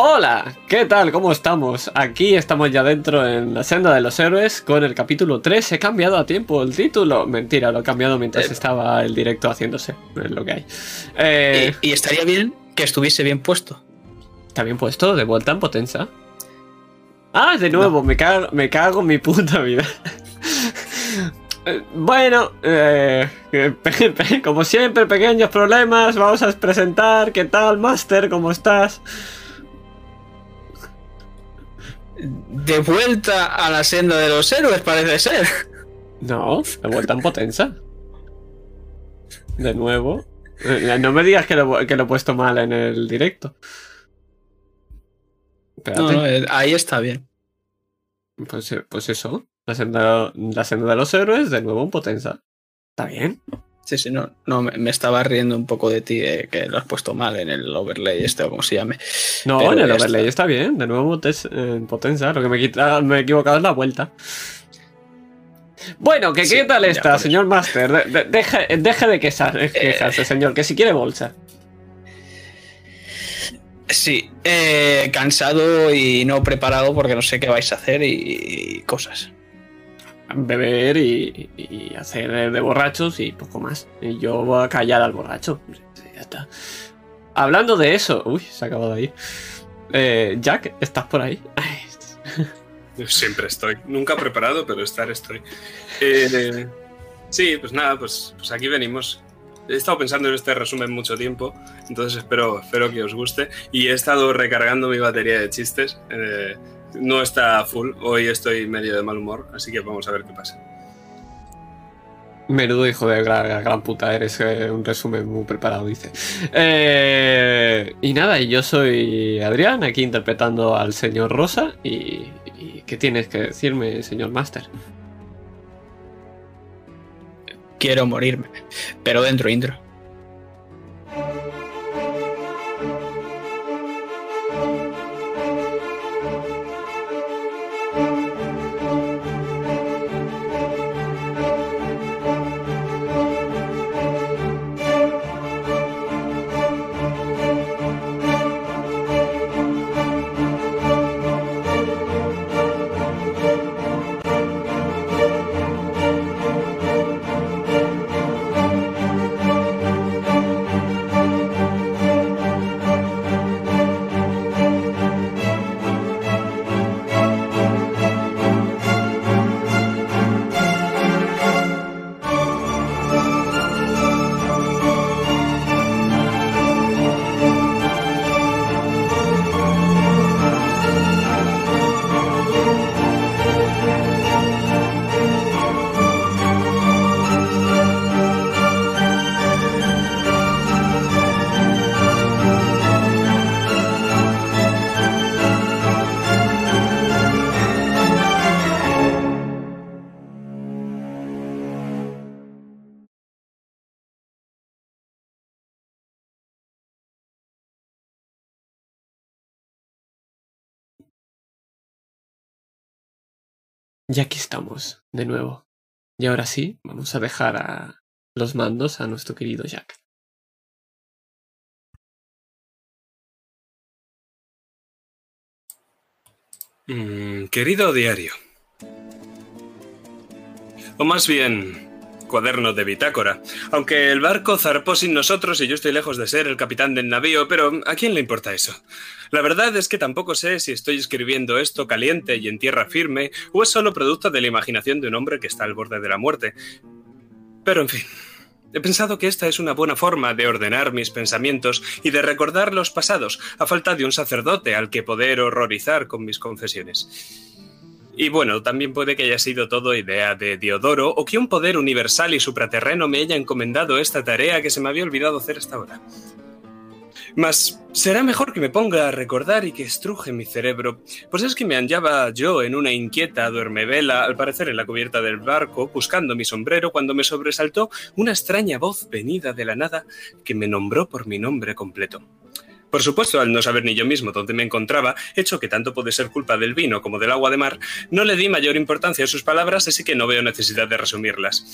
Hola, ¿qué tal? ¿Cómo estamos? Aquí estamos ya dentro en la senda de los héroes con el capítulo 3. He cambiado a tiempo el título. Mentira, lo he cambiado mientras Eh. estaba el directo haciéndose. Es lo que hay. Eh, Y, y estaría bien que estuviese bien puesto. Está bien puesto, de vuelta en potencia. Ah, de nuevo, me, cago, me cago en mi puta vida. Eh, bueno, eh, como siempre, pequeños problemas. Vamos a presentar. ¿Qué tal, Master? ¿Cómo estás? De vuelta a la senda de los héroes, parece ser. No, de vuelta en potencia. De nuevo. Eh, No me digas que lo, que lo he puesto mal en el directo. No, no, eh, ahí está bien. Pues, eh, pues eso. La senda, la senda de los héroes, de nuevo en potencia. ¿Está bien? Sí, sí, no, no me, estaba riendo un poco de ti, eh, que lo has puesto mal en el overlay, este o como se llame. No, Pero en el overlay está. está. bien. De nuevo potes- en potencia. Lo que me, quita, me he equivocado es la vuelta. Bueno, que Sí, ¿qué tal está, señor Master? De- de- deje, deje de quejar- quejarse, señor. Que si quiere bolsa. Sí, eh, cansado y no preparado porque no sé qué vais a hacer y, y cosas. Beber y, hacer de borrachos y poco más. Y yo voy a callar al borracho. Ya está. Hablando de eso, uy, se ha acabado ahí. Eh, Jack, ¿estás por ahí? Siempre estoy. Nunca preparado, pero estar estoy. Eh, sí, pues nada, pues, pues aquí venimos. He estado pensando en este resumen mucho tiempo, entonces espero, espero que os guste. Y he estado recargando mi batería de chistes. eh, no está full, hoy estoy medio de mal humor, así que vamos a ver qué pasa. Menudo hijo de gran, gran puta, eres eh, un resumen muy preparado, dice. Eh, y nada, y yo soy Adrián, aquí interpretando al señor Rosa. Y, y ¿qué tienes que decirme, señor Master? Quiero morirme, pero dentro intro. Y aquí estamos, de nuevo. Y ahora sí, vamos a dejar a los mandos a nuestro querido Jack. Mm, querido diario. O más bien, cuaderno de bitácora. Aunque el barco zarpó sin nosotros y yo estoy lejos de ser el capitán del navío, pero ¿a quién le importa eso? La verdad es que tampoco sé si estoy escribiendo esto caliente y en tierra firme o es solo producto de la imaginación de un hombre que está al borde de la muerte. Pero en fin, he pensado que esta es una buena forma de ordenar mis pensamientos y de recordar los pasados, a falta de un sacerdote al que poder horrorizar con mis confesiones. Y bueno, también puede que haya sido todo idea de Diodoro o que un poder universal y supraterreno me haya encomendado esta tarea que se me había olvidado hacer hasta ahora. Mas será mejor que me ponga a recordar y que estruje mi cerebro, pues es que me hallaba yo en una inquieta duermevela, al parecer en la cubierta del barco, buscando mi sombrero, cuando me sobresaltó una extraña voz venida de la nada que me nombró por mi nombre completo. Por supuesto, al no saber ni yo mismo dónde me encontraba, hecho que tanto puede ser culpa del vino como del agua de mar, no le di mayor importancia a sus palabras, así que no veo necesidad de resumirlas.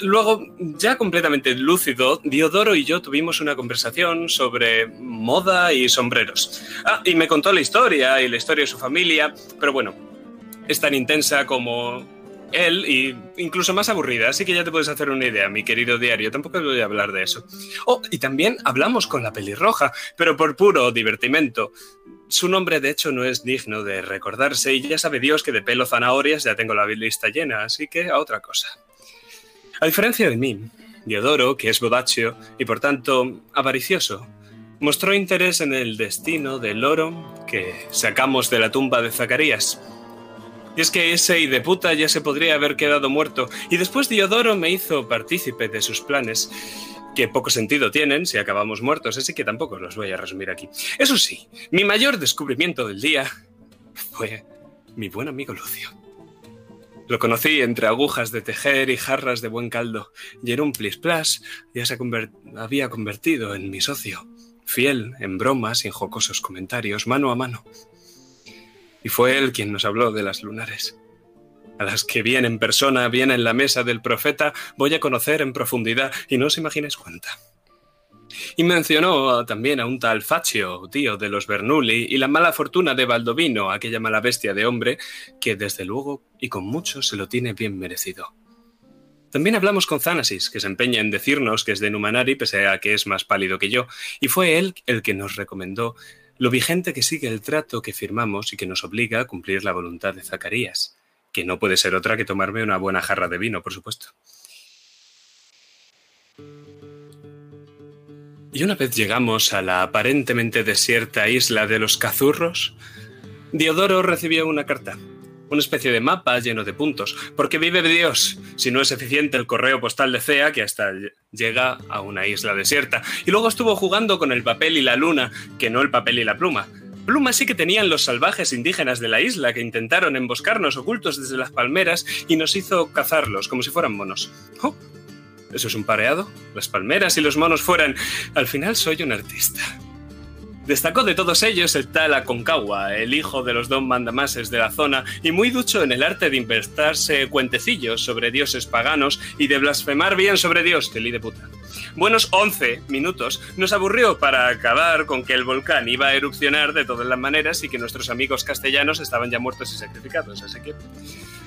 luego, ya completamente lúcido, Diodoro y yo tuvimos una conversación sobre moda y sombreros. Ah, y me contó la historia y la historia de su familia, pero bueno, es tan intensa como él y incluso más aburrida, así que ya te puedes hacer una idea, mi querido diario, tampoco voy a hablar de eso. Oh, y también hablamos con la pelirroja, pero por puro divertimento. Su nombre, de hecho, no es digno de recordarse y ya sabe Dios que de pelo zanahorias ya tengo la lista llena, así que a otra cosa. A diferencia de mí, Diodoro, que es bodaccio y por tanto avaricioso, mostró interés en el destino del oro que sacamos de la tumba de Zacarías. Y es que ese de puta ya se podría haber quedado muerto, y después Diodoro me hizo partícipe de sus planes, que poco sentido tienen si acabamos muertos, así que tampoco los voy a resumir aquí. Eso sí, mi mayor descubrimiento del día fue mi buen amigo Lucio. Lo conocí entre agujas de tejer y jarras de buen caldo, y en un plis-plas ya se había convertido en mi socio, fiel en bromas y en jocosos comentarios, mano a mano. Y fue él quien nos habló de las lunares, a las que bien en persona, bien en la mesa del profeta, voy a conocer en profundidad, y no os imaginéis cuánta. Y mencionó también a un tal Faccio, tío de los Bernoulli, y la mala fortuna de Baldovino, aquella mala bestia de hombre, que desde luego y con mucho se lo tiene bien merecido. También hablamos con Thanasis, que se empeña en decirnos que es de Numanari, pese a que es más pálido que yo, y fue él el que nos recomendó lo vigente que sigue el trato que firmamos y que nos obliga a cumplir la voluntad de Zacarías, que no puede ser otra que tomarme una buena jarra de vino, por supuesto. Y una vez llegamos a la aparentemente desierta isla de los cazurros, Diodoro recibió una carta, una especie de mapa lleno de puntos, porque vive Dios, si no es eficiente el correo postal de Cea, que hasta llega a una isla desierta. Y luego estuvo jugando con el papel y la luna, que no el papel y la pluma. Pluma sí que tenían los salvajes indígenas de la isla que intentaron emboscarnos ocultos desde las palmeras y nos hizo cazarlos como si fueran monos. Oh, ¿Eso es un pareado? Las palmeras y los monos fueran... Al final soy un artista. Destacó de todos ellos el tal Aconcagua, el hijo de los don mandamases de la zona y muy ducho en el arte de inventarse cuentecillos sobre dioses paganos y de blasfemar bien sobre Dios, que de puta. Buenos 11 minutos nos aburrió para acabar con que el volcán iba a erupcionar de todas las maneras y que nuestros amigos castellanos estaban ya muertos y sacrificados, así que...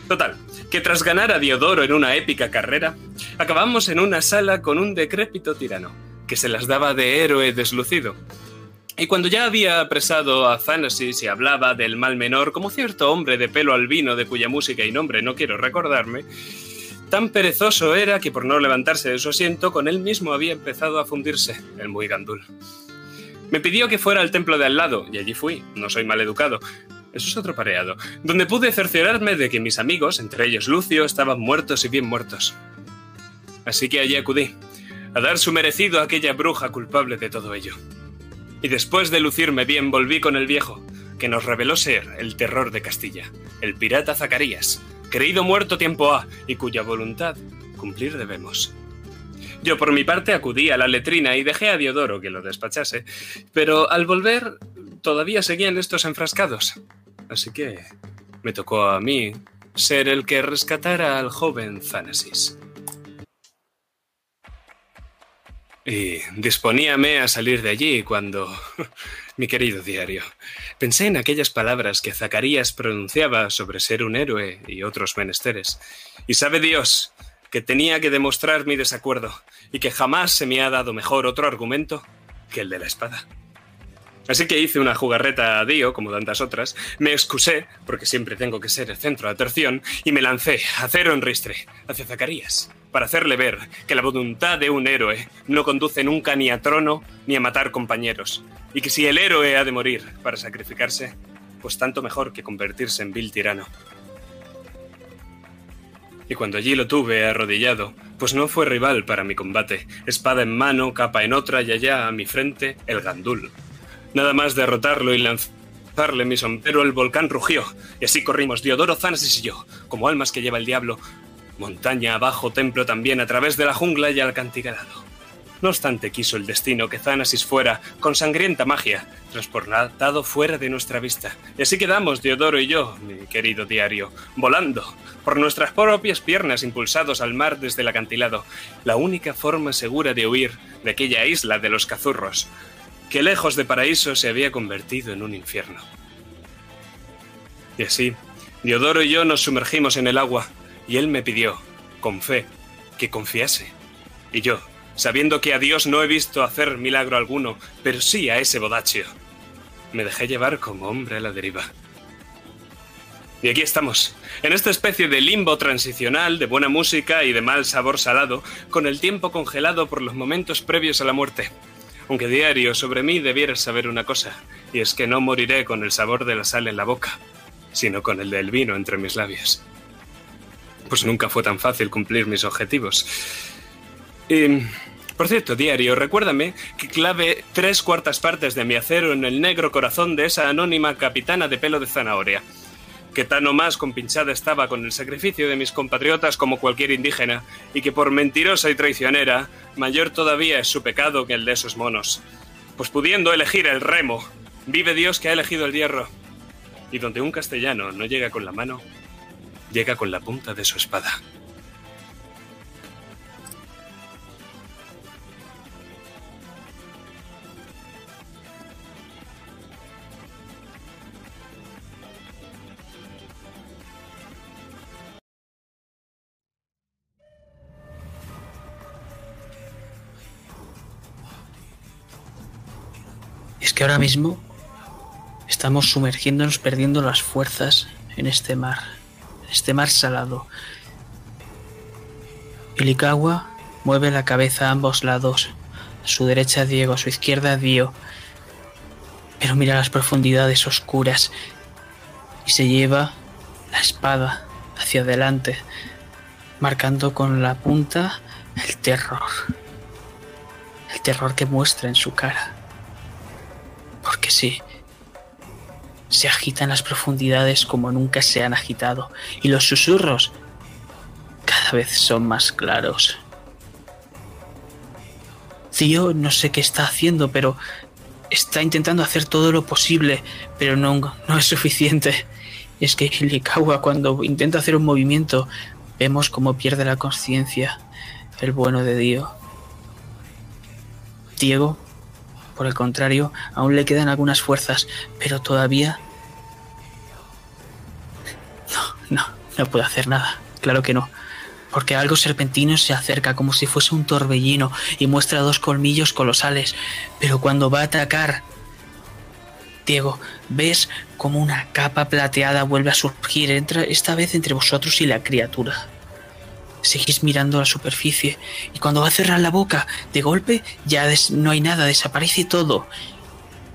Total, que tras ganar a Diodoro en una épica carrera, acabamos en una sala con un decrépito tirano, que se las daba de héroe deslucido, y cuando ya había apresado a Thanasis y hablaba del mal menor como cierto hombre de pelo albino de cuya música y nombre no quiero recordarme, tan perezoso era que por no levantarse de su asiento con él mismo había empezado a fundirse, el muy gandul. Me pidió que fuera al templo de al lado, y allí fui, no soy mal educado. Eso es otro pareado, donde pude cerciorarme de que mis amigos, entre ellos Lucio, estaban muertos y bien muertos. Así que allí acudí, a dar su merecido a aquella bruja culpable de todo ello. Y después de lucirme bien volví con el viejo, que nos reveló ser el terror de Castilla, el pirata Zacarías, creído muerto tiempo ha y cuya voluntad cumplir debemos. Yo por mi parte acudí a la letrina y dejé a Diodoro que lo despachase, pero al volver todavía seguían estos enfrascados. Así que me tocó a mí ser el que rescatara al joven Thanasis. Y disponíame a salir de allí cuando, mi querido diario, pensé en aquellas palabras que Zacarías pronunciaba sobre ser un héroe y otros menesteres. Y sabe Dios que tenía que demostrar mi desacuerdo y que jamás se me ha dado mejor otro argumento que el de la espada. Así que hice una jugarreta a Dio, como tantas otras, me excusé, porque siempre tengo que ser el centro de atención, y me lancé a cero en ristre hacia Zacarías para hacerle ver que la voluntad de un héroe no conduce nunca ni a trono ni a matar compañeros, y que si el héroe ha de morir para sacrificarse, pues tanto mejor que convertirse en vil tirano. Y cuando allí lo tuve arrodillado, pues no fue rival para mi combate, espada en mano, capa en otra y allá a mi frente el gandul. Nada más derrotarlo y lanzarle mi sombrero, el volcán rugió, y así corrimos Diodoro, Zanasis y yo, como almas que lleva el diablo, montaña abajo, templo también, a través de la jungla y al acantigalado. No obstante, quiso el destino que Thanasis fuera, con sangrienta magia, transportado fuera de nuestra vista. Y así quedamos, Diodoro y yo, mi querido diario, volando, por nuestras propias piernas impulsados al mar desde el acantilado, la única forma segura de huir de aquella isla de los cazurros, que lejos de paraíso se había convertido en un infierno. Y así, Diodoro y yo nos sumergimos en el agua, y él me pidió, con fe, que confiase. Y yo, sabiendo que a Dios no he visto hacer milagro alguno, pero sí a ese bodaccio, me dejé llevar como hombre a la deriva. Y aquí estamos, en esta especie de limbo transicional de buena música y de mal sabor salado, con el tiempo congelado por los momentos previos a la muerte. Aunque diario sobre mí debieras saber una cosa, y es que no moriré con el sabor de la sal en la boca, sino con el del vino entre mis labios. Pues nunca fue tan fácil cumplir mis objetivos. Y, por cierto, diario, recuérdame que clave tres cuartas partes de mi acero en el negro corazón de esa anónima capitana de pelo de zanahoria, que tan o más compinchada estaba con el sacrificio de mis compatriotas como cualquier indígena, y que por mentirosa y traicionera, mayor todavía es su pecado que el de esos monos. Pues pudiendo elegir el remo, vive Dios que ha elegido el hierro. Y donde un castellano no llega con la mano, llega con la punta de su espada. Es que ahora mismo estamos sumergiéndonos, perdiendo las fuerzas en este mar, este mar salado. Ilikawa mueve la cabeza a ambos lados, a su derecha Diego, a su izquierda Dio, pero mira las profundidades oscuras y se lleva la espada hacia adelante, marcando con la punta el terror, el terror que muestra en su cara. Porque sí, se agitan las profundidades como nunca se han agitado, y los susurros cada vez son más claros. Tío, no sé qué está haciendo, pero está intentando hacer todo lo posible, pero no, no es suficiente. Es que Hilikawa cuando intenta hacer un movimiento, vemos cómo pierde la conciencia el bueno de Dio. Diego por el contrario, aún le quedan algunas fuerzas, pero todavía... No, no, no puedo hacer nada. Claro que no. Porque algo serpentino se acerca como si fuese un torbellino y muestra dos colmillos colosales. Pero cuando va a atacar... Diego, ves como una capa plateada vuelve a surgir entre, esta vez entre vosotros y la criatura. Seguís mirando la superficie y cuando va a cerrar la boca, de golpe ya no hay nada, desaparece todo.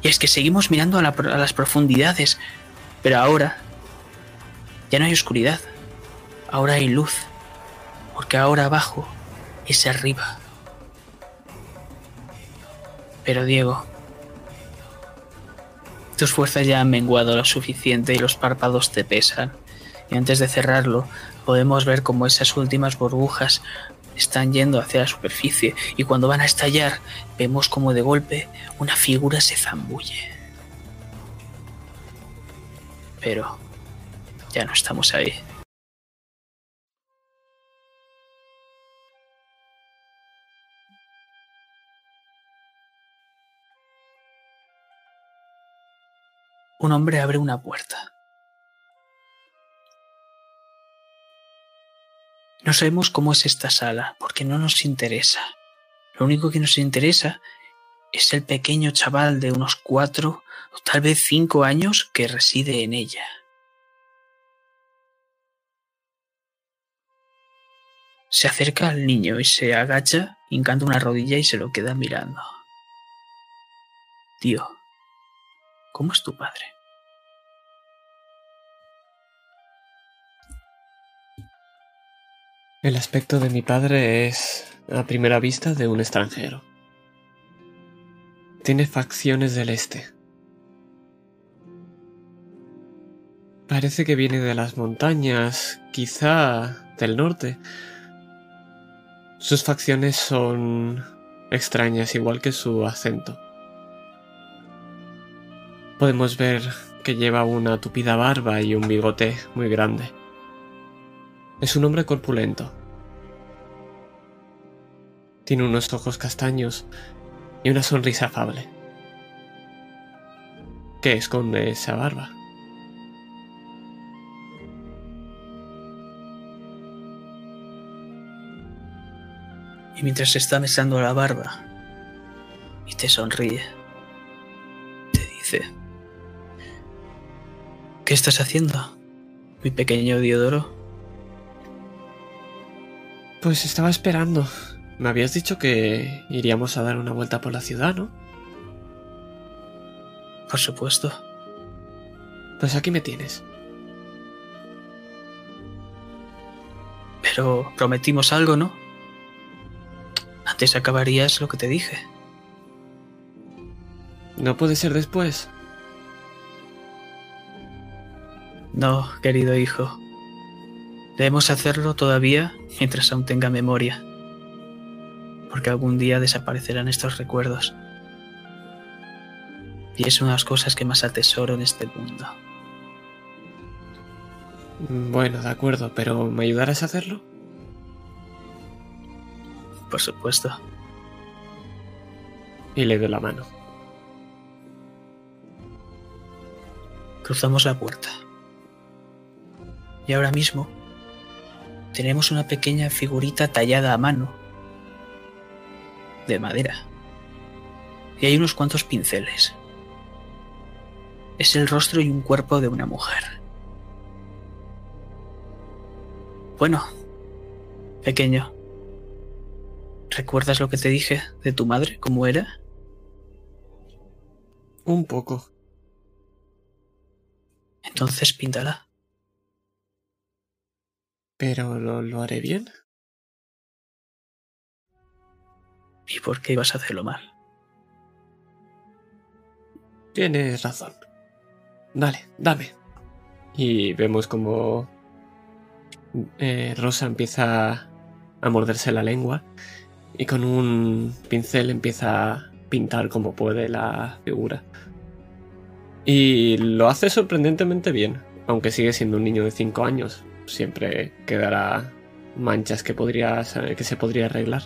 Y es que seguimos mirando a, a las profundidades, pero ahora ya no hay oscuridad, ahora hay luz, porque ahora abajo es arriba. Pero Diego, tus fuerzas ya han menguado lo suficiente y los párpados te pesan. Y antes de cerrarlo, podemos ver cómo esas últimas burbujas están yendo hacia la superficie y cuando van a estallar vemos como de golpe una figura se zambulle. Pero ya no estamos ahí. Un hombre abre una puerta. No sabemos cómo es esta sala, porque no nos interesa. Lo único que nos interesa es el pequeño chaval de unos cuatro o tal vez cinco años que reside en ella. Se acerca al niño y se agacha, hincando una rodilla y se lo queda mirando. Tío, ¿cómo es tu padre? El aspecto de mi padre es, a primera vista, de un extranjero. Tiene facciones del este. Parece que viene de las montañas, quizá del norte. Sus facciones son extrañas, igual que su acento. Podemos ver que lleva una tupida barba y un bigote muy grande. Es un hombre corpulento. Tiene unos ojos castaños y una sonrisa afable. ¿Qué esconde esa barba? Y mientras se está besando la barba y te sonríe, te dice, ¿qué estás haciendo, mi pequeño Diodoro? Pues estaba esperando. Me habías dicho que iríamos a dar una vuelta por la ciudad, ¿no? Por supuesto. Pues aquí me tienes. Pero prometimos algo, ¿no? Antes acabarías lo que te dije. ¿No puede ser después? No, querido hijo. Debemos hacerlo todavía mientras aún tenga memoria. Porque algún día desaparecerán estos recuerdos. Y es una de las cosas que más atesoro en este mundo. Bueno, de acuerdo, pero ¿me ayudarás a hacerlo? Por supuesto. Y le doy la mano. Cruzamos la puerta. Y ahora mismo tenemos una pequeña figurita tallada a mano. De madera. Y hay unos cuantos pinceles. Es el rostro y un cuerpo de una mujer. Bueno, pequeño, ¿recuerdas lo que te dije de tu madre? ¿Cómo era? Un poco. Entonces píntala. ¿Pero lo, lo haré bien? ¿Y por qué ibas a hacerlo mal? Tienes razón. Dale, dame. Y vemos como eh, Rosa empieza a morderse la lengua y con un pincel empieza a pintar como puede la figura. Y lo hace sorprendentemente bien, aunque sigue siendo un niño de 5 años. Siempre quedará manchas que, que se podría arreglar.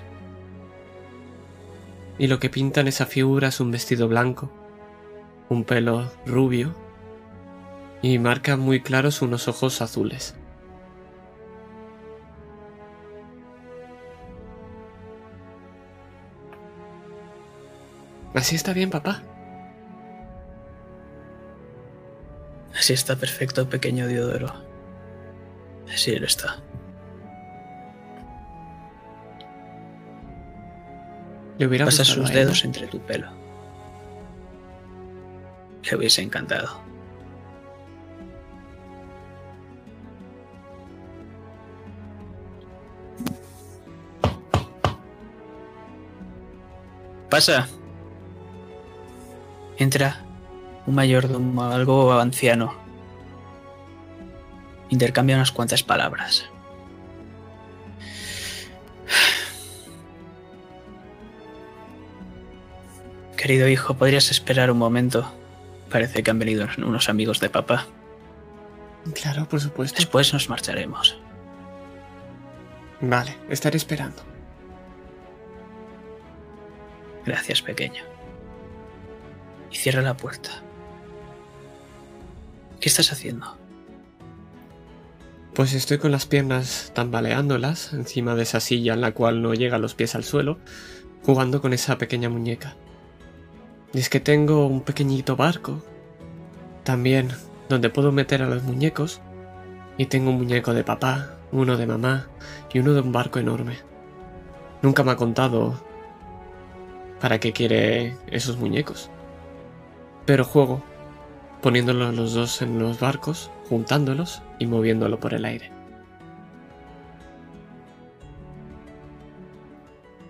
Y lo que pinta en esa figura es un vestido blanco, un pelo rubio y marca muy claros unos ojos azules. Así está bien, papá. Así está perfecto, pequeño Diodoro. Así lo está. Le hubiera Pasa sus él, dedos entre tu pelo. Le hubiese encantado. Pasa. Entra un mayordomo, algo anciano. Intercambia unas cuantas palabras. Querido hijo, ¿podrías esperar un momento? Parece que han venido unos amigos de papá. Claro, por supuesto. Después nos marcharemos. Vale, estaré esperando. Gracias, pequeño. Y cierra la puerta. ¿Qué estás haciendo? Pues estoy con las piernas tambaleándolas encima de esa silla en la cual no llega los pies al suelo, jugando con esa pequeña muñeca. Y es que tengo un pequeñito barco, también donde puedo meter a los muñecos, y tengo un muñeco de papá, uno de mamá y uno de un barco enorme. Nunca me ha contado para qué quiere esos muñecos. Pero juego, poniéndolos los dos en los barcos, juntándolos y moviéndolo por el aire.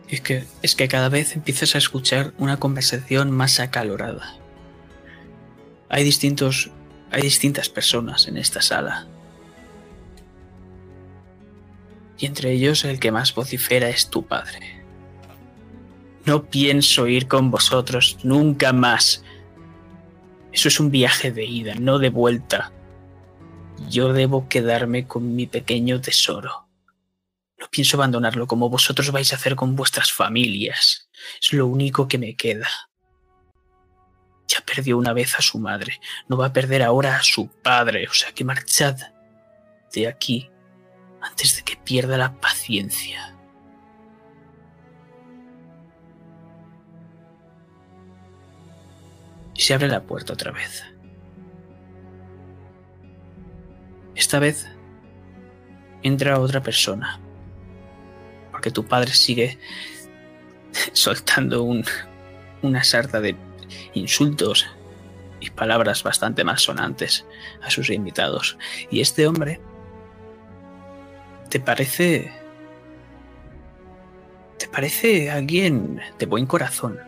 Es que, es que cada vez empiezas a escuchar una conversación más acalorada. Hay distintos. Hay distintas personas en esta sala. Y entre ellos el que más vocifera es tu padre. No pienso ir con vosotros nunca más. Eso es un viaje de ida, no de vuelta. Yo debo quedarme con mi pequeño tesoro. No pienso abandonarlo como vosotros vais a hacer con vuestras familias. Es lo único que me queda. Ya perdió una vez a su madre, no va a perder ahora a su padre, o sea que marchad de aquí antes de que pierda la paciencia. Y se abre la puerta otra vez. Esta vez entra otra persona. Porque tu padre sigue soltando un, una sarta de insultos y palabras bastante malsonantes a sus invitados. Y este hombre te parece... Te parece alguien de buen corazón.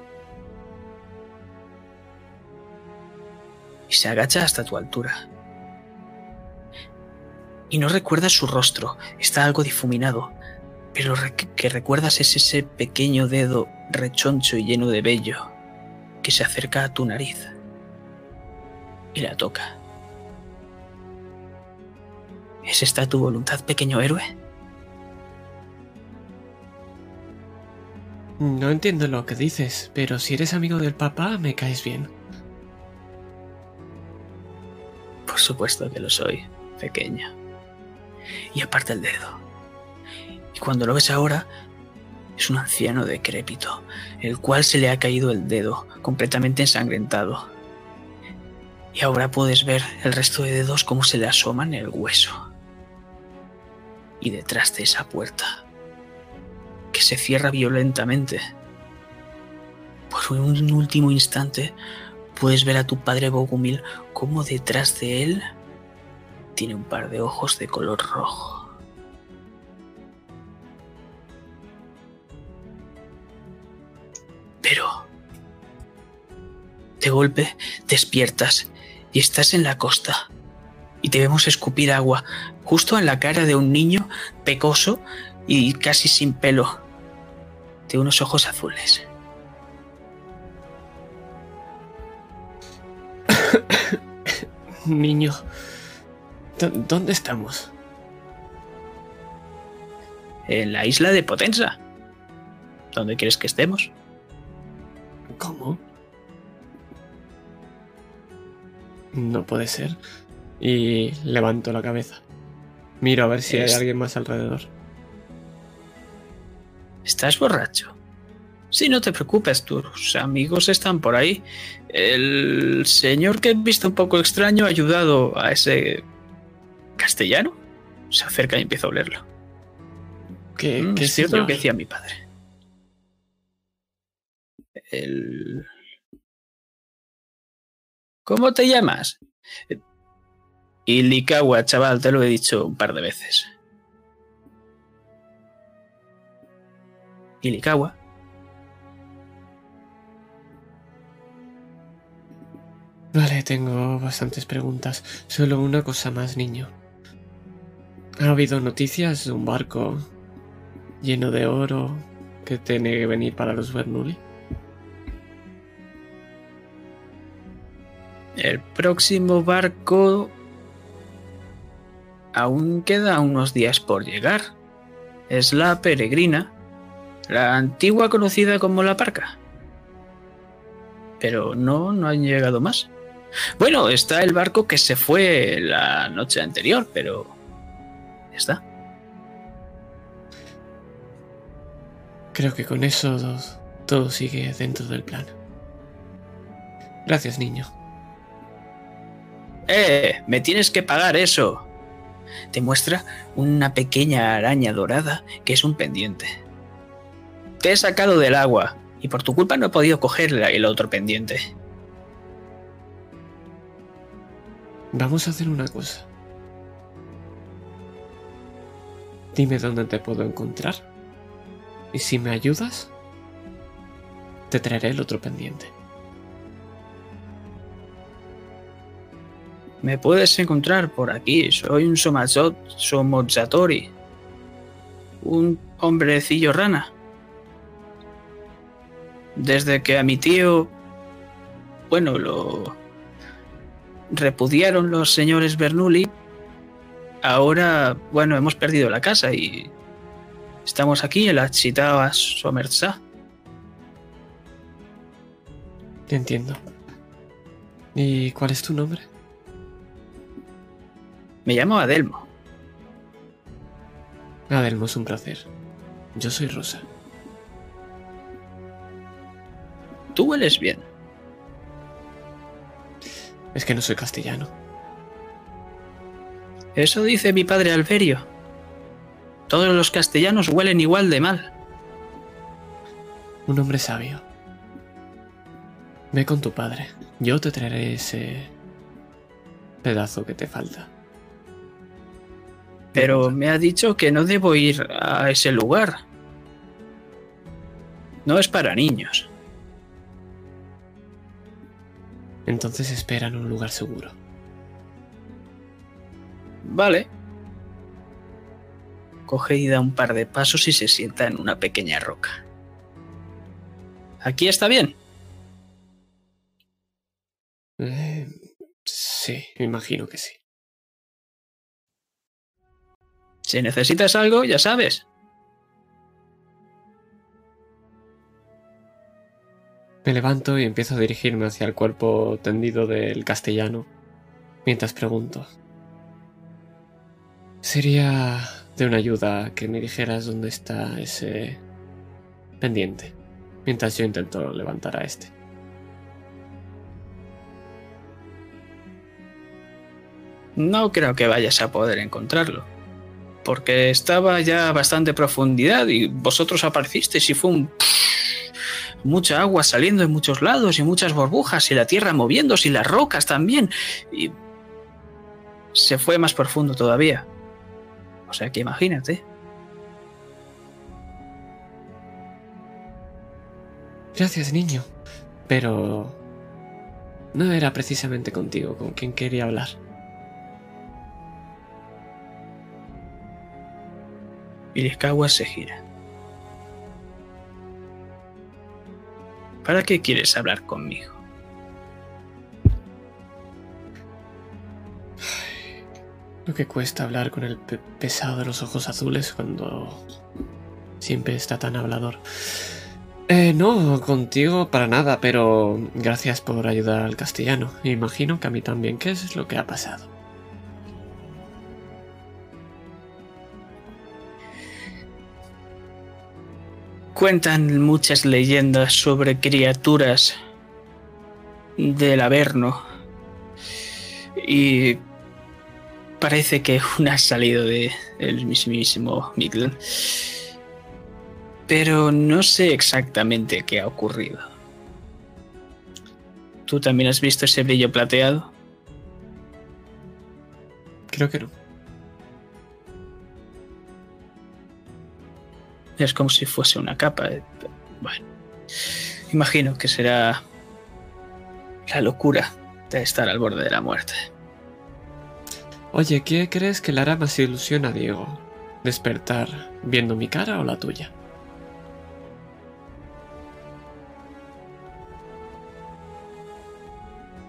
Y se agacha hasta tu altura. Y no recuerdas su rostro, está algo difuminado, pero lo que recuerdas es ese pequeño dedo rechoncho y lleno de vello que se acerca a tu nariz y la toca. ¿Es esta tu voluntad, pequeño héroe? No entiendo lo que dices, pero si eres amigo del papá, me caes bien. Por supuesto que lo soy, pequeño. Y aparte el dedo. Y cuando lo ves ahora, es un anciano decrépito, el cual se le ha caído el dedo, completamente ensangrentado. Y ahora puedes ver el resto de dedos como se le asoman el hueso. Y detrás de esa puerta, que se cierra violentamente, por un último instante puedes ver a tu padre Bogumil como detrás de él tiene un par de ojos de color rojo. Pero de golpe despiertas y estás en la costa. Y te vemos escupir agua justo en la cara de un niño pecoso y casi sin pelo, de unos ojos azules. Niño, ¿dónde estamos? En la isla de Potenza. ¿Dónde quieres que estemos? ¿Cómo? No puede ser. Y levanto la cabeza. Miro a ver si hay alguien más alrededor. ¿Estás borracho? Sí, no te preocupes, tus amigos están por ahí. El señor que he visto un poco extraño ha ayudado a ese castellano. Se acerca y empieza a olerlo. ¿Qué, Mm, qué es cierto lo que decía mi padre. El... ¿Cómo te llamas? Ilikawa, chaval, te lo he dicho un par de veces. Ilikawa. Vale, tengo bastantes preguntas. Solo una cosa más, niño. ¿Ha habido noticias de un barco lleno de oro que tiene que venir para los Bernoulli? El próximo barco aún queda unos días por llegar. Es la peregrina, la antigua conocida como la parca. Pero no, no han llegado más. Bueno, está el barco que se fue la noche anterior, pero ya está. Creo que con eso todo, todo sigue dentro del plan. Gracias, niño. ¡Eh! Me tienes que pagar eso. Te muestra una pequeña araña dorada que es un pendiente. Te he sacado del agua y por tu culpa no he podido coger el otro pendiente. Vamos a hacer una cosa. Dime dónde te puedo encontrar. Y si me ayudas, te traeré el otro pendiente. Me puedes encontrar por aquí. Soy un Somazot, Somozatori. Un hombrecillo rana. Desde que a mi tío, bueno, lo repudiaron los señores Bernoulli, ahora, bueno, hemos perdido la casa y estamos aquí en la Chitava Somersa. Te entiendo. ¿Y cuál es tu nombre? Me llamo Adelmo. Adelmo, es un placer. Yo soy Rosa. Tú hueles bien. Es que no soy castellano. Eso dice mi padre Alberio. Todos los castellanos huelen igual de mal. Un hombre sabio. Ve con tu padre. Yo te traeré ese pedazo que te falta. Pero me ha dicho que no debo ir a ese lugar. No es para niños. Entonces espera en un lugar seguro. Vale. Coge y da un par de pasos y se sienta en una pequeña roca. ¿Aquí está bien? Eh, sí, me imagino que sí. Si necesitas algo, ya sabes. Me levanto y empiezo a dirigirme hacia el cuerpo tendido del castellano, mientras pregunto. Sería de una ayuda que me dijeras dónde está ese pendiente, mientras yo intento levantar a este. No creo que vayas a poder encontrarlo. Porque estaba ya a bastante profundidad y vosotros aparecisteis y fue un... mucha agua saliendo en muchos lados y muchas burbujas y la tierra moviéndose y las rocas también. Y se fue más profundo todavía. O sea que imagínate. Gracias, niño. Pero... No era precisamente contigo con quien quería hablar. Irizkawa se gira. ¿Para qué quieres hablar conmigo? Que cuesta hablar con el pe- pesado de los ojos azules cuando siempre está tan hablador. Eh, no, contigo para nada, pero gracias por ayudar al castellano. Imagino que a mí también. ¿Qué es lo que ha pasado? Cuentan muchas leyendas sobre criaturas del Averno. Y parece que una ha salido de el mismísimo Midland. Pero no sé exactamente qué ha ocurrido. ¿Tú también has visto ese brillo plateado? Creo que no. Es como si fuese una capa. Bueno, imagino que será la locura de estar al borde de la muerte. Oye, ¿qué crees que le hará más ilusión a Diego? ¿Despertar viendo mi cara o la tuya?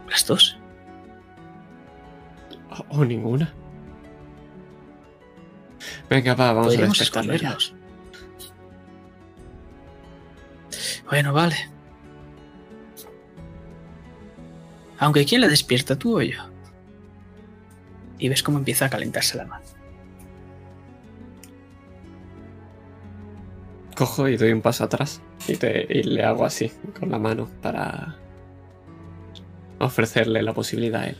¿Las dos? ¿O, o ninguna? Venga, va, vamos a escondernos. Bueno, vale. Aunque ¿quién la despierta, tú o yo? Y ves cómo empieza a calentarse la mano. Cojo y doy un paso atrás y, te- y le hago así con la mano para ofrecerle la posibilidad a él.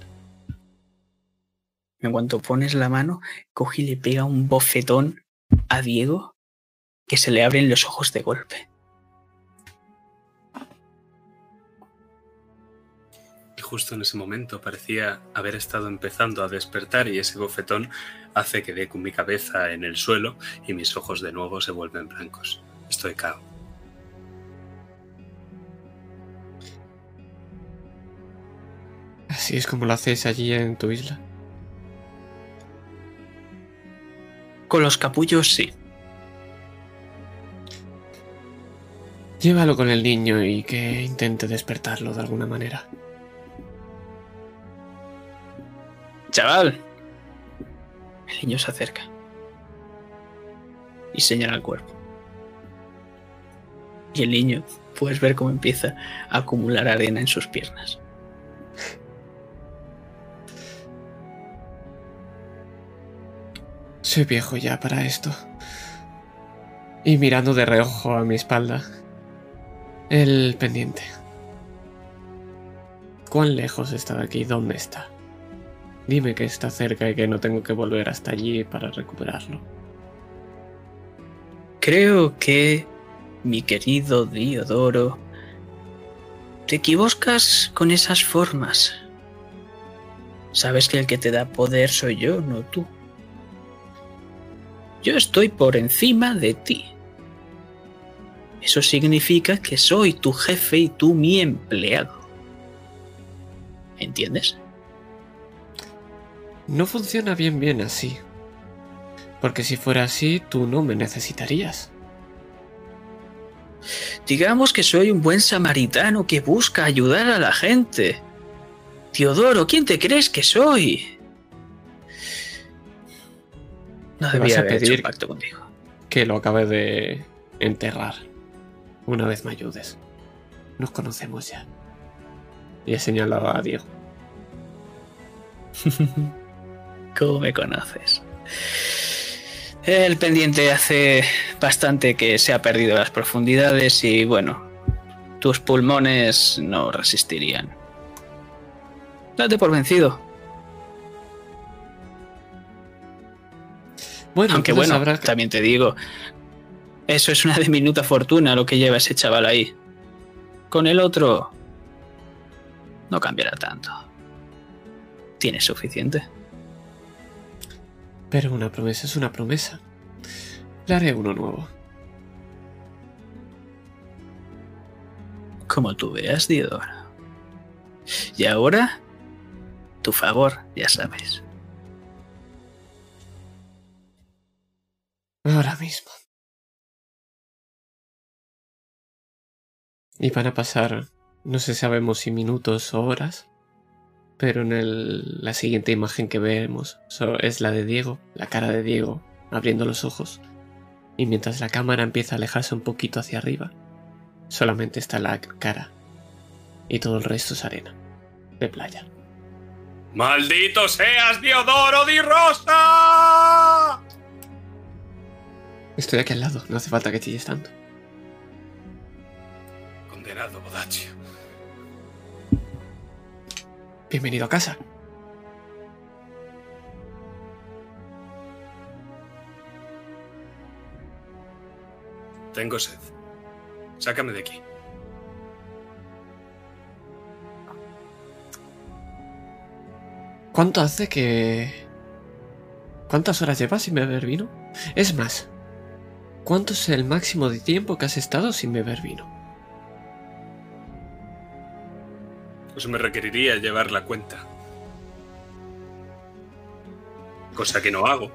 En cuanto pones la mano, coge y le pega un bofetón a Diego que se le abren los ojos de golpe. Justo en ese momento parecía haber estado empezando a despertar y ese bofetón hace que dé con mi cabeza en el suelo y mis ojos de nuevo se vuelven blancos. Estoy cao. Así es como lo haces allí en tu isla. Con los capullos sí. Llévalo con el niño y que intente despertarlo de alguna manera. Chaval. El niño se acerca. Y señala el cuerpo. Y el niño, puedes ver cómo empieza a acumular arena en sus piernas. Soy viejo ya para esto. Y mirando de reojo a mi espalda, el pendiente. ¿Cuán lejos está de aquí? ¿Dónde está? Dime que está cerca y que no tengo que volver hasta allí para recuperarlo. Creo que, mi querido Diodoro, te equivocas con esas formas. Sabes que el que te da poder soy yo, no tú. Yo estoy por encima de ti. Eso significa que soy tu jefe y tú mi empleado. ¿Entiendes? No funciona bien bien así. Porque si fuera así, tú no me necesitarías. Digamos que soy un buen samaritano que busca ayudar a la gente. Teodoro, ¿quién te crees que soy? No Me vas debería a haber hecho pedir- un pacto contigo. Que lo acabe de enterrar. Una vez me ayudes. Nos conocemos ya. Y he señalado a Diego. ¿Cómo me conoces? El pendiente hace bastante que se ha perdido las profundidades y bueno, tus pulmones no resistirían. Date por vencido. Bueno, Aunque bueno, habrá también te digo, eso es una diminuta fortuna lo que lleva ese chaval ahí. Con el otro no cambiará tanto. Tienes suficiente. Pero una promesa es una promesa. Le haré uno nuevo. Como tú veas, Diodoro. Y ahora, tu favor, ya sabes. Ahora mismo. Y van a pasar, no sé si sabemos si minutos o horas, pero en el- la siguiente imagen que vemos so- es la de Diego, la cara de Diego, abriendo los ojos. Y mientras la cámara empieza a alejarse un poquito hacia arriba, solamente está la cara. Y todo el resto es arena, de playa. ¡Maldito seas, Diodoro di Rosa! Estoy aquí al lado, no hace falta que chilles tanto. Condenado Bodacio. Bienvenido a casa. Tengo sed. Sácame de aquí. ¿Cuánto hace que... ¿Cuántas horas llevas sin beber vino? Es más, ¿cuánto es el máximo de tiempo que has estado sin beber vino? Pues me requeriría llevar la cuenta. Cosa que no hago.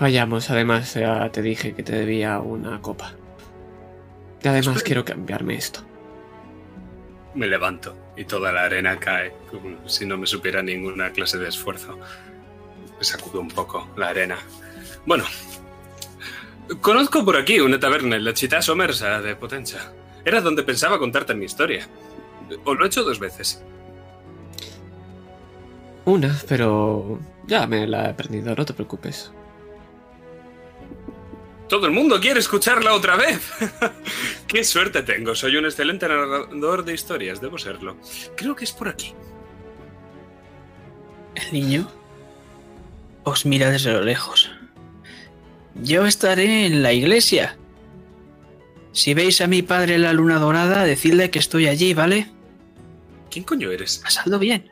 Vayamos, además ya te dije que te debía una copa. Y además Espera. quiero cambiarme esto. Me levanto y toda la arena cae, como si no me supiera ninguna clase de esfuerzo. Me sacudo un poco la arena. Bueno, conozco por aquí una taberna en la Città Somersa de Potenza. Era donde pensaba contarte mi historia. O lo he hecho dos veces. Una, pero ya me la he aprendido, no te preocupes. Todo el mundo quiere escucharla otra vez. Qué suerte tengo. Soy un excelente narrador de historias, debo serlo. Creo que es por aquí. El niño os mira desde lo lejos. Yo estaré en la iglesia. Si veis a mi padre en la luna dorada, decidle que estoy allí, ¿vale? ¿Quién coño eres? Pasadlo bien.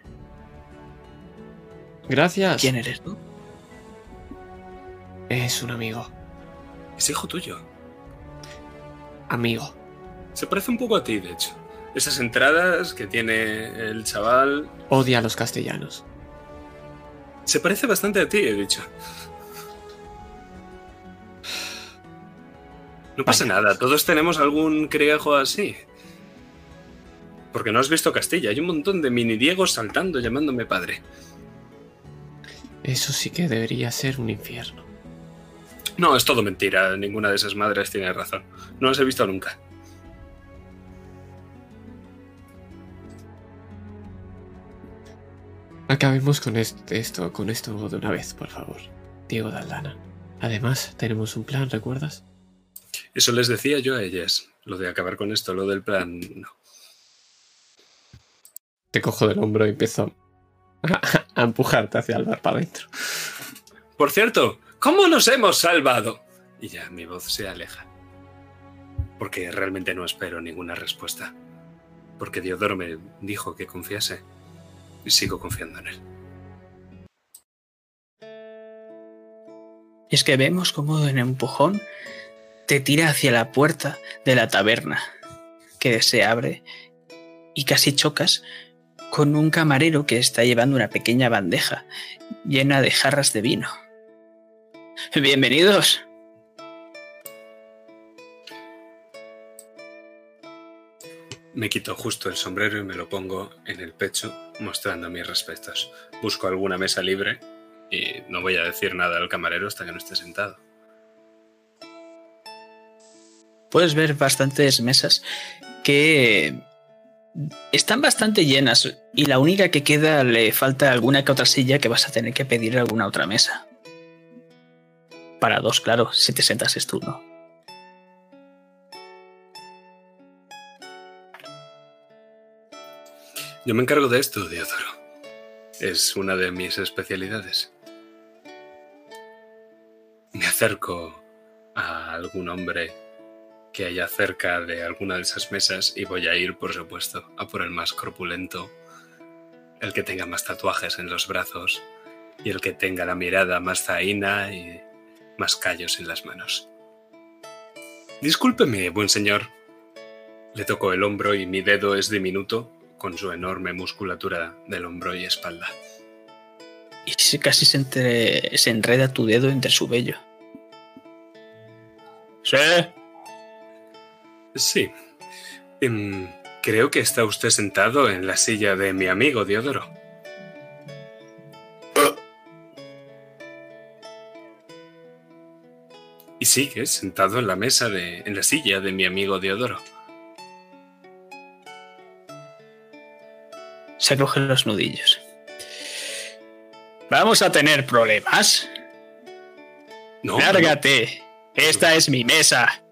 Gracias. ¿Quién eres tú? Es un amigo. Es hijo tuyo. Amigo. Se parece un poco a ti, de hecho. Esas entradas que tiene el chaval. Odia a los castellanos. Se parece bastante a ti, he dicho. No pasa Vaya. nada, todos tenemos algún criejo así. Porque no has visto Castilla, hay un montón de mini Diegos saltando llamándome padre. Eso sí que debería ser un infierno. No, es todo mentira, ninguna de esas madres tiene razón. No las he visto nunca. Acabemos con esto, con esto de una vez, por favor. Diego de Aldana. Además, tenemos un plan, ¿recuerdas? Eso les decía yo a ellas. Lo de acabar con esto, lo del plan, no. Te cojo del hombro y empiezo a, a empujarte hacia el bar para adentro. Por cierto, ¿cómo nos hemos salvado? Y ya mi voz se aleja. Porque realmente no espero ninguna respuesta. Porque Diodoro me dijo que confiase. Y sigo confiando en él. Y es que vemos como en empujón te tira hacia la puerta de la taberna, que se abre y casi chocas con un camarero que está llevando una pequeña bandeja llena de jarras de vino. Bienvenidos. Me quito justo el sombrero y me lo pongo en el pecho, mostrando mis respetos. Busco alguna mesa libre y no voy a decir nada al camarero hasta que no esté sentado. Puedes ver bastantes mesas que están bastante llenas y la única que queda le falta alguna que otra silla que vas a tener que pedir alguna otra mesa. Para dos, claro, si te sentases tú, ¿no? Yo me encargo de esto, Diodoro. Es una de mis especialidades. Me acerco a algún hombre que haya cerca de alguna de esas mesas y voy a ir, por supuesto, a por el más corpulento, el que tenga más tatuajes en los brazos y el que tenga la mirada más zaina y más callos en las manos. Discúlpeme, buen señor. Le toco el hombro y mi dedo es diminuto con su enorme musculatura del hombro y espalda. Y casi se, entre- se enreda tu dedo entre su vello. Sí. Sí. Em, creo que está usted sentado en la silla de mi amigo Diodoro. Y sigue sentado en la mesa de. en la silla de mi amigo Diodoro. Se cogen los nudillos. Vamos a tener problemas. No, Lárgate. Esta es mi mesa.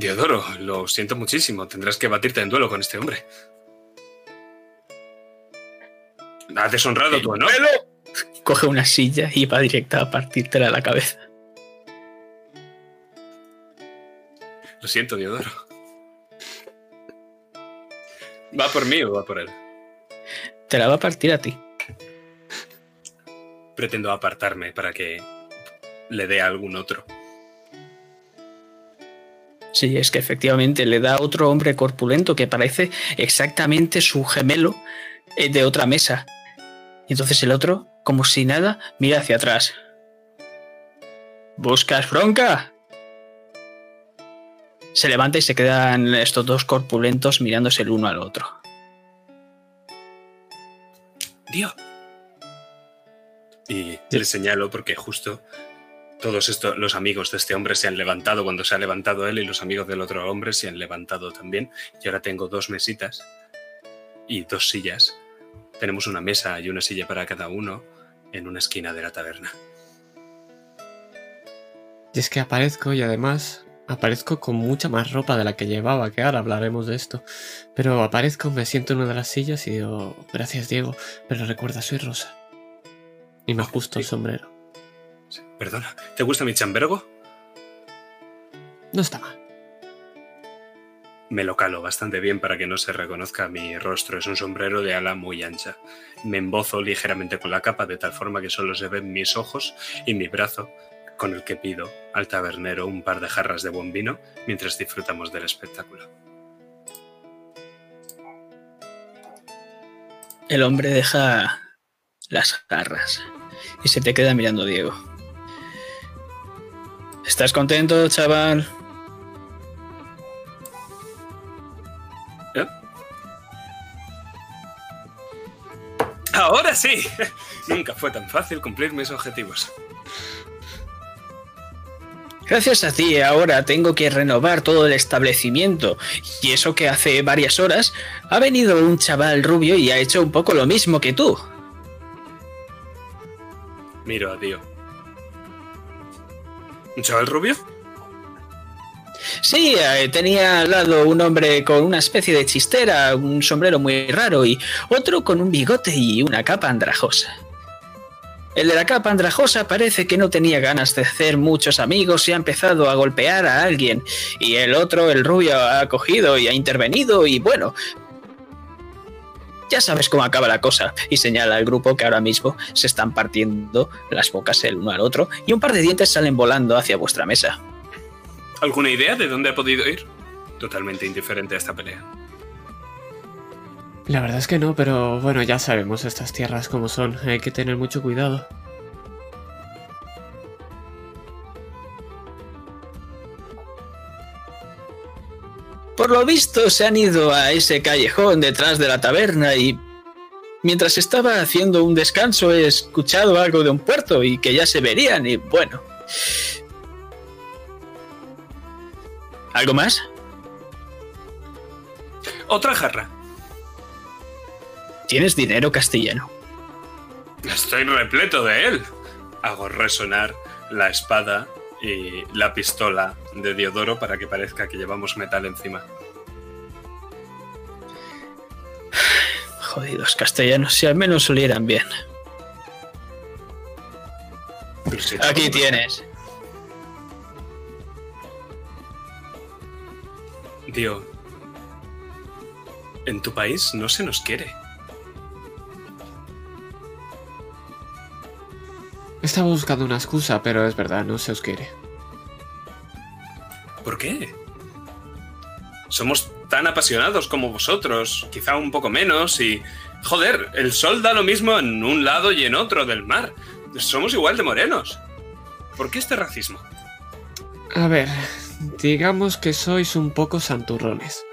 Diodoro, lo siento muchísimo. Tendrás que batirte en duelo con este hombre. ¿Has deshonrado tu honor? Coge una silla y va directa a partírtela a la cabeza. Lo siento, Diodoro. ¿Va por mí o va por él? Te la va a partir a ti. Pretendo apartarme para que le dé a algún otro. Sí, es que efectivamente le da a otro hombre corpulento que parece exactamente su gemelo eh, de otra mesa. Y entonces el otro, como si nada, mira hacia atrás. ¿Buscas bronca? Se levanta y se quedan estos dos corpulentos mirándose el uno al otro. Dio. Y le señalo porque justo todos estos, los amigos de este hombre se han levantado cuando se ha levantado él y los amigos del otro hombre se han levantado también. Y ahora tengo dos mesitas y dos sillas. Tenemos una mesa y una silla para cada uno en una esquina de la taberna. Y es que aparezco y además aparezco con mucha más ropa de la que llevaba, que ahora hablaremos de esto. Pero aparezco, me siento en una de las sillas y digo, gracias Diego, pero recuerda, soy Rosa. Y me ajusto el sombrero. Perdona, ¿te gusta mi chambergo? No está mal. Me lo calo bastante bien para que no se reconozca mi rostro. Es un sombrero de ala muy ancha. Me embozo ligeramente con la capa de tal forma que solo se ven mis ojos y mi brazo, con el que pido al tabernero un par de jarras de buen vino mientras disfrutamos del espectáculo. El hombre deja las garras y se te queda mirando Diego. ¿Estás contento, chaval? ¿Eh? Ahora sí. Nunca fue tan fácil cumplir mis objetivos. Gracias a ti ahora tengo que renovar todo el establecimiento. Y eso que hace varias horas ha venido un chaval rubio y ha hecho un poco lo mismo que tú. Miro a Dio. ¿Un chaval rubio? Sí, eh, tenía al lado un hombre con una especie de chistera, un sombrero muy raro y otro con un bigote y una capa andrajosa. El de la capa andrajosa parece que no tenía ganas de hacer muchos amigos y ha empezado a golpear a alguien. Y el otro, el rubio, ha cogido y ha intervenido y bueno... Ya sabes cómo acaba la cosa. Y señala al grupo que ahora mismo se están partiendo las bocas el uno al otro y un par de dientes salen volando hacia vuestra mesa. ¿Alguna idea de dónde ha podido ir? Totalmente indiferente a esta pelea. La verdad es que no, pero bueno, ya sabemos estas tierras como son. Hay que tener mucho cuidado. Por lo visto se han ido a ese callejón detrás de la taberna y mientras estaba haciendo un descanso he escuchado algo de un puerto y que ya se verían y bueno. ¿Algo más? Otra jarra. ¿Tienes dinero castellano? Estoy repleto de él. Hago resonar la espada y la pistola de Diodoro para que parezca que llevamos metal encima. Jodidos castellanos, si al menos olieran bien. Aquí tienes. Dio, en tu país no se nos quiere. Estaba buscando una excusa, pero es verdad, no se os quiere. ¿Por qué? Somos tan apasionados como vosotros, quizá un poco menos, y... Joder, el sol da lo mismo en un lado y en otro del mar. Somos igual de morenos. ¿Por qué este racismo? A ver, digamos que sois un poco santurrones.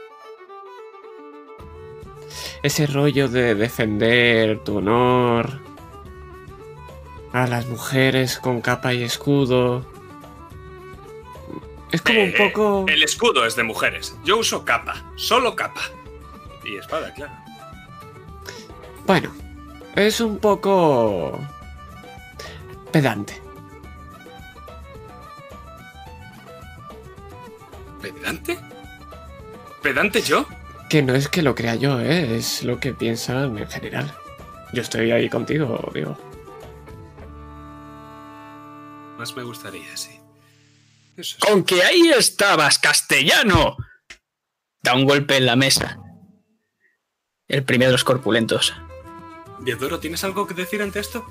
Ese rollo de defender tu honor a las mujeres con capa y escudo. Es como un Eh, poco... El escudo es de mujeres. Yo uso capa, solo capa. Y espada, claro. Bueno, es un poco... pedante. ¿Pedante? ¿Pedante yo? Que no es que lo crea yo, ¿eh? es lo que piensan en general. Yo estoy ahí contigo, digo. Más me gustaría, sí. Eso. Con que ahí estabas, castellano. Da un golpe en la mesa. El primero de los corpulentos. Diodoro, ¿tienes algo que decir ante esto?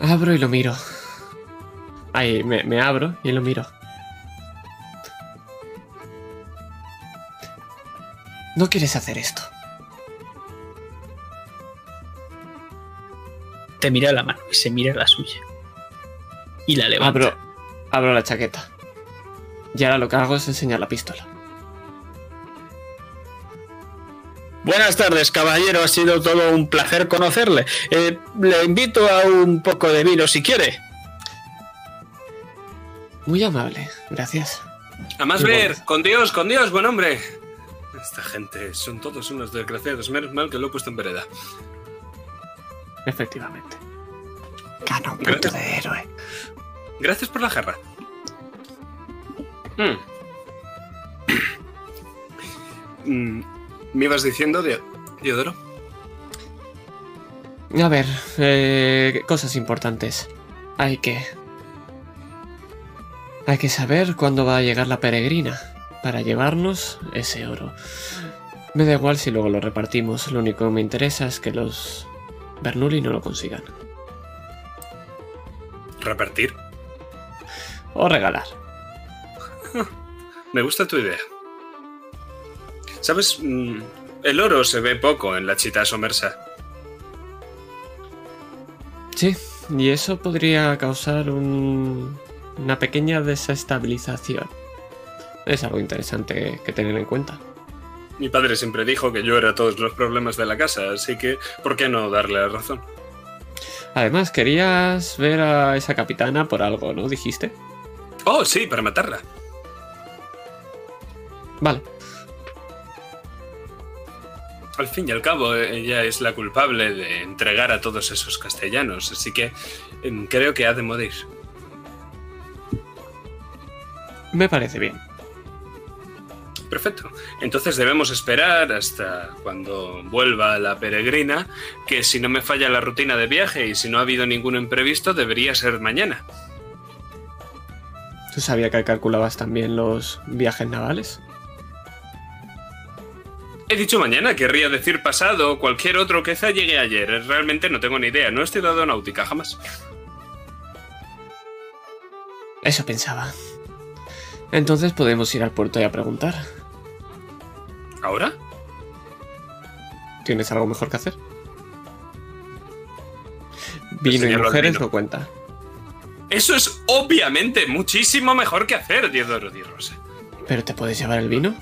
Abro y lo miro. Ahí, me, me abro y lo miro. No quieres hacer esto. Te mira la mano y se mira la suya. Y la levanta. Abro, abro la chaqueta. Y ahora lo que hago es enseñar la pistola. Buenas tardes, caballero. Ha sido todo un placer conocerle. Eh, le invito a un poco de vino si quiere. Muy amable, gracias. A más ver, bueno. con Dios, con Dios, buen hombre. Esta gente son todos unos desgraciados. Menos mal que lo he puesto en vereda. Efectivamente. Gana un punto de héroe. Gracias por la jarra. Mm. Mm, ¿Me ibas diciendo, Dio- Diodoro? A ver, eh, cosas importantes. Hay que... Hay que saber cuándo va a llegar la peregrina para llevarnos ese oro. Me da igual si luego lo repartimos, lo único que me interesa es que los Bernoulli no lo consigan. Repartir. O regalar. Me gusta tu idea. ¿Sabes? Mm, El oro se ve poco en la chita somersa. Sí, y eso podría causar un- una pequeña desestabilización. Es algo interesante que tener en cuenta. Mi padre siempre dijo que yo era todos los problemas de la casa, así que ¿por qué no darle la razón? Además, querías ver a esa capitana por algo, ¿no? Dijiste. Oh, sí, para matarla. Vale. Al fin y al cabo, ella es la culpable de entregar a todos esos castellanos, así que em, creo que ha de morir. Me parece bien. Perfecto. Entonces debemos esperar hasta cuando vuelva la peregrina, que si no me falla la rutina de viaje y si no ha habido ningún imprevisto, debería ser mañana. ¿Tú sabías que calculabas también los viajes navales? He dicho mañana, querría decir pasado o cualquier otro que quizá llegue ayer. Realmente no tengo ni idea, no he estudiado náutica jamás. Eso pensaba. Entonces podemos ir al puerto y a preguntar. ¿Ahora? ¿Tienes algo mejor que hacer? Vino y mujeres no cuenta. Eso es obviamente muchísimo mejor que hacer, Diodoro Di Rosa. ¿Pero te puedes llevar el vino?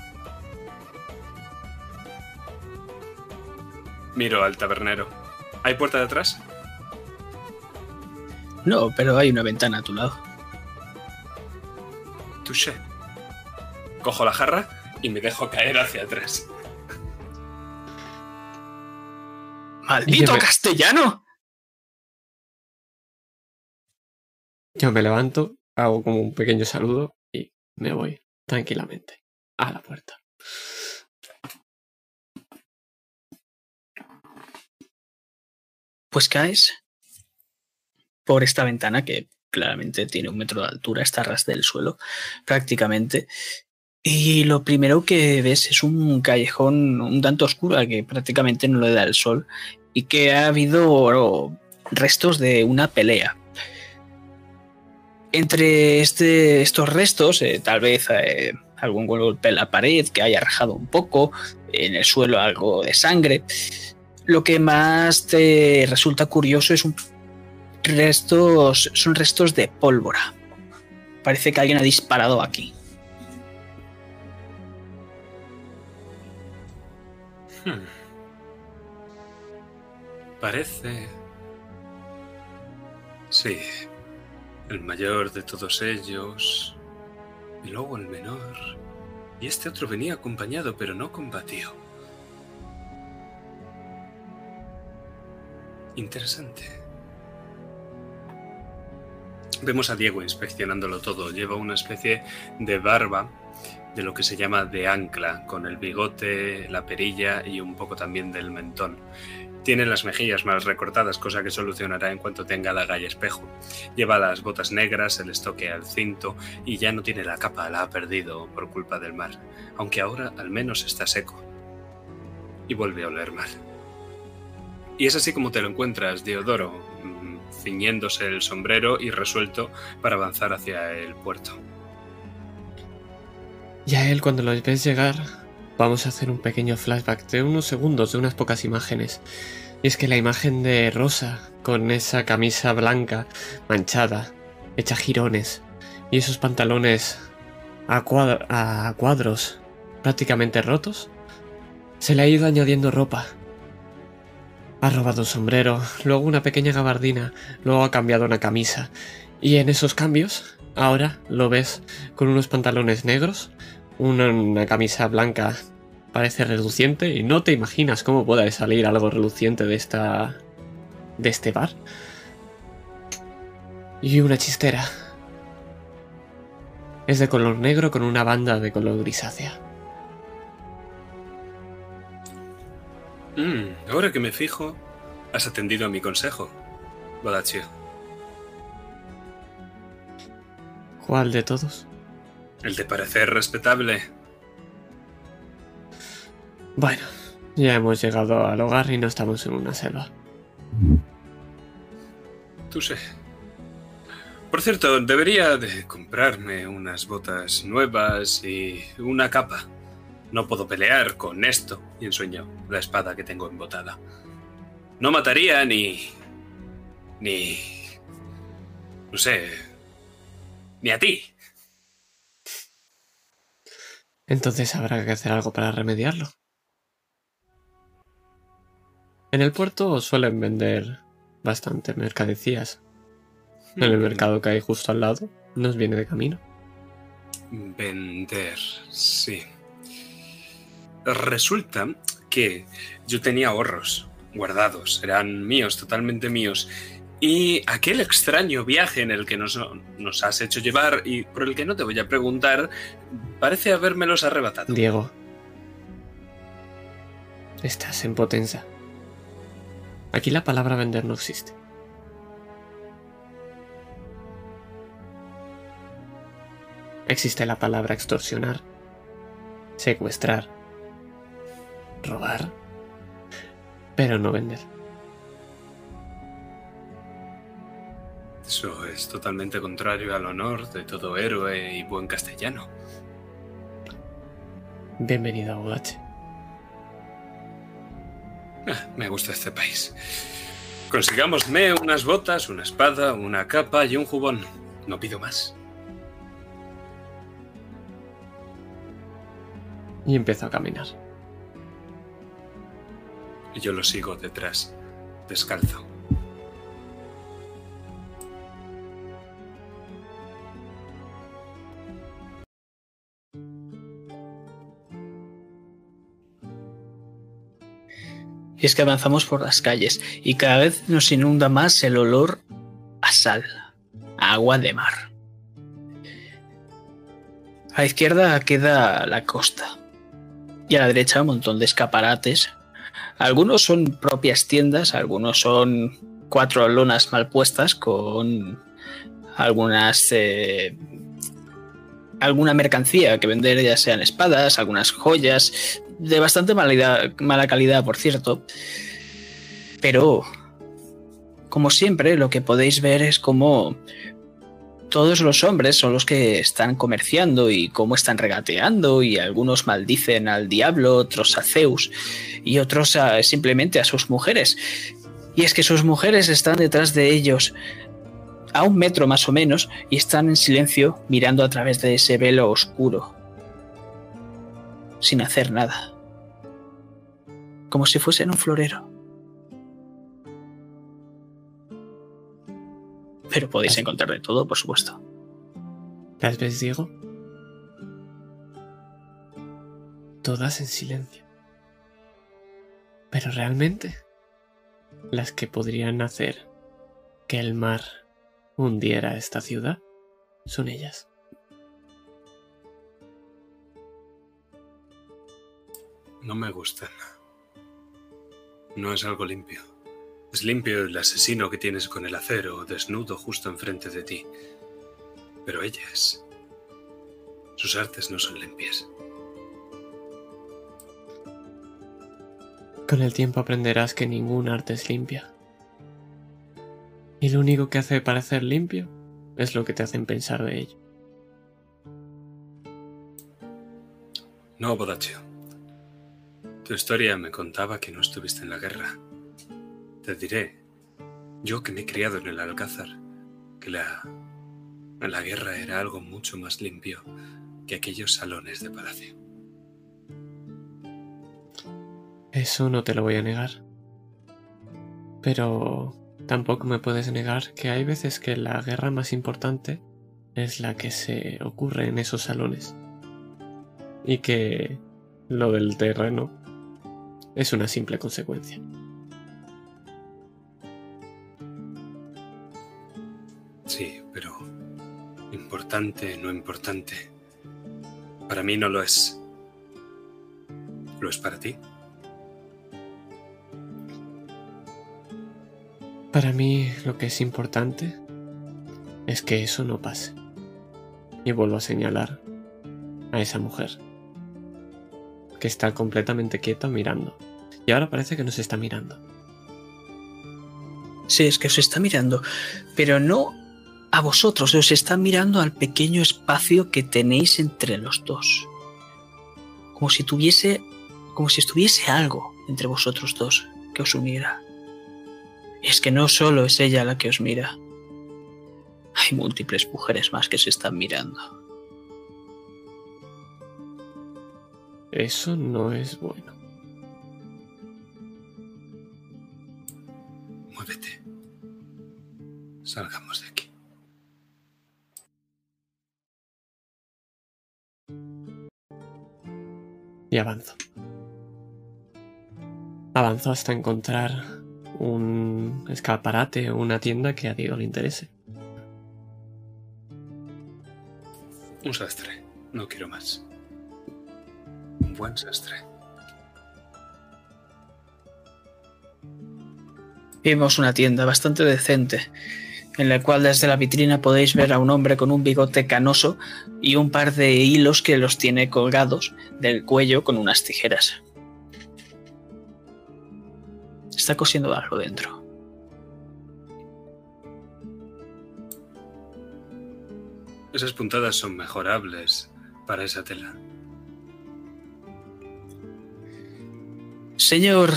Miro al tabernero. ¿Hay puerta de atrás? No, pero hay una ventana a tu lado. Touché. Cojo la jarra y me dejo caer hacia atrás. ¡Maldito me- castellano! Yo me levanto, hago como un pequeño saludo y me voy tranquilamente a la puerta. Pues caes por esta ventana que claramente tiene un metro de altura, está ras del suelo prácticamente. Y lo primero que ves es un callejón un tanto oscuro que prácticamente no le da el sol y que ha habido restos de una pelea. Entre este- estos restos, eh, tal vez eh, algún golpe en la pared que haya rajado un poco, en el suelo algo de sangre. Lo que más te resulta curioso es un restos, son restos de pólvora. Parece que alguien ha disparado aquí. Hmm. Parece... Sí. El mayor de todos ellos. Y luego el menor. Y este otro venía acompañado, pero no combatió. Interesante. Vemos a Diego inspeccionándolo todo. Lleva una especie de barba de lo que se llama de ancla, con el bigote, la perilla y un poco también del mentón. Tiene las mejillas mal recortadas, cosa que solucionará en cuanto tenga la galla espejo. Lleva las botas negras, el estoque al cinto y ya no tiene la capa, la ha perdido por culpa del mar, aunque ahora al menos está seco. Y vuelve a oler mal. Y es así como te lo encuentras, Diodoro, mm, ciñéndose el sombrero y resuelto para avanzar hacia el puerto. Y a él cuando lo ves llegar, vamos a hacer un pequeño flashback de unos segundos, de unas pocas imágenes. Y es que la imagen de Rosa, con esa camisa blanca, manchada, hecha jirones, y esos pantalones a, a cuadros prácticamente rotos, se le ha ido añadiendo ropa. Ha robado un sombrero, luego una pequeña gabardina, luego ha cambiado una camisa. Y en esos cambios, ahora lo ves con unos pantalones negros, una, una camisa blanca parece reluciente y no te imaginas cómo puede salir algo reluciente de esta de este bar. Y una chistera. Es de color negro con una banda de color grisácea. Mm, ahora que me fijo, has atendido a mi consejo, Bodachio. ¿Cuál de todos? El de parecer respetable. Bueno, ya hemos llegado al hogar y no estamos en una selva. Tú sé. Por cierto, debería de comprarme unas botas nuevas y una capa. No puedo pelear con esto, y ensueño la espada que tengo embotada. No mataría ni... ni No sé. Ni a ti. Entonces habrá que hacer algo para remediarlo. En el puerto suelen vender bastante mercancías. En el mercado que hay justo al lado nos viene de camino. Vender, sí. Resulta que yo tenía ahorros guardados, eran míos, totalmente míos. Y aquel extraño viaje en el que nos, has hecho llevar y por el que no te voy a preguntar, parece habérmelos arrebatado. Diego, estás en potencia. Aquí la palabra vender no existe. Existe la palabra extorsionar, secuestrar, robar, pero no vender. Eso es totalmente contrario al honor de todo héroe y buen castellano. Bienvenido a Ugache. Ah, me gusta este país. Consigámosme unas botas, una espada, una capa y un jubón. No pido más. Y empiezo a caminar. Y yo lo sigo detrás, descalzo. Y es que avanzamos por las calles y cada vez nos inunda más el olor a sal, a agua de mar. A la izquierda queda la costa y a la derecha un montón de escaparates. Algunos son propias tiendas, algunos son cuatro lonas mal puestas con algunas eh, alguna mercancía que vender, ya sean espadas, algunas joyas, de bastante mala calidad, por cierto. Pero, como siempre, lo que podéis ver es como todos los hombres son los que están comerciando y cómo están regateando y algunos maldicen al diablo, otros a Zeus y otros simplemente a sus mujeres. Y es que sus mujeres están detrás de ellos a un metro más o menos y están en silencio mirando a través de ese velo oscuro, sin hacer nada, como si fuesen un florero. Pero podéis encontrar de todo, por supuesto. ¿Las ves, Diego? Todas en silencio. Pero realmente, las que podrían hacer que el mar hundiera esta ciudad son ellas. No me gustan. No es algo limpio. Es limpio el asesino que tienes con el acero desnudo justo enfrente de ti. Pero ellas... Sus artes no son limpias. Con el tiempo aprenderás que ningún arte es limpia. Y lo único que hace parecer limpio es lo que te hacen pensar de ello. No, Bodachio. Tu historia me contaba que no estuviste en la guerra. Te diré, yo que me he criado en el Alcázar, que la, la guerra era algo mucho más limpio que aquellos salones de palacio. Eso no te lo voy a negar. Pero Tampoco me puedes negar que hay veces que la guerra más importante es la que se ocurre en esos salones. Y que lo del terreno es una simple consecuencia. Sí, pero importante, no importante. Para mí no lo es. ¿Lo es para ti? Para mí lo que es importante es que eso no pase. Y vuelvo a señalar a esa mujer que está completamente quieta mirando. Y ahora parece que nos está mirando. Sí, es que os está mirando, pero no a vosotros, os está mirando al pequeño espacio que tenéis entre los dos. Como si tuviese, como si estuviese algo entre vosotros dos que os uniera es que no solo es ella la que os mira. Hay múltiples mujeres más que se están mirando. Eso no es bueno. Muévete. Salgamos de aquí. Y avanzo. Avanzo hasta encontrar un escaparate o una tienda que a Diego le interese. Un sastre. No quiero más. Un buen sastre. Vimos una tienda bastante decente, en la cual desde la vitrina podéis ver a un hombre con un bigote canoso y un par de hilos que los tiene colgados del cuello con unas tijeras. Está cosiendo algo dentro. Esas puntadas son mejorables para esa tela. Señor,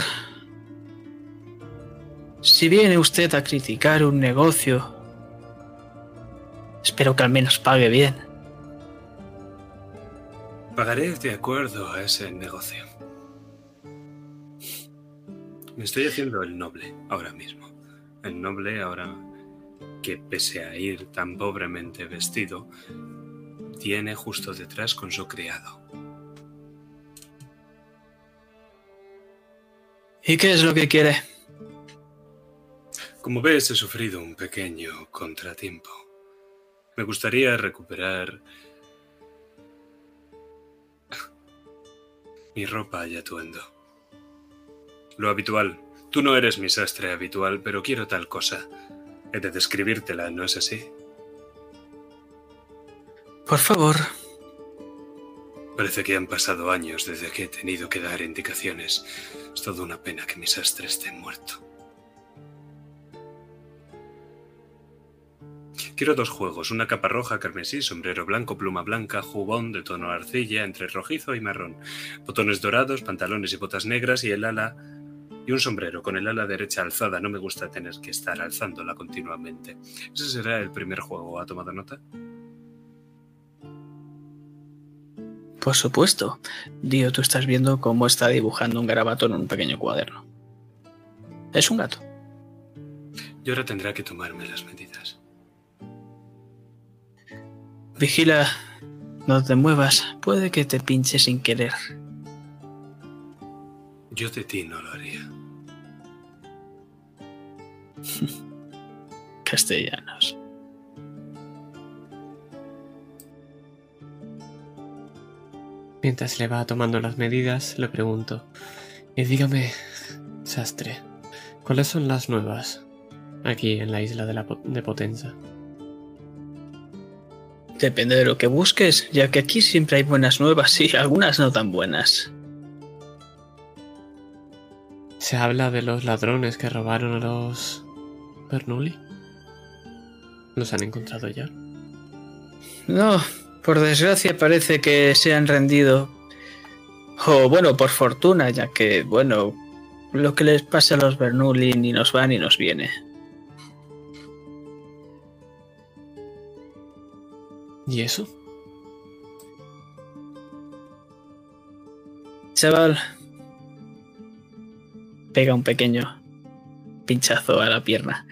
si viene usted a criticar un negocio, espero que al menos pague bien. Pagaré de acuerdo a ese negocio. Me estoy haciendo el noble ahora mismo. El noble ahora que pese a ir tan pobremente vestido, tiene justo detrás con su criado. ¿Y qué es lo que quiere? Como ves, he sufrido un pequeño contratiempo. Me gustaría recuperar mi ropa y atuendo. Lo habitual. Tú no eres mi sastre habitual, pero quiero tal cosa. He de describírtela, ¿no es así? Por favor. Parece que han pasado años desde que he tenido que dar indicaciones. Es toda una pena que mi sastre esté muerto. Quiero dos juegos, una capa roja carmesí, sombrero blanco, pluma blanca, jubón de tono arcilla entre rojizo y marrón, botones dorados, pantalones y botas negras y el ala y un sombrero con el ala derecha alzada. No me gusta tener que estar alzándola continuamente. Ese será el primer juego. ¿Ha tomado nota? Por supuesto. Dio, tú estás viendo cómo está dibujando un garabato en un pequeño cuaderno. Es un gato. Y ahora tendrá que tomarme las medidas. Vigila, no te muevas. Puede que te pinche sin querer. Yo de ti no lo haría. Castellanos. Mientras le va tomando las medidas, le pregunto. Y dígame, sastre, ¿cuáles son las nuevas aquí en la isla de, la, de Potenza? Depende de lo que busques, ya que aquí siempre hay buenas nuevas y algunas no tan buenas. Se habla de los ladrones que robaron a los Bernoulli. ¿Los han encontrado ya? No, por desgracia parece que se han rendido. O bueno, por fortuna, ya que, bueno, lo que les pasa a los Bernoulli ni nos va ni nos viene. ¿Y eso? Chaval, pega un pequeño pinchazo a la pierna,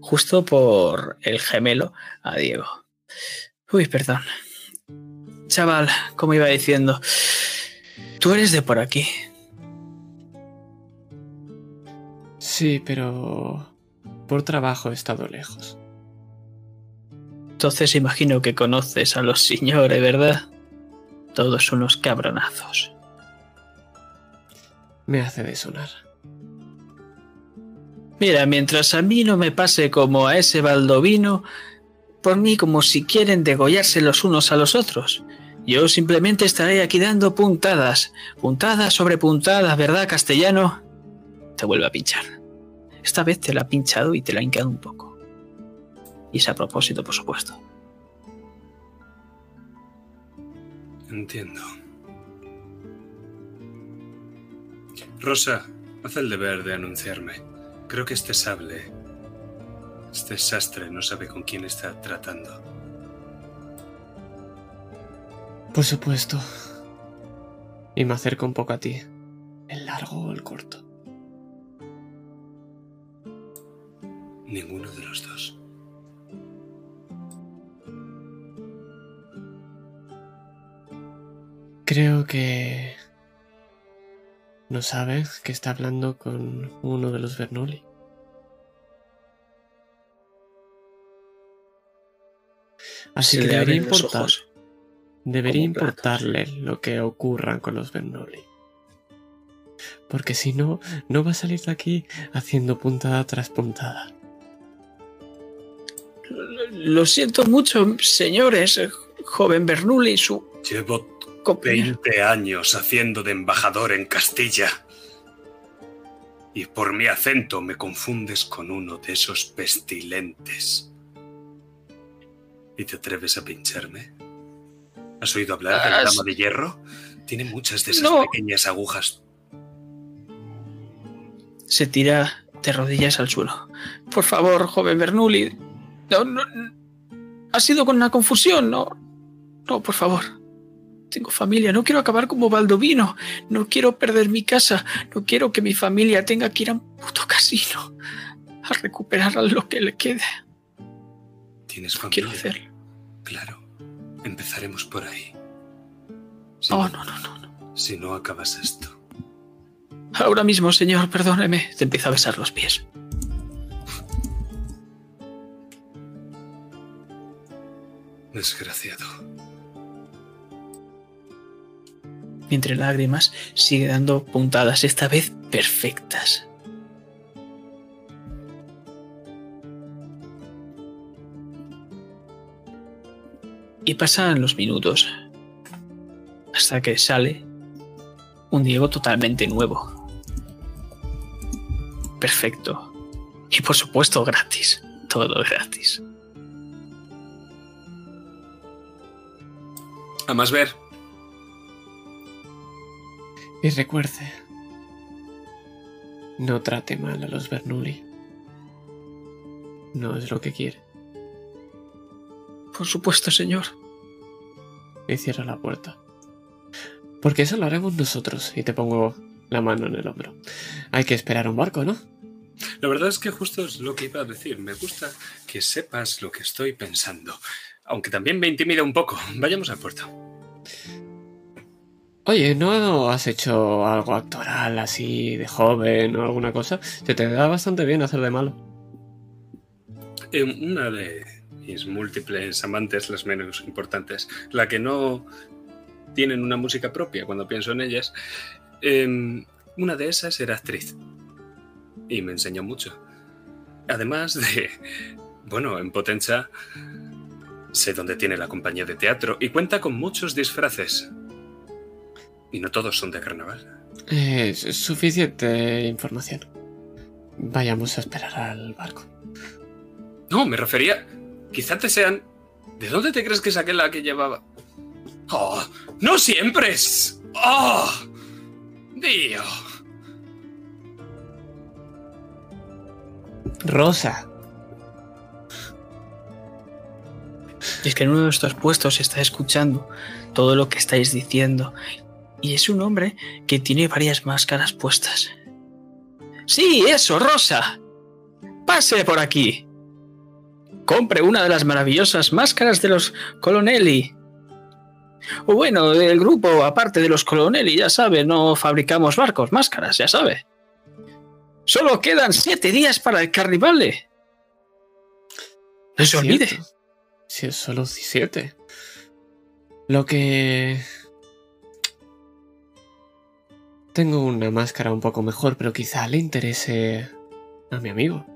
justo por el gemelo a Diego. Uy, perdón. Chaval, como iba diciendo, tú eres de por aquí. Sí, pero por trabajo he estado lejos. Entonces imagino que conoces a los señores, ¿verdad? Todos unos cabronazos. Me hace de sonar. Mira, mientras a mí no me pase como a ese baldovino, por mí como si quieren degollarse los unos a los otros. Yo simplemente estaré aquí dando puntadas, puntadas sobre puntadas, ¿verdad, castellano? Te vuelve a pinchar. Esta vez te la ha pinchado y te la ha hincado un poco. Y es a propósito, por supuesto. Entiendo. Rosa, haz el deber de anunciarme. Creo que este sable Este sastre no sabe con quién está tratando. Por supuesto. Y me acerco un poco a ti. ¿El largo o el corto? Ninguno de los dos. Creo que... No sabe que está hablando con uno de los Bernoulli. Así que debería importar. Debería platos. importarle lo que ocurra con los Bernoulli. Porque si no, no va a salir de aquí haciendo puntada tras puntada. Lo siento mucho, señores. eh, Joven Bernoulli, su Llevo compañero. 20 años haciendo de embajador en Castilla. Y por mi acento me confundes con uno de esos pestilentes. ¿Y te atreves a pincharme? ¿Has oído hablar Ah, del s- dama de hierro? Tiene muchas de esas No. pequeñas agujas. Se tira de rodillas al suelo. Por favor, joven Bernoulli. No, no, no. Ha sido con una confusión, no. No, por favor. Tengo familia, no quiero acabar como Baldovino. No quiero perder mi casa. No quiero que mi familia tenga que ir a un puto casino a recuperar lo que le quede. ¿Tienes No quiero hacerlo. Claro. Empezaremos por ahí. Si, Oh, no, no, no, no. si no acabas esto. Ahora mismo, señor, perdóneme. Te empieza a besar los pies. Desgraciado. Entre lágrimas sigue dando puntadas, esta vez perfectas. Y pasan los minutos hasta que sale un Diego totalmente nuevo. Perfecto. Y por supuesto gratis. Todo gratis. A más ver. Y recuerde, no trate mal a los Bernoulli. No es lo que quiere. Por supuesto, señor. Y cierra la puerta. Porque eso lo haremos nosotros. Y te pongo la mano en el hombro. Hay que esperar un barco, ¿no? La verdad es que justo es lo que iba a decir. Me gusta que sepas lo que estoy pensando. Aunque también me intimida un poco. Vayamos al puerto. Oye, ¿no has hecho algo actoral así de joven o alguna cosa? Se te da bastante bien hacer de malo. Eh, una de mis múltiples amantes, las menos importantes, la que no tienen una música propia cuando pienso en ellas, eh, una de esas era actriz. Y me enseñó mucho. Además de, bueno, en Potenza sé dónde tiene la compañía de teatro y cuenta con muchos disfraces. Y no todos son de carnaval. Es suficiente información. Vayamos a esperar al barco. No, me refería. Quizá te sean. ¿De dónde te crees que saqué la que llevaba? ¡Oh! ¡No siempre es! ¡Oh! Rosa. Es que en uno de estos puestos está escuchando todo lo que estáis diciendo. Y es un hombre que tiene varias máscaras puestas. Sí, eso, Rosa. Pase por aquí. Compre una de las maravillosas máscaras de los Colonelli. O bueno, del grupo, aparte de los Colonelli, ya sabe, no fabricamos barcos, máscaras, ya sabe. Solo quedan siete días para el carnivale. No se olvide. Si es solo 17. Lo que... Tengo una máscara un poco mejor, pero quizá le interese a mi amigo.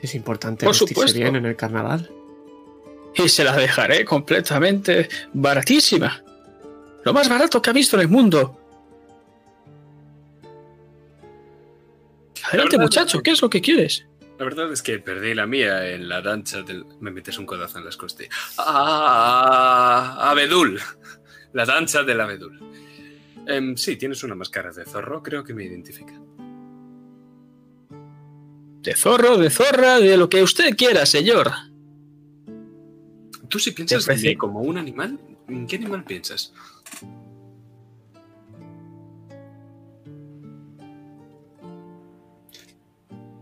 Es importante Por vestirse supuesto. bien en el carnaval. Y se la dejaré completamente baratísima. Lo más barato que ha visto en el mundo. Adelante, verdad, muchacho, ¿qué es lo que quieres? La verdad es que perdí la mía en la danza del. Me metes un codazo en las costillas. ¡Ah! Abedul. La danza del abedul. Em, sí, tienes una máscara de zorro, creo que me identifica. De zorro, de zorra, de lo que usted quiera, señor. ¿Tú si piensas ¿Te en parece? mí como un animal? ¿En qué animal piensas?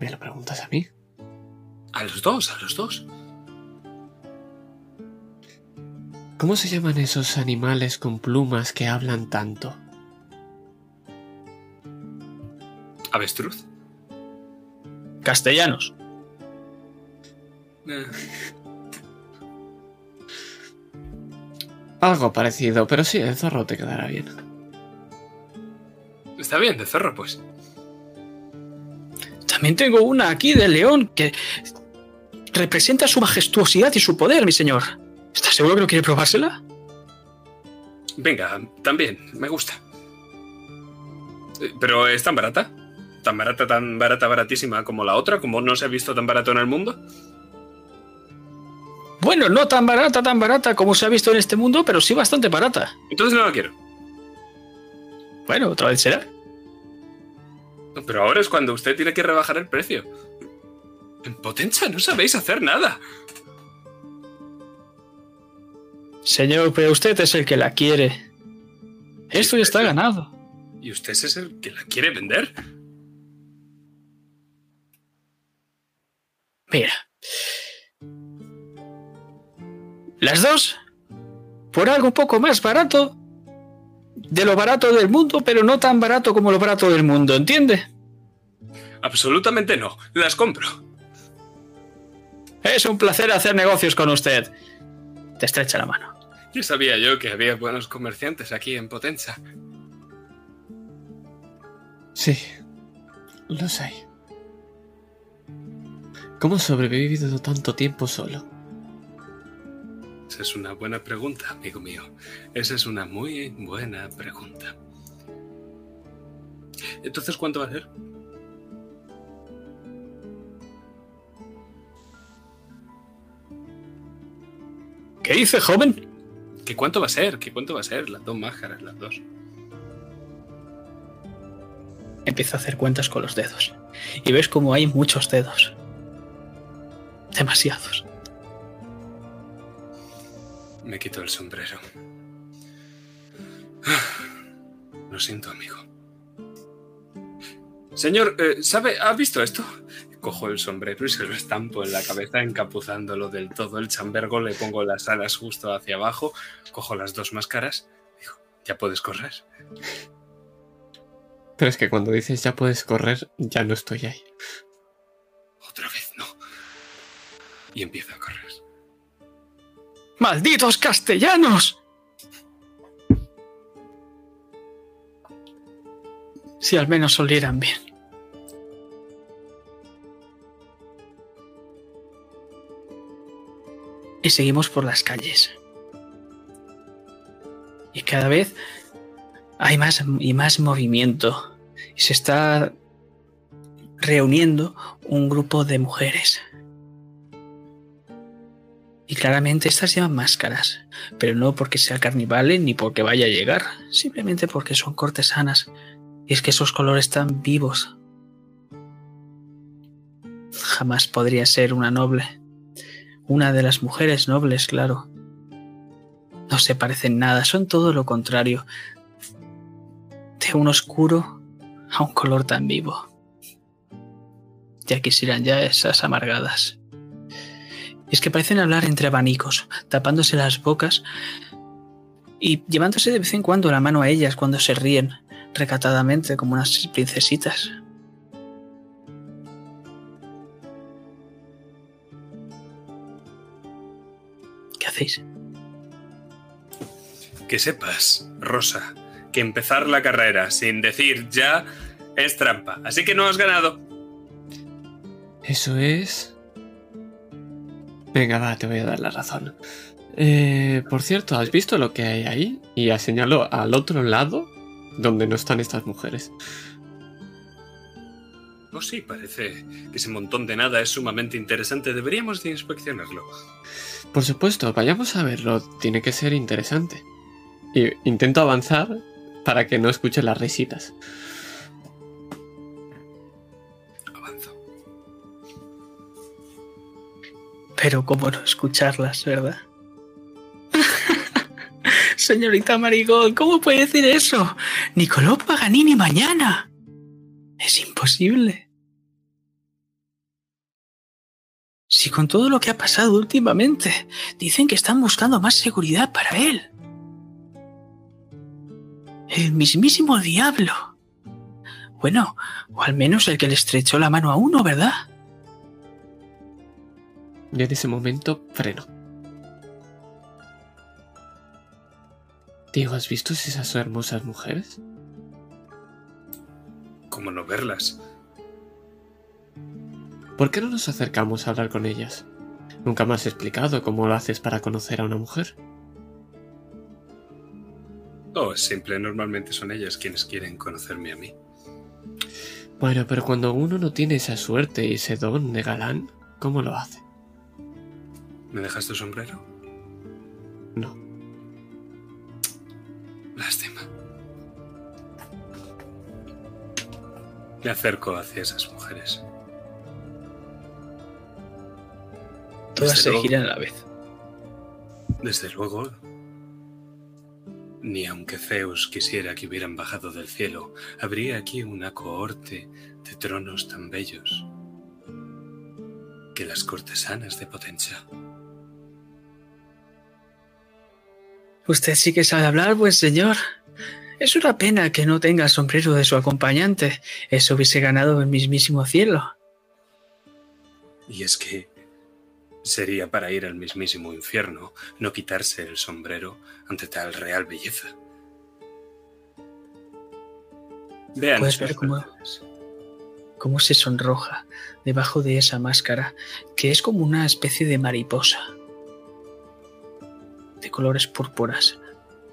¿Me lo preguntas a mí? A los dos, a los dos. ¿Cómo se llaman esos animales con plumas que hablan tanto? ¿Avestruz? Castellanos. Eh, Algo parecido, pero sí, el zorro te quedará bien. está bien, de zorro, pues. También tengo una aquí de león que representa su majestuosidad y su poder, mi señor. ¿Estás seguro que no quiere probársela? Venga, también, me gusta. Eh, ¿Pero es tan barata? ¿Tan barata, tan barata, baratísima como la otra? ¿Como no se ha visto tan barato en el mundo? Bueno, no tan barata, tan barata como se ha visto en este mundo, pero sí bastante barata. Entonces no la quiero. Bueno, otra vez será. Pero ahora es cuando usted tiene que rebajar el precio. En Potenza no sabéis hacer nada. Señor, pero usted es el que la quiere. Esto ya está ganado. ¿Y usted es el que la quiere vender? Mira. Las dos, por algo un poco más barato, de lo barato del mundo, pero no tan barato como lo barato del mundo, ¿entiende? Absolutamente no. Las compro. Es un placer hacer negocios con usted. Te estrecha la mano. Ya sabía yo que había buenos comerciantes aquí en Potenza. Sí, lo sé. ¿Cómo has sobrevivido tanto tiempo solo? Esa es una buena pregunta, amigo mío. Esa es una muy buena pregunta. Entonces, ¿cuánto va a ser? ¿Qué dice, joven? ¿Qué cuánto va a ser? ¿Qué cuánto va a ser? Las dos máscaras, las dos. Empieza a hacer cuentas con los dedos. Y ves como hay muchos dedos. Demasiados. Me quito el sombrero. Lo siento, amigo. Señor, eh, ¿sabe? ¿Ha visto esto? Cojo el sombrero y se lo estampo en la cabeza, encapuzándolo del todo. El chambergo le pongo las alas justo hacia abajo, cojo las dos máscaras. Digo, ya puedes correr. Pero es que cuando dices ya puedes correr, ya no estoy ahí. Otra vez. Y empiezo a correr. ¡Malditos castellanos! Si al menos olieran bien. Y seguimos por las calles. Y cada vez hay más y más movimiento. Y se está reuniendo un grupo de mujeres. Claramente estas llevan máscaras, pero no porque sea carnivales ni porque vaya a llegar, simplemente porque son cortesanas. Y es que esos colores tan vivos. Jamás podría ser una noble. Una de las mujeres nobles, claro. No se parecen nada, son todo lo contrario. De un oscuro a un color tan vivo. Ya quisieran ya esas amargadas. Es que parecen hablar entre abanicos, tapándose las bocas y llevándose de vez en cuando la mano a ellas cuando se ríen, recatadamente como unas princesitas. ¿Qué hacéis? Que sepas, Rosa, que empezar la carrera sin decir ya es trampa. Así que no has ganado. Eso es... Venga, va, te voy a dar la razón. Eh, por cierto, ¿has visto lo que hay ahí? Y a señalo al otro lado donde no están estas mujeres. Oh, sí, parece que ese montón de nada es sumamente interesante. Deberíamos de inspeccionarlo. Por supuesto, vayamos a verlo. Tiene que ser interesante. Y intento avanzar para que no escuche las risitas. Pero cómo no escucharlas, ¿verdad? Señorita Marigold, ¿cómo puede decir eso? Nicolò Paganini mañana. Es imposible. Si con todo lo que ha pasado últimamente, dicen que están buscando más seguridad para él. El mismísimo diablo. Bueno, o al menos el que le estrechó la mano a uno, ¿verdad? Y en ese momento freno. Diego, ¿has visto esas hermosas mujeres? ¿Cómo no verlas? ¿Por qué no nos acercamos a hablar con ellas? Nunca me has explicado cómo lo haces para conocer a una mujer. Oh, es simple. Normalmente son ellas quienes quieren conocerme a mí. Bueno, pero cuando uno no tiene esa suerte y ese don de galán, ¿cómo lo hace? ¿Me dejas tu sombrero? No. Lástima. Me acerco hacia esas mujeres. Todas Desde se luego. giran a la vez. Desde luego, ni aunque Zeus quisiera que hubieran bajado del cielo, habría aquí una cohorte de tronos tan bellos que las cortesanas de Potencia. Usted sí que sabe hablar, pues señor. Es una pena que no tenga el sombrero de su acompañante. Eso hubiese ganado el mismísimo cielo. Y es que sería para ir al mismísimo infierno no quitarse el sombrero ante tal real belleza. Vean Puedes ver cómo-. Cómo se sonroja debajo de esa máscara, que es como una especie de mariposa. De colores púrpuras,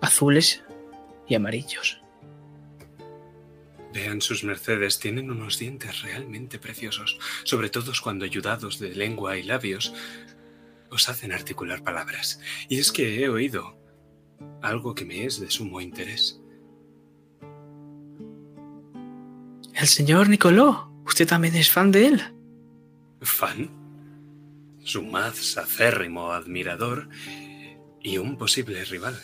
azules y amarillos. Vean sus mercedes, tienen unos dientes realmente preciosos, sobre todo cuando ayudados de lengua y labios os hacen articular palabras. Y es que he oído algo que me es de sumo interés. El señor Nicoló, usted también es fan de él. ¿Fan? Su más acérrimo admirador y un posible rival.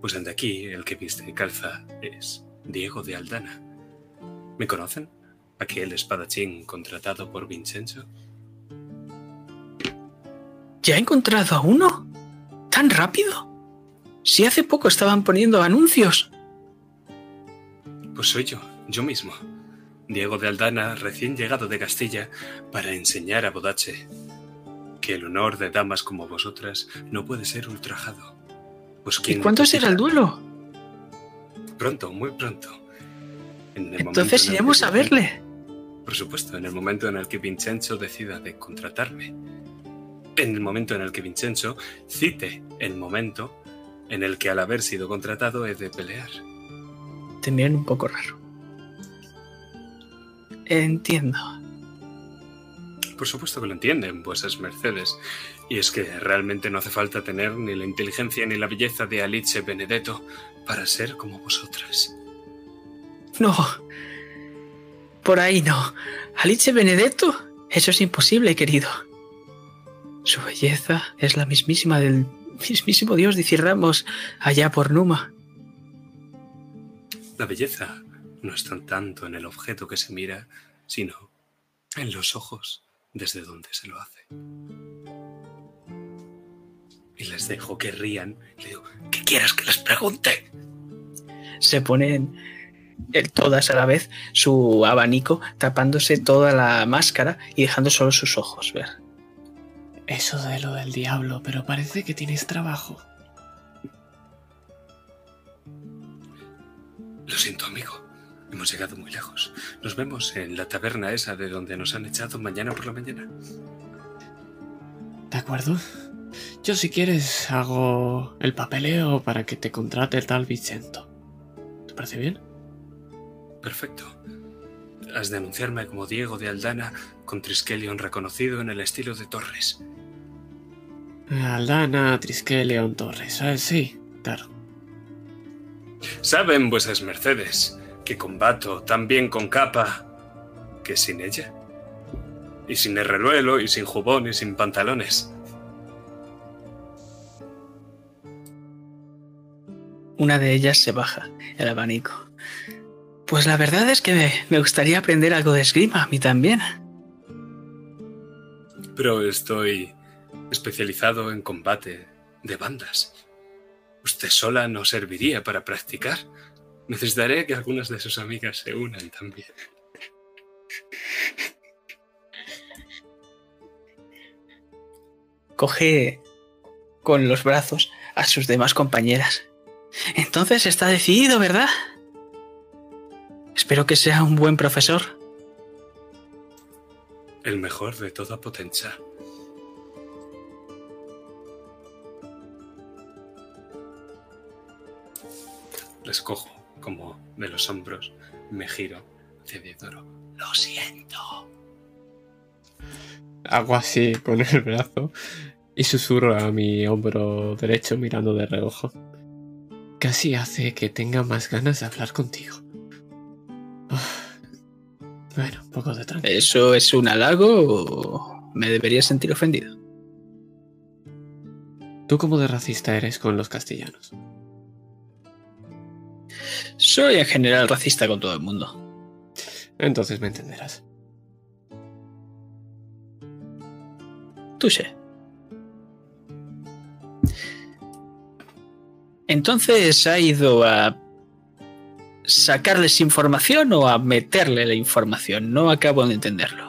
Pues ante aquí el que viste y calza es Diego de Aldana. ¿Me conocen? Aquel espadachín contratado por Vincenzo. ¿Ya ha encontrado a uno? ¿Tan rápido? Si hace poco estaban poniendo anuncios. Pues soy yo, yo mismo. Diego de Aldana, recién llegado de Castilla, para enseñar a Bodache que el honor de damas como vosotras no puede ser ultrajado. Pues ¿Y cuándo será el duelo? Pronto, muy pronto. En el Entonces en el iremos que- a verle. Por supuesto, en el momento en el que Vincenzo decida de contratarme. En el momento en el que Vincenzo cite el momento en el que al haber sido contratado he de pelear. Te miran un poco raro. Entiendo. Por supuesto que lo entienden, vuesas mercedes. Y es que realmente no hace falta tener ni la inteligencia ni la belleza de Alice Benedetto para ser como vosotras. No. Por ahí no. Alice Benedetto, eso es imposible, querido. Su belleza es la mismísima del mismísimo dios de Ramos allá por Numa. La belleza no está tanto en el objeto que se mira, sino en los ojos desde donde se lo hace. Y les dejo que rían. Le digo, ¿qué quieres que les pregunte? Se ponen eh, todas a la vez su abanico, tapándose toda la máscara y dejando solo sus ojos ver. Eso de lo del diablo, pero parece que tienes trabajo. Lo siento, amigo. Hemos llegado muy lejos. Nos vemos en la taberna esa de donde nos han echado mañana por la mañana. ¿De acuerdo? Yo si quieres hago el papeleo para que te contrate el tal Vicento. ¿Te parece bien? Perfecto. Has de anunciarme como Diego de Aldana con Triskelion reconocido en el estilo de Torres. Aldana, Triskelion, Torres. Ah, sí, claro. Saben vuesas mercedes que combato tan bien con capa que sin ella. Y sin el reluelo, y sin jubón, y sin pantalones. Una de ellas se baja el abanico. Pues la verdad es que me, me gustaría aprender algo de esgrima a mí también. Pero estoy especializado en combate de bandas. Usted sola no serviría para practicar. Necesitaré que algunas de sus amigas se unan también. Coge con los brazos a sus demás compañeras. Entonces está decidido, ¿verdad? Espero que sea un buen profesor. El mejor de toda potencia. Les cojo como de los hombros, me giro hacia Diodoro. Lo siento. Hago así con el brazo y susurro a mi hombro derecho mirando de reojo. Casi hace que tenga más ganas de hablar contigo. Uf. Bueno, un poco de tranquilidad. ¿Eso es un halago o me debería sentir ofendido? ¿Tú cómo de racista eres con los castellanos? Soy en general racista con todo el mundo. Entonces me entenderás. Touché. Entonces ha ido a sacarles información o a meterle la información. No acabo de entenderlo.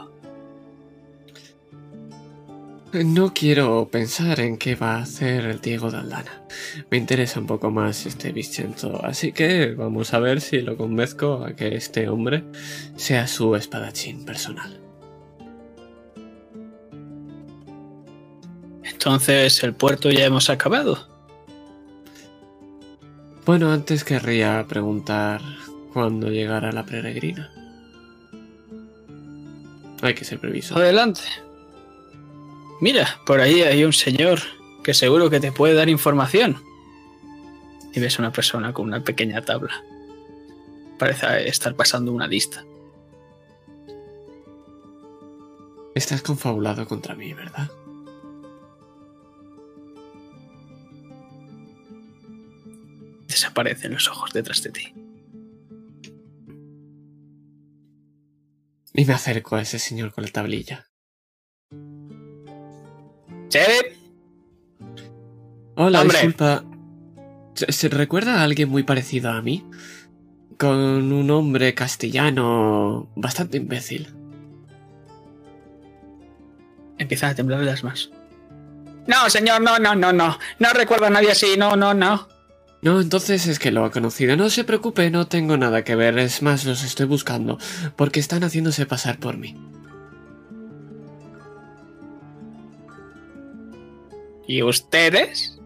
No quiero pensar en qué va a hacer el Diego de Aldana. Me interesa un poco más este Vincenzo, así que vamos a ver si lo convenzco a que este hombre sea su espadachín personal. Entonces el puerto ya hemos acabado. Bueno, antes querría preguntar cuándo llegará la peregrina. Hay que ser previso. Adelante. Mira, por ahí hay un señor que seguro que te puede dar información. Y ves a una persona con una pequeña tabla. Parece estar pasando una lista. Estás confabulado contra mí, ¿verdad? Desaparecen los ojos detrás de ti. Y me acerco a ese señor con la tablilla. Sí. Hola, Hombre. disculpa. ¿Se, se recuerda a alguien muy parecido a mí? Con un hombre castellano bastante imbécil. Empiezan a temblar las más. No, señor, no, no, no, no. No recuerdo a nadie así, no, no, no. No, entonces es que lo ha conocido. No se preocupe, no tengo nada que ver. Es más, los estoy buscando. Porque están haciéndose pasar por mí. ¿Y ustedes?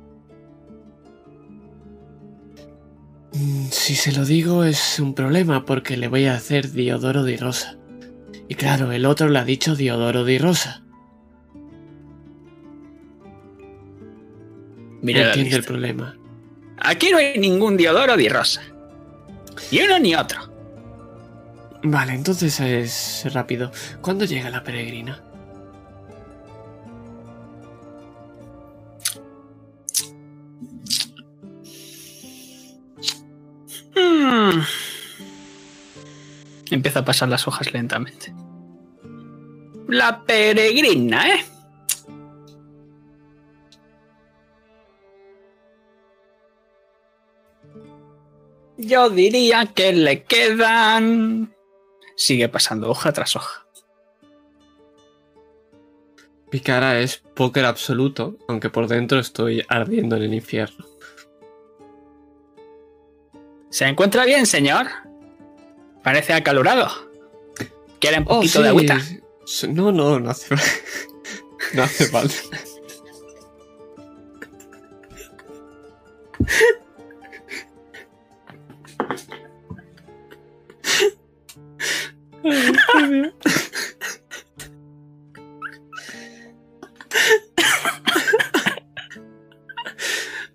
Mm, Si se lo digo es un problema porque le voy a hacer Diodoro di Rosa. Y claro, el otro le ha dicho Diodoro di Rosa. Mira Entiende el problema. Aquí no hay ningún Diodoro ni Rosa. Ni uno ni otro. Vale, entonces es rápido. ¿Cuándo llega la peregrina? Hmm. Empieza a pasar las hojas lentamente. La peregrina, ¿eh? Yo diría que le quedan... Sigue pasando hoja tras hoja. Mi cara es póker absoluto, aunque por dentro estoy ardiendo en el infierno. ¿Se encuentra bien, señor? Parece acalorado. ¿Quiere un Oh, poquito sí. de agüita? S- No, no, no hace, no hace falta.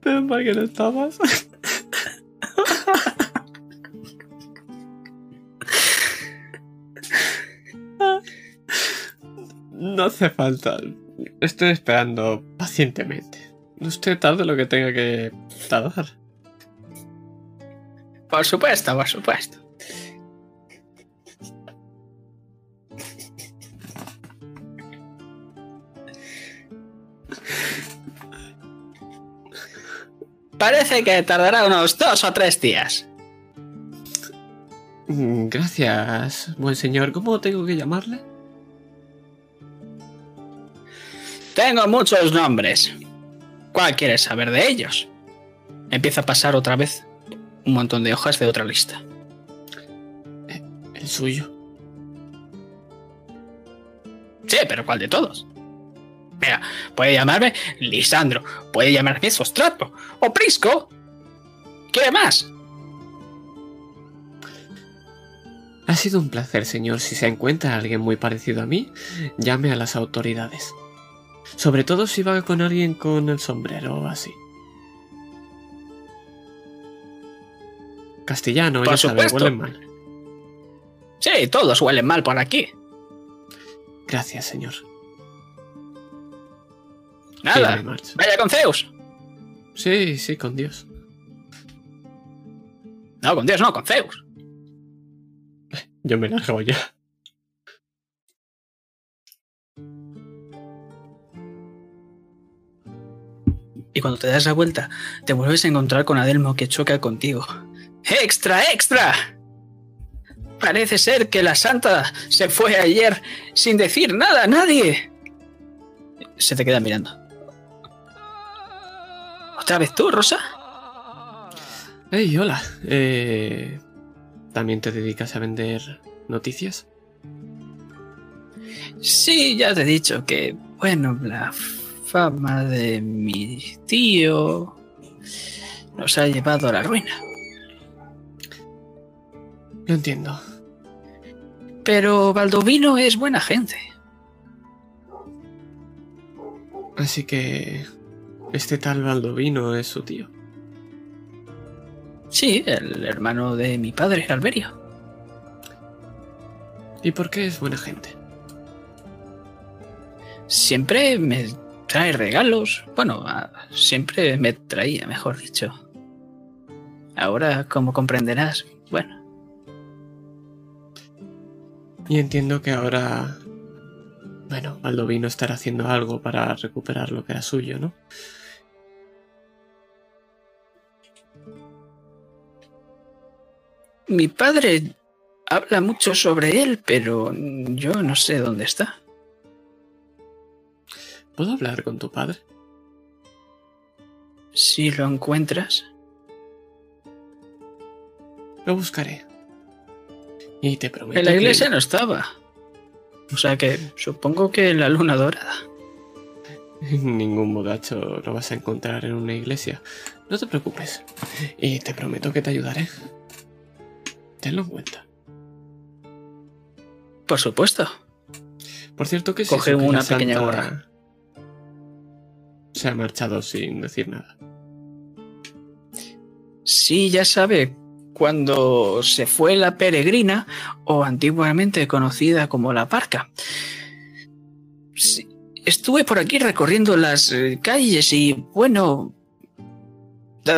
Pero para que no estabas. No hace falta. Estoy esperando pacientemente. Usted tarde lo que tenga que tardar. Por supuesto, por supuesto. Parece que tardará unos dos o tres días. Mm, Gracias, buen señor. ¿Cómo tengo que llamarle? Tengo muchos nombres. ¿Cuál quieres saber de ellos? Empieza a pasar otra vez un montón de hojas de otra lista. El suyo. Sí, pero ¿cuál de todos? Mira, puede llamarme Lisandro, puede llamarme Sostrato o Prisco. ¿Qué más? Ha sido un placer, señor. Si se encuentra alguien muy parecido a mí, llame a las autoridades. Sobre todo si va con alguien con el sombrero o así. Castellano, Por ya sabe, huelen mal. Sí, todos huelen mal por aquí. Gracias, señor. Nada. Vaya con Zeus. Sí, sí, con Dios. No, con Dios no, con Zeus. Yo me largo ya. Y cuando te das la vuelta, te vuelves a encontrar con Adelmo que choca contigo. ¡Extra, extra! Parece ser que la santa se fue ayer sin decir nada a nadie. Se te queda mirando. ¿Otra vez tú, Rosa? Hey, hola. Eh, ¿También te dedicas a vender noticias? Sí, ya te he dicho que, bueno, la fama de mi tío nos ha llevado a la ruina. Lo entiendo. Pero Baldovino es buena gente. Así que... Este tal Baldovino es su tío. Sí, el hermano de mi padre, Alberio. ¿Y por qué es buena gente? Siempre me trae regalos. Bueno, siempre me traía, mejor dicho. Ahora, como comprenderás, bueno, Y entiendo que ahora... Bueno, Baldovino estará haciendo algo para recuperar lo que era suyo, ¿no? mi padre habla mucho sobre él, pero yo no sé dónde está. ¿Puedo hablar con tu padre? Si lo encuentras, Lo buscaré. Y te prometo en la que- iglesia no estaba. O sea que supongo que en la luna dorada. Ningún modacho lo vas a encontrar en una iglesia. No te preocupes. Y te prometo que te ayudaré. Tenlo en cuenta. Por supuesto. Por cierto que sí, Coge eso una pequeña santa gorra. Se ha marchado sin decir nada. Sí, ya sabe, cuando se fue la peregrina, o antiguamente conocida como la parca. Estuve por aquí recorriendo las eh, calles y, bueno,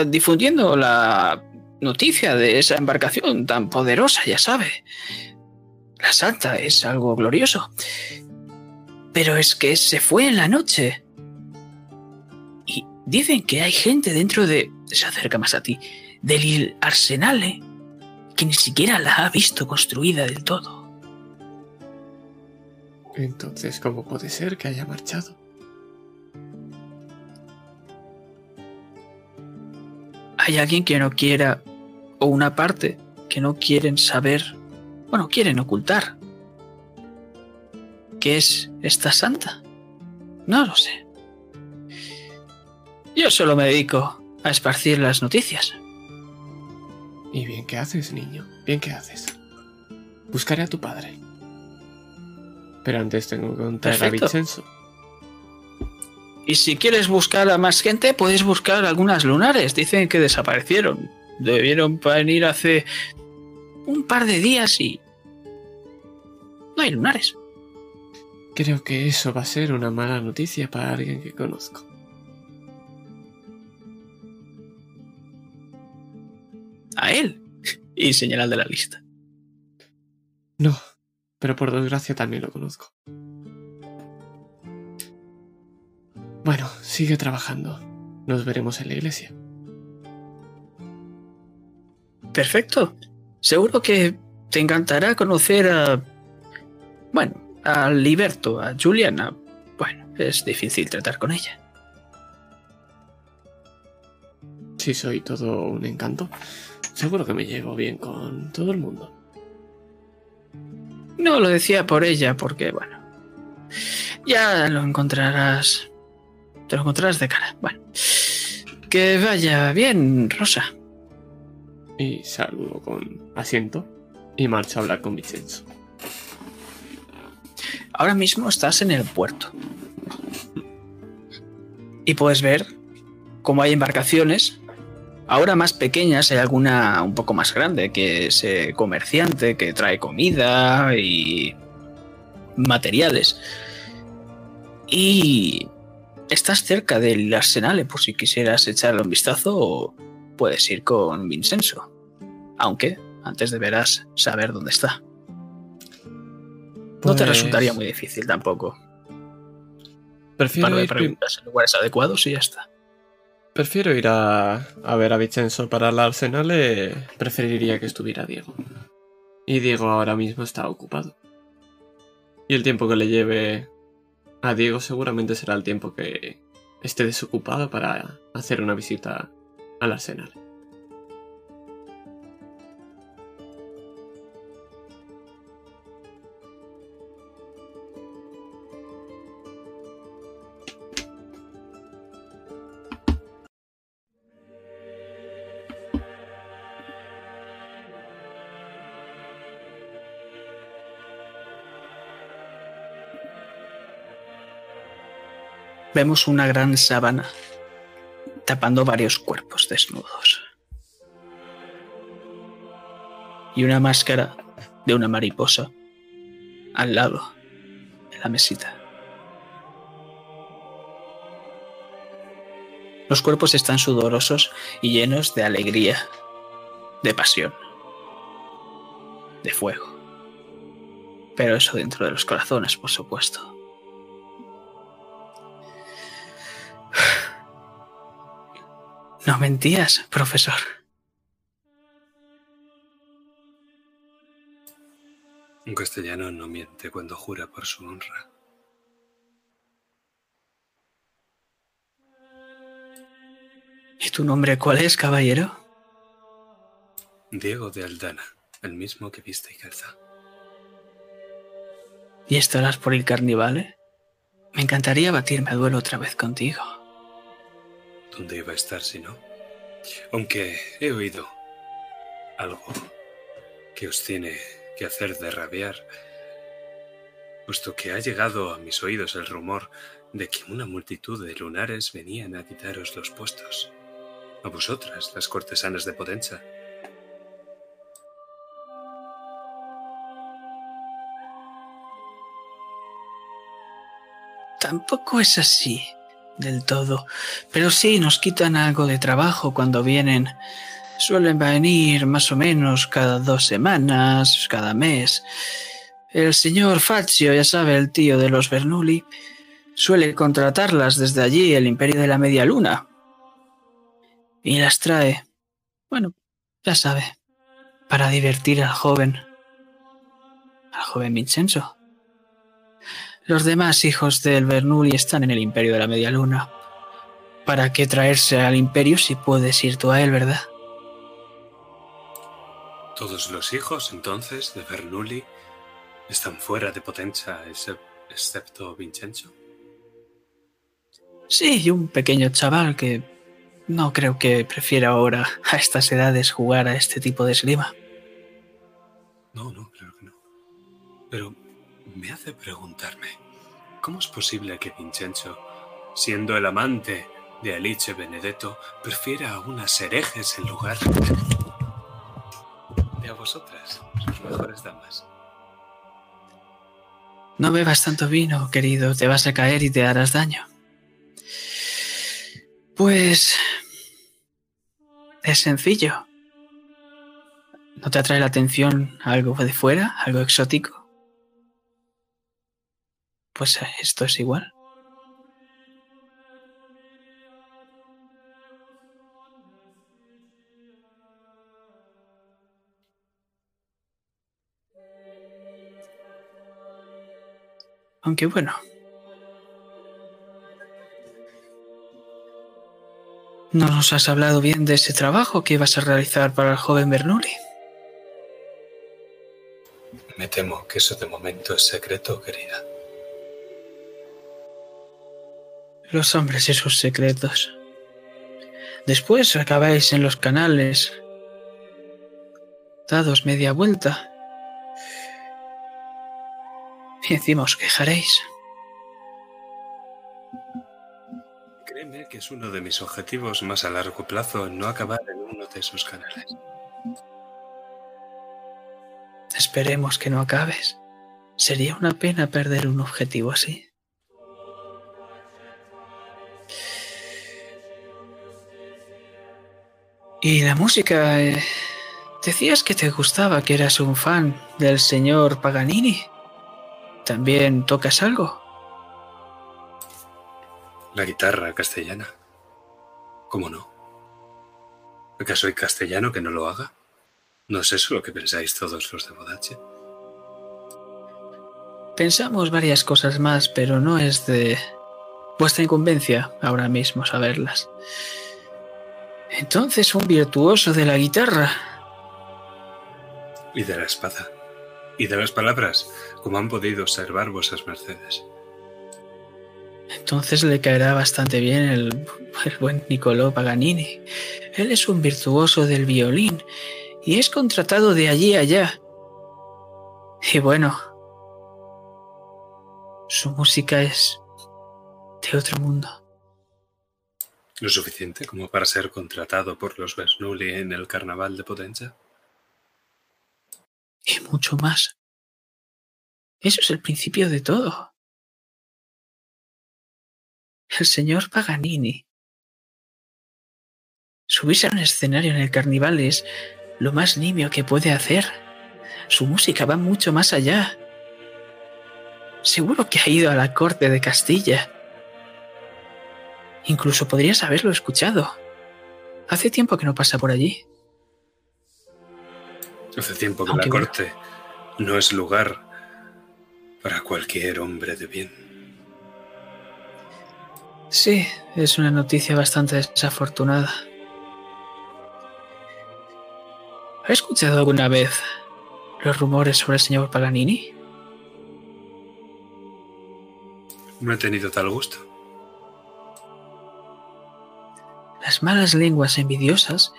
difundiendo la noticia de esa embarcación tan poderosa, ya sabe. La santa es algo glorioso. Pero es que se fue en la noche. Dicen que hay gente dentro de... Se acerca más a ti del Arsenale que ni siquiera la ha visto construida del todo. Entonces, ¿cómo puede ser que haya marchado? Hay alguien que no quiera, o una parte que no quieren saber, bueno, quieren ocultar. ¿Qué es esta santa? No lo sé. Yo solo me dedico a esparcir las noticias. Y bien que haces, niño. Bien que haces. Buscaré a tu padre. Pero antes tengo que contar a. Vincenzo. Y si quieres buscar a más gente, puedes buscar algunas lunares. Dicen que desaparecieron. Debieron venir hace un par de días y... No hay lunares. Creo que eso va a ser una mala noticia para alguien que conozco. A él. Y señala el de la lista. No, pero por desgracia también lo conozco. Bueno, sigue trabajando. Nos veremos en la iglesia. Perfecto. Seguro que te encantará conocer a... Bueno, a Liberto, a Juliana. Bueno, es difícil tratar con ella. Si soy todo un encanto, seguro que me llevo bien con todo el mundo. No lo decía por ella, porque, bueno, ya lo encontrarás. Te lo encontrarás de cara. Bueno, que vaya bien, Rosa. Y saludo con asiento y marcho a hablar con Vincenzo. Ahora mismo estás en el puerto. Y puedes ver cómo hay embarcaciones, ahora más pequeñas, hay alguna un poco más grande, que es eh, comerciante, que trae comida y materiales. Y estás cerca del arsenal, por si quisieras echarle un vistazo, o puedes ir con Vincenzo. Aunque antes deberás saber dónde está. No te Pues, resultaría muy difícil tampoco. Prefiero par de ir, prim- preguntas en lugares adecuados y ya está. Prefiero ir a, a ver a Vincenzo para el arsenal. eh, preferiría que estuviera Diego. Y Diego ahora mismo está ocupado. Y el tiempo que le lleve a Diego seguramente será el tiempo que esté desocupado para hacer una visita al arsenal. Vemos una gran sábana tapando varios cuerpos desnudos. Y una máscara de una mariposa al lado de la mesita. Los cuerpos están sudorosos y llenos de alegría, de pasión, de fuego. Pero eso dentro de los corazones, por supuesto. No mentías, profesor. Un castellano no miente cuando jura por su honra. ¿Y tu nombre cuál es, caballero? Diego de Aldana, el mismo que viste y calza. ¿Y estarás por el carnivale? Me encantaría batirme a duelo otra vez contigo. ¿Dónde iba a estar si no? Aunque he oído algo que os tiene que hacer de rabiar, puesto que ha llegado a mis oídos el rumor de que una multitud de lunares venían a quitaros los puestos. A vosotras, las cortesanas de Potenza. Tampoco es así del todo, pero sí nos quitan algo de trabajo cuando vienen. Suelen venir más o menos cada dos semanas, cada mes. El señor Fazio, ya sabe, el tío de los Bernoulli, suele contratarlas desde allí, el Imperio de la Media Luna. Y las trae, bueno, ya sabe, para divertir al joven, al joven Vincenzo. Los demás hijos del Bernoulli están en el Imperio de la Media Luna. ¿Para qué traerse al Imperio si puedes ir tú a él, verdad? Todos los hijos, entonces, de Bernoulli están fuera de Potenza, excep- excepto Vincenzo. Sí, y un pequeño chaval que no creo que prefiera ahora a estas edades jugar a este tipo de esgrima. No, no, claro que no. Pero me hace preguntarme, ¿cómo es posible que Vincenzo, siendo el amante de Alice Benedetto, prefiera a unas herejes en lugar de a vosotras, sus mejores damas? No bebas tanto vino, querido, te vas a caer y te harás daño. Pues... Es sencillo. ¿No te atrae la atención algo de fuera, algo exótico? Pues eh, esto es igual. Aunque bueno. No nos has hablado bien de ese trabajo que ibas a realizar para el joven Bernoulli. Me temo que eso de momento es secreto, querida. Los hombres y sus secretos. Después acabáis en los canales, dados media vuelta. Y encima os quejaréis. Créeme que es uno de mis objetivos más a largo plazo no acabar en uno de esos canales. Esperemos que no acabes. Sería una pena perder un objetivo así. Y la música... eh, decías que te gustaba, que eras un fan del señor Paganini. ¿También tocas algo? La guitarra castellana. ¿Cómo no? ¿Acaso hay castellano que no lo haga? ¿No es eso lo que pensáis todos los de Bodache? Pensamos varias cosas más, pero no es de vuestra incumbencia ahora mismo saberlas. Entonces, un virtuoso de la guitarra. Y de la espada. Y de las palabras, como han podido observar vuestras mercedes. Entonces le caerá bastante bien el, el buen Niccolò Paganini. Él es un virtuoso del violín y es contratado de allí a allá. Y bueno, su música es de otro mundo. ¿Lo suficiente como para ser contratado por los Bernoulli en el carnaval de Potenza? Y mucho más. Eso es el principio de todo. El señor Paganini. Subirse a un escenario en el carnaval es lo más nimio que puede hacer. Su música va mucho más allá. Seguro que ha ido a la corte de Castilla. Incluso podrías haberlo escuchado. Hace tiempo que no pasa por allí. Hace tiempo que Aunque la bueno. corte no es lugar para cualquier hombre de bien. Sí, es una noticia bastante desafortunada. ¿Ha escuchado alguna vez los rumores sobre el señor Paganini? No he tenido tal gusto. Las malas lenguas envidiosas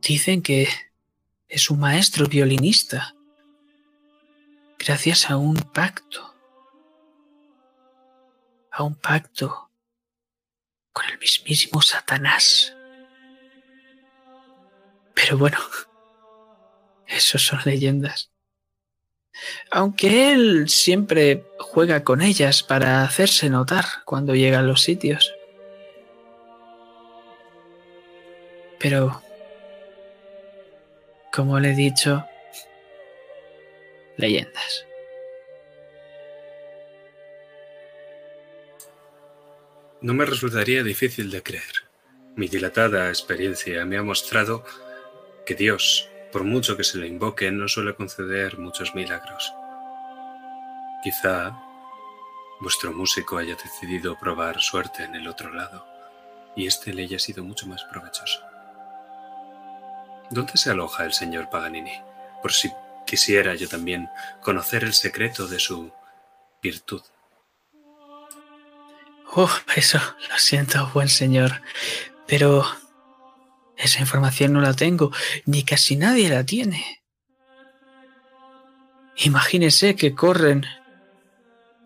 dicen que es un maestro violinista gracias a un pacto. A un pacto con el mismísimo Satanás. Pero bueno, eso son leyendas. Aunque él siempre juega con ellas para hacerse notar cuando llega a los sitios. Pero, como le he dicho, leyendas. No me resultaría difícil de creer. Mi dilatada experiencia me ha mostrado que Dios, por mucho que se le invoque, no suele conceder muchos milagros. Quizá vuestro músico haya decidido probar suerte en el otro lado y este le haya sido mucho más provechoso. ¿Dónde se aloja el señor Paganini? Por si quisiera yo también conocer el secreto de su virtud. Oh, eso, lo siento, buen señor. Pero esa información no la tengo, ni casi nadie la tiene. Imagínese que corren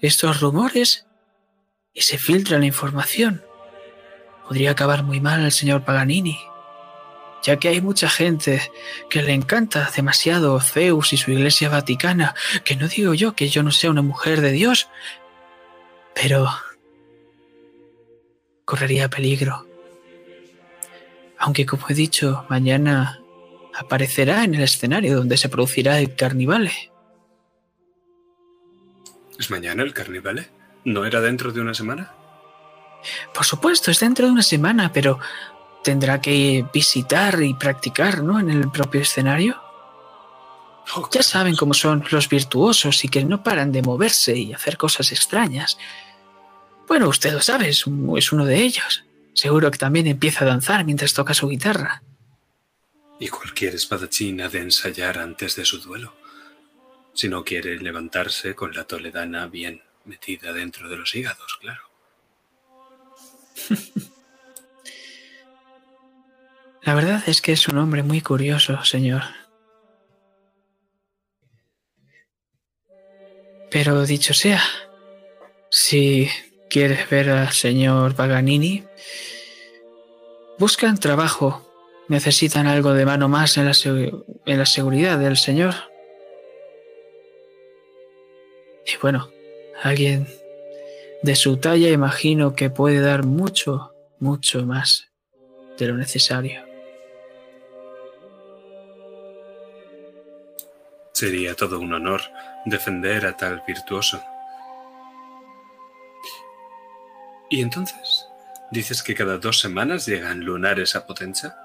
estos rumores y se filtra la información. Podría acabar muy mal al señor Paganini, ya que hay mucha gente que le encanta demasiado Zeus y su iglesia vaticana, que no digo yo que yo no sea una mujer de Dios, pero correría peligro. Aunque como he dicho, mañana aparecerá en el escenario donde se producirá el carnivale. ¿Es mañana el carnivale? ¿No era dentro de una semana? Por supuesto, es dentro de una semana, pero tendrá que visitar y practicar, ¿no? En el propio escenario. Oh, Ya saben cómo son los virtuosos y que no paran de moverse y hacer cosas extrañas. Bueno, usted lo sabe, es, un- es uno de ellos. Seguro que también empieza a danzar mientras toca su guitarra. Y cualquier espadachín ha de ensayar antes de su duelo. Si no quiere levantarse con la toledana bien metida dentro de los hígados, claro. La verdad es que es un hombre muy curioso, señor. Pero dicho sea, si quieres ver al señor Paganini, buscan trabajo, necesitan algo de mano más en la, en la seguridad del señor. Y bueno, alguien de su talla imagino que puede dar mucho, mucho más de lo necesario. Sería todo un honor defender a tal virtuoso. ¿Y entonces? ¿Dices que cada dos semanas llegan lunares a Potenza?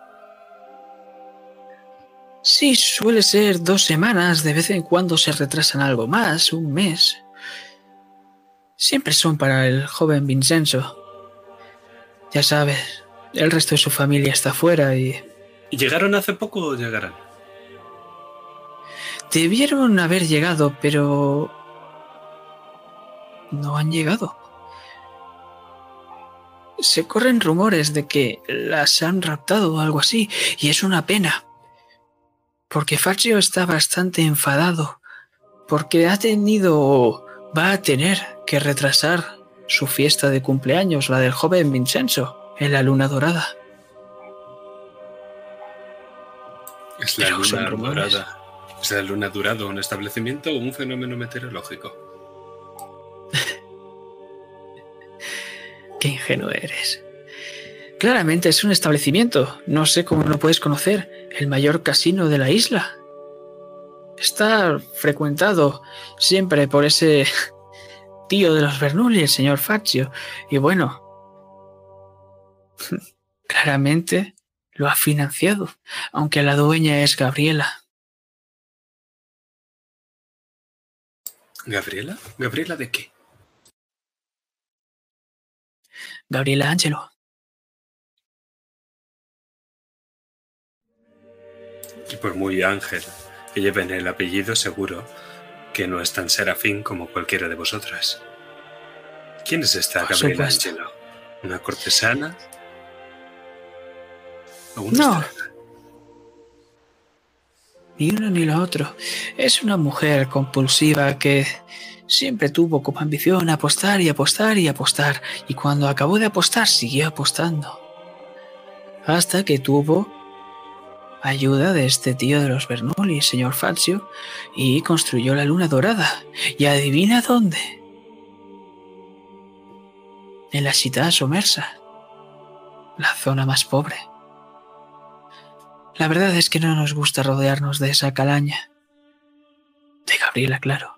Sí, suele ser dos semanas, de vez en cuando se retrasan algo más, un mes. Siempre son para el joven Vincenzo. Ya sabes, el resto de su familia está fuera y ¿Y ¿Llegaron hace poco o llegarán? Debieron haber llegado, pero no han llegado. Se corren rumores de que las han raptado o algo así, y es una pena. Porque Faccio está bastante enfadado, porque ha tenido, va a tener que retrasar su fiesta de cumpleaños, la del joven Vincenzo, en la luna dorada. Es la Pero luna dorada. ¿Es la luna durado un establecimiento o un fenómeno meteorológico? Qué ingenuo eres. Claramente es un establecimiento. No sé cómo no puedes conocer. El mayor casino de la isla. Está frecuentado siempre por ese tío de los Bernoulli, el señor Faccio. Y bueno, claramente lo ha financiado, aunque la dueña es Gabriela. ¿Gabriela? ¿Gabriela de qué? Gabriela Angelo. Y por muy ángel que lleven el apellido, seguro que no es tan serafín como cualquiera de vosotras. ¿Quién es esta Por Gabriela. Angelo? ¿Una cortesana? ¿O una No. Ni uno ni lo otro. Es una mujer compulsiva que siempre tuvo como ambición apostar y apostar y apostar. Y cuando acabó de apostar, siguió apostando. Hasta que tuvo ayuda de este tío de los Bernoulli, señor Fazio, y construyó la luna dorada. ¿Y adivina dónde? En la ciudad Somersa, la zona más pobre. La verdad es que no nos gusta rodearnos de esa calaña. De Gabriela, claro.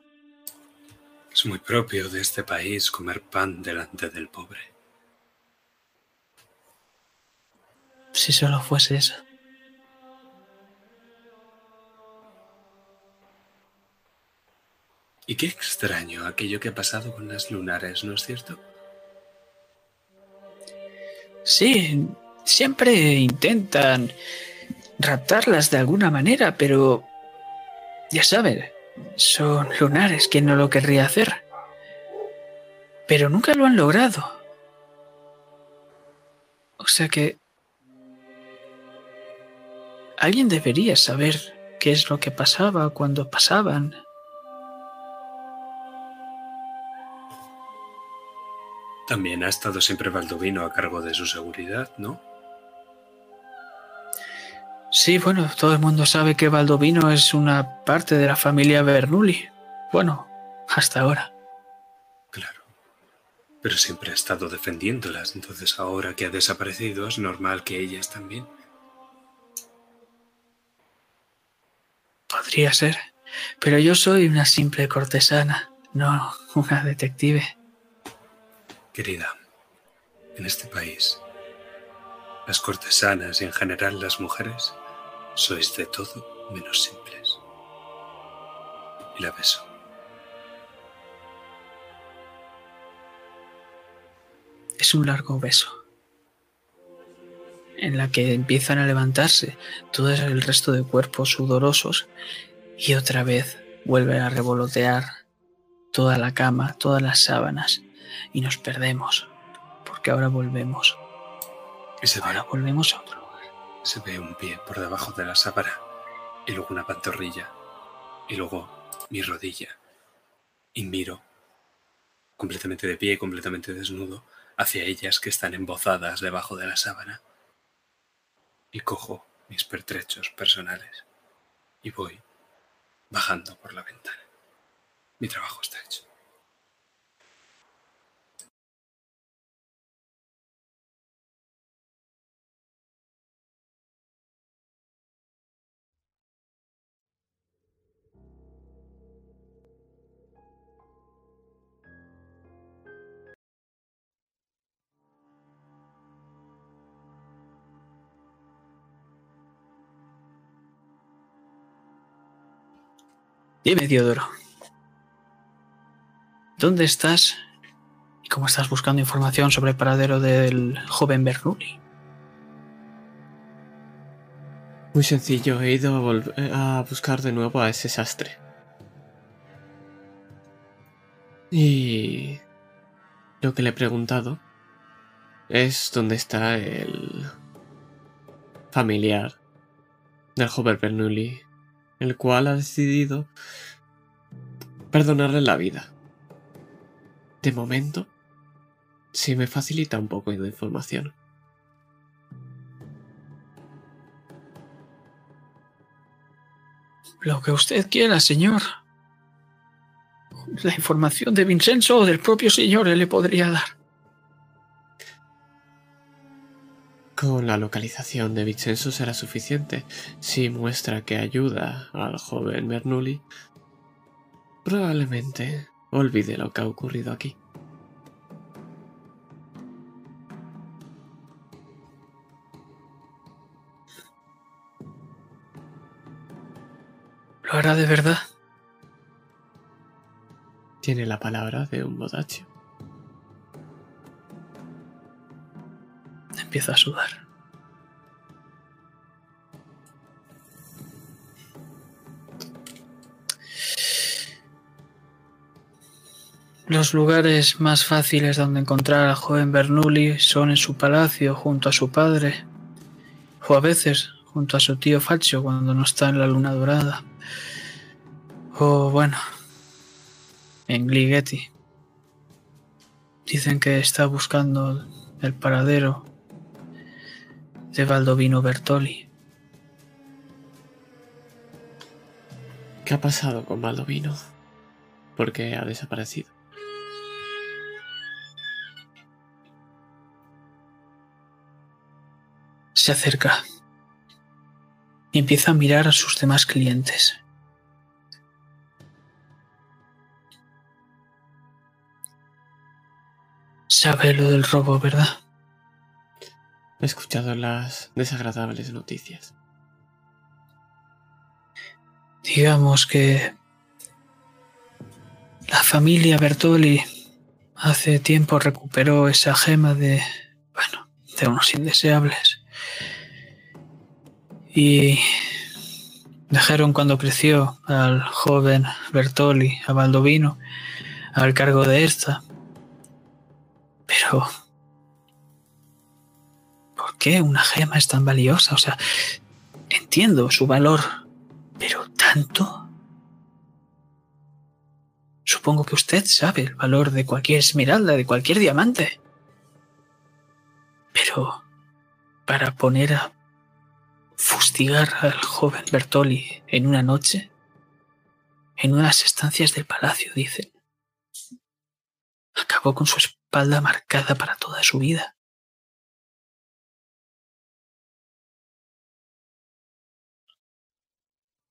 Es muy propio de este país comer pan delante del pobre. Si solo fuese eso. Y qué extraño aquello que ha pasado con las lunares, ¿no es cierto? Sí, siempre intentan raptarlas de alguna manera, pero ya saben, son lunares, ¿quién no lo querría hacer? Pero nunca lo han logrado. O sea que alguien debería saber qué es lo que pasaba cuando pasaban. También ha estado siempre Baldovino a cargo de su seguridad, ¿no? Sí, bueno, todo el mundo sabe que Baldovino es una parte de la familia Bernoulli. Bueno, hasta ahora. Claro. Pero siempre ha estado defendiéndolas, entonces ahora que ha desaparecido es normal que ellas también. Podría ser. Pero yo soy una simple cortesana, no una detective. Querida, en este país, las cortesanas y en general las mujeres sois de todo menos simples. Y la beso. Es un largo beso, en la que empiezan a levantarse todo el resto de cuerpos sudorosos y otra vez vuelve a revolotear toda la cama, todas las sábanas y nos perdemos, porque ahora volvemos. Y se Ahora volvemos a otro. Se ve un pie por debajo de la sábana y luego una pantorrilla y luego mi rodilla. Y miro, completamente de pie, completamente desnudo, hacia ellas que están embozadas debajo de la sábana. Y cojo mis pertrechos personales y voy bajando por la ventana. Mi trabajo está hecho. Dime, Diodoro. ¿Dónde estás? ¿Y cómo estás buscando información sobre el paradero del joven Bernoulli? Muy sencillo, he ido a, volver a buscar de nuevo a ese sastre. Y lo que le he preguntado es dónde está el familiar del joven Bernoulli, el cual ha decidido perdonarle la vida. De momento, sí me facilita un poco de información. Lo que usted quiera, señor. La información de Vincenzo o del propio señor le podría dar. Con la localización de Vincenzo será suficiente si muestra que ayuda al joven Bernoulli. Probablemente olvide lo que ha ocurrido aquí. ¿Lo hará de verdad? Tiene la palabra de un bodacho. Empieza a sudar. Los lugares más fáciles donde encontrar al joven Bernoulli son en su palacio junto a su padre, o a veces junto a su tío Faccio cuando no está en la luna dorada, o bueno, en Gligeti. Dicen que está buscando el paradero de Baldovino Bertoli. ¿Qué ha pasado con Baldovino? ¿Por qué ha desaparecido? Se acerca y empieza a mirar a sus demás clientes. Sabe lo del robo, ¿verdad? He escuchado las desagradables noticias. Digamos que la familia Bertoli hace tiempo recuperó esa gema de, bueno, de unos indeseables. Y dejaron cuando creció al joven Bertoli, a Baldovino, al cargo de esta. Pero... ¿Por qué una gema es tan valiosa? O sea, entiendo su valor, pero tanto. Supongo que usted sabe el valor de cualquier esmeralda, de cualquier diamante. Pero para poner a fustigar al joven Bertoli en una noche, en unas estancias del palacio, dicen, acabó con su espalda marcada para toda su vida.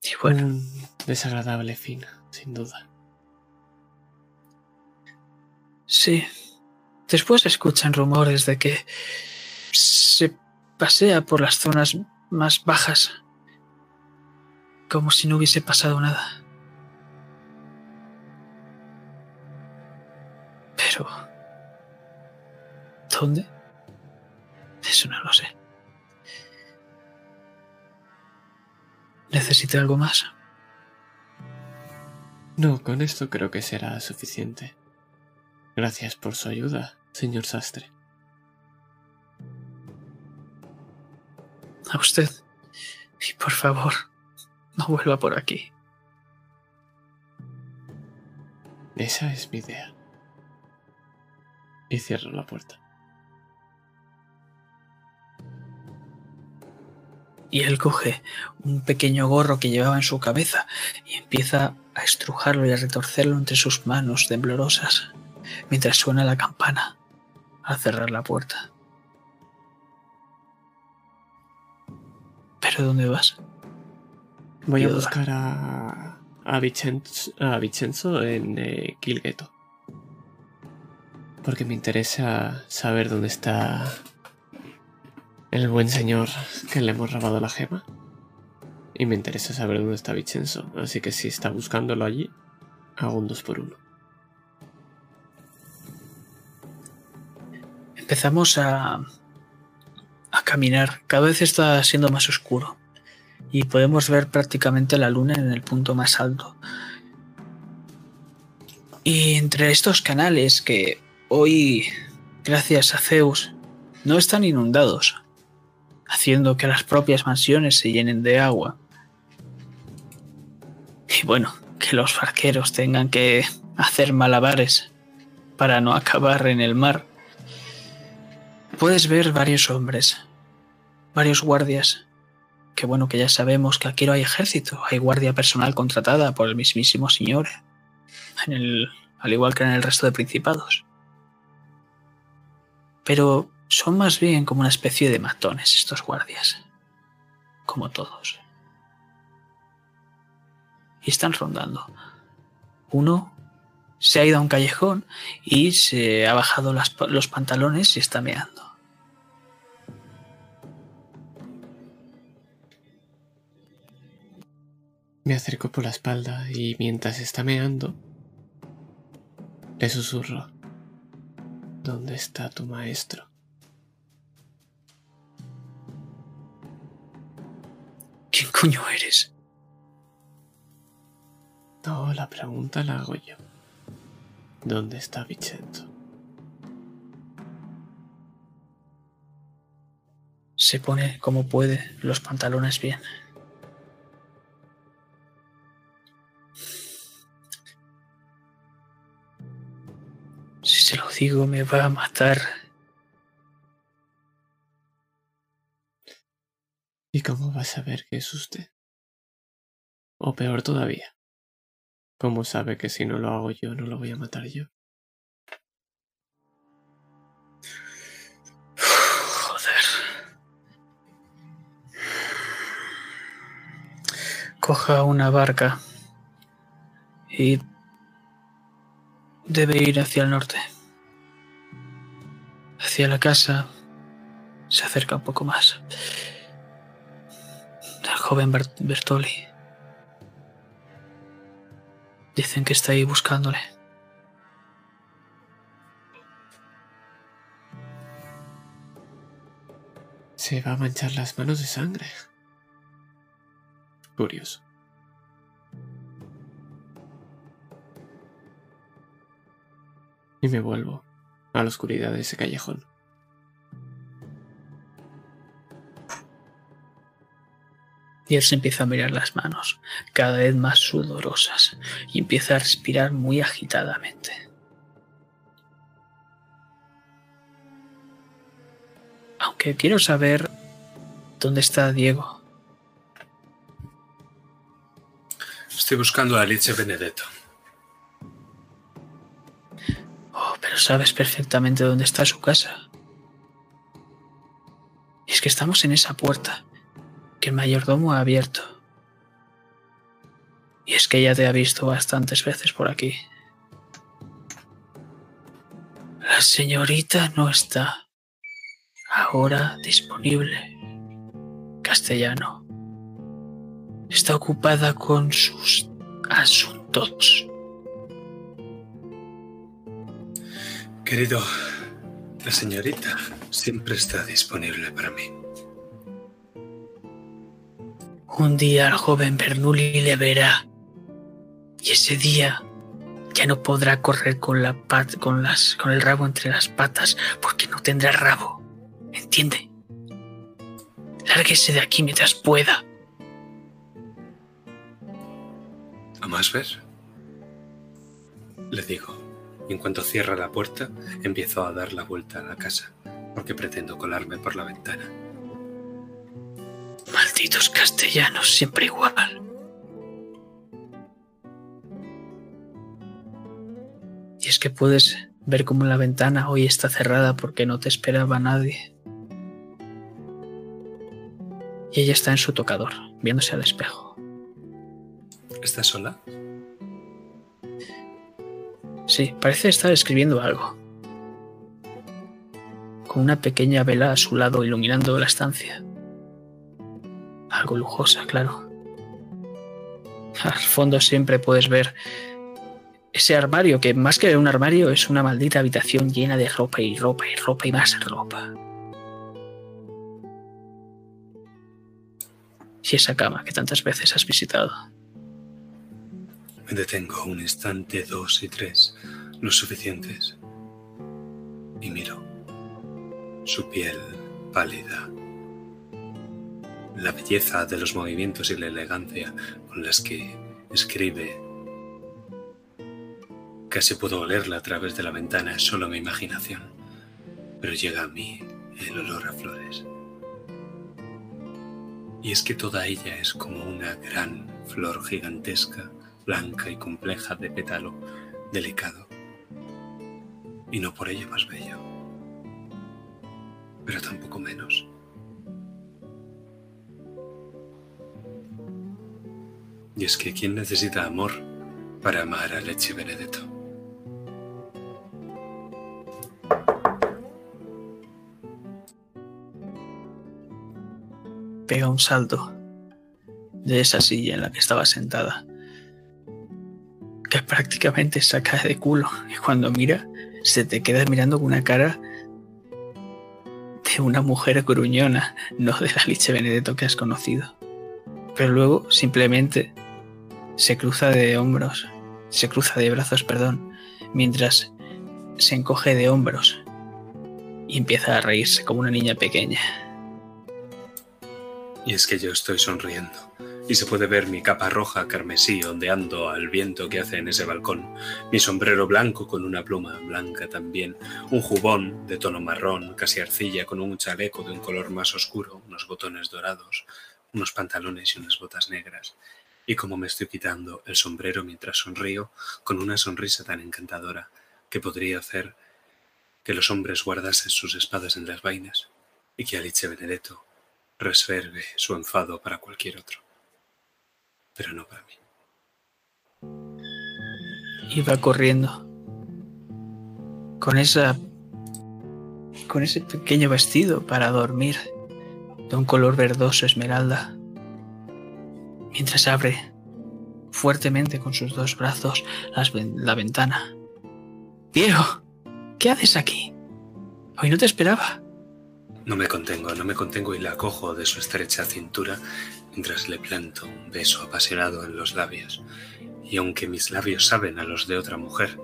Y bueno, Un desagradable fin, sin duda. sí. Después se escuchan rumores de que se pasea por las zonas más bajas como si no hubiese pasado nada. Pero... ¿Dónde? Eso no lo sé. ¿Necesita algo más? No, con esto creo que será suficiente. Gracias por su ayuda, señor Sastre. A usted. Y por favor, no vuelva por aquí. Esa es mi idea. Y cierro la puerta. Y él coge un pequeño gorro que llevaba en su cabeza y empieza a estrujarlo y a retorcerlo entre sus manos temblorosas mientras suena la campana al cerrar la puerta. ¿Pero dónde vas? Voy a buscar a, a, Vicenzo, a Vicenzo en eh, Kilghetto. Porque me interesa saber dónde está el buen señor que le hemos robado la gema. Y me interesa saber dónde está Vicenzo. Así que si está buscándolo allí, hago un dos por uno. Empezamos a, a caminar. Cada vez está siendo más oscuro. Y podemos ver prácticamente la luna en el punto más alto. Y entre estos canales que hoy, gracias a Zeus, no están inundados, haciendo que las propias mansiones se llenen de agua. Y bueno, que los barqueros tengan que hacer malabares para no acabar en el mar. Puedes ver varios hombres, varios guardias. Que bueno, que ya sabemos que aquí no hay ejército, hay guardia personal contratada por el mismísimo señor, en el, al igual que en el resto de principados. Pero son más bien como una especie de matones estos guardias, como todos. Y están rondando. Uno se ha ido a un callejón y se ha bajado los pantalones y está meando. Me acerco por la espalda y mientras está meando, le susurro. ¿Dónde está tu maestro? ¿Quién coño eres? No, la pregunta la hago yo. ¿Dónde está Vicenzo? Se pone como puede los pantalones bien. Si se lo digo me va a matar. ¿Y cómo vas a saber que es usted? O peor todavía, ¿cómo sabe que si no lo hago yo no lo voy a matar yo? Joder. Coja una barca y debe ir hacia el norte. Hacia la casa se acerca un poco más. Joven Bert- Bertoli. Dicen que está ahí buscándole. Se va a manchar las manos de sangre. Curioso. Y me vuelvo a la oscuridad de ese callejón. Se empieza a mirar las manos, cada vez más sudorosas, y empieza a respirar muy agitadamente. Aunque quiero saber dónde está Diego. Estoy buscando a Alice Benedetto. Oh, pero sabes perfectamente dónde está su casa. Y es que estamos en esa puerta que el mayordomo ha abierto. Y es que ella te ha visto bastantes veces por aquí. La señorita no está ahora disponible. Castellano. Está ocupada con sus asuntos. Querido, la señorita siempre está disponible para mí. Un día el joven Bernoulli le verá. Y ese día ya no podrá correr con, la pat con, las, con el rabo entre las patas porque no tendrá rabo. ¿Entiende? Lárguese de aquí mientras pueda. ¿A más ver? Le digo, y en cuanto cierra la puerta, empiezo a dar la vuelta a la casa, porque pretendo colarme por la ventana. Malditos castellanos, siempre igual. Y es que puedes ver cómo la ventana hoy está cerrada porque no te esperaba nadie. Y ella está en su tocador, viéndose al espejo. ¿Estás sola? Sí, parece estar escribiendo algo. Con una pequeña vela a su lado iluminando la estancia. Algo lujosa, claro. Al fondo siempre puedes ver ese armario, que más que un armario es una maldita habitación llena de ropa y ropa y ropa y más ropa. Y esa cama que tantas veces has visitado. Me detengo un instante, dos y tres, los suficientes. Y miro. Su piel pálida. La belleza de los movimientos y la elegancia con las que escribe. Casi puedo olerla a través de la ventana, es solo mi imaginación. Pero llega a mí el olor a flores. Y es que toda ella es como una gran flor gigantesca, blanca y compleja de pétalo delicado. Y no por ello más bello, pero tampoco menos. Y es que ¿quién necesita amor para amar a Leche Benedetto? Pega un salto de esa silla en la que estaba sentada, que prácticamente se cae de culo y cuando mira se te queda mirando con una cara de una mujer gruñona, no de la Liche Benedetto que has conocido. Pero luego simplemente se cruza de hombros, se cruza de brazos, perdón, mientras se encoge de hombros y empieza a reírse como una niña pequeña. Y es que yo estoy sonriendo, y se puede ver mi capa roja carmesí ondeando al viento que hace en ese balcón, mi sombrero blanco con una pluma blanca también, un jubón de tono marrón, casi arcilla, con un chaleco de un color más oscuro, unos botones dorados, unos pantalones y unas botas negras, y como me estoy quitando el sombrero mientras sonrío, con una sonrisa tan encantadora que podría hacer que los hombres guardasen sus espadas en las vainas y que Alice Benedetto reserve su enfado para cualquier otro, pero no para mí. Iba corriendo con esa con ese pequeño vestido para dormir de un color verdoso esmeralda mientras abre fuertemente con sus dos brazos las la ventana. Diego, ¿qué haces aquí? Hoy no te esperaba. No me contengo, no me contengo y la cojo de su estrecha cintura mientras le planto un beso apasionado en los labios. Y aunque mis labios saben a los de otra mujer,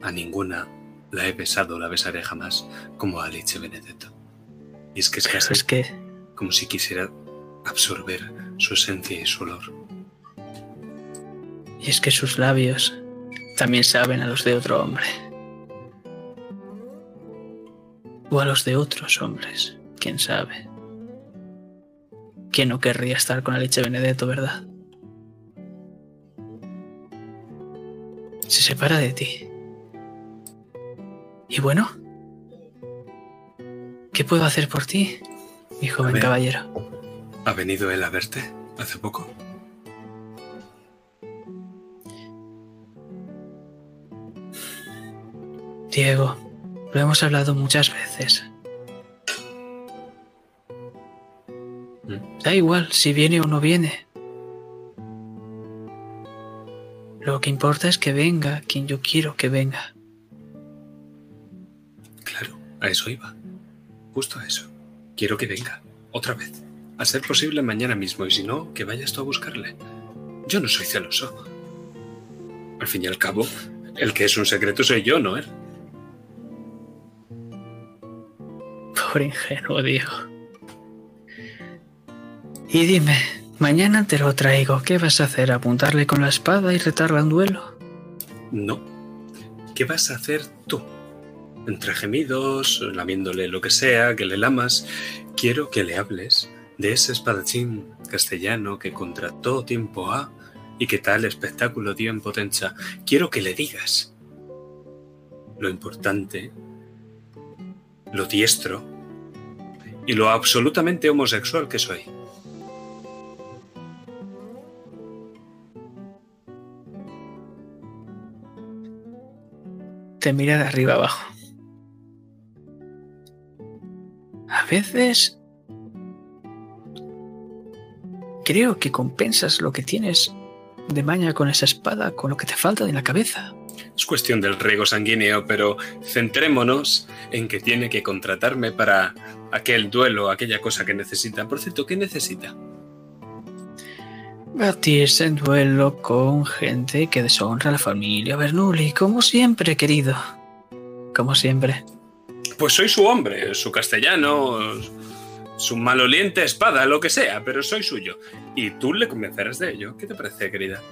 a ninguna la he besado o la besaré jamás como a Alice Benedetto. Y es que es casi es que como si quisiera absorber su esencia y su olor. y es que sus labios también saben a los de otro hombre. O a los de otros hombres, quién sabe. ¿Quién no querría estar con la leche Benedetto, verdad? Se separa de ti. Y bueno, ¿qué puedo hacer por ti, mi joven caballero? ¿Ha venido él a verte hace poco? Diego, lo hemos hablado muchas veces. Da igual si viene o no viene. Lo que importa es que venga quien yo quiero que venga. Claro, a eso iba. Justo a eso. Quiero que venga, otra vez. A ser posible mañana mismo, y si no, que vayas tú a buscarle. Yo no soy celoso. Al fin y al cabo, el que es un secreto soy yo, no él. Pobre ingenuo, Diego. Y dime, mañana te lo traigo. ¿Qué vas a hacer? ¿Apuntarle con la espada y retarle a un duelo? No. ¿Qué vas a hacer tú? Entre gemidos, lamiéndole lo que sea, que le lamas, quiero que le hables de ese espadachín castellano que contra todo tiempo ha y que tal espectáculo dio en potencia. Quiero que le digas lo importante, lo diestro y lo absolutamente homosexual que soy. Te mira de arriba abajo. A veces creo que compensas lo que tienes de maña con esa espada con lo que te falta de la cabeza. Es cuestión del riego sanguíneo, pero centrémonos en que tiene que contratarme para aquel duelo, aquella cosa que necesita. Por cierto, ¿qué necesita? Batirse en duelo con gente que deshonra a la familia Bernoulli, como siempre, querido. Como siempre. Pues soy su hombre, su castellano, su maloliente espada, lo que sea, pero soy suyo. Y tú le convencerás de ello. ¿Qué te parece, querida?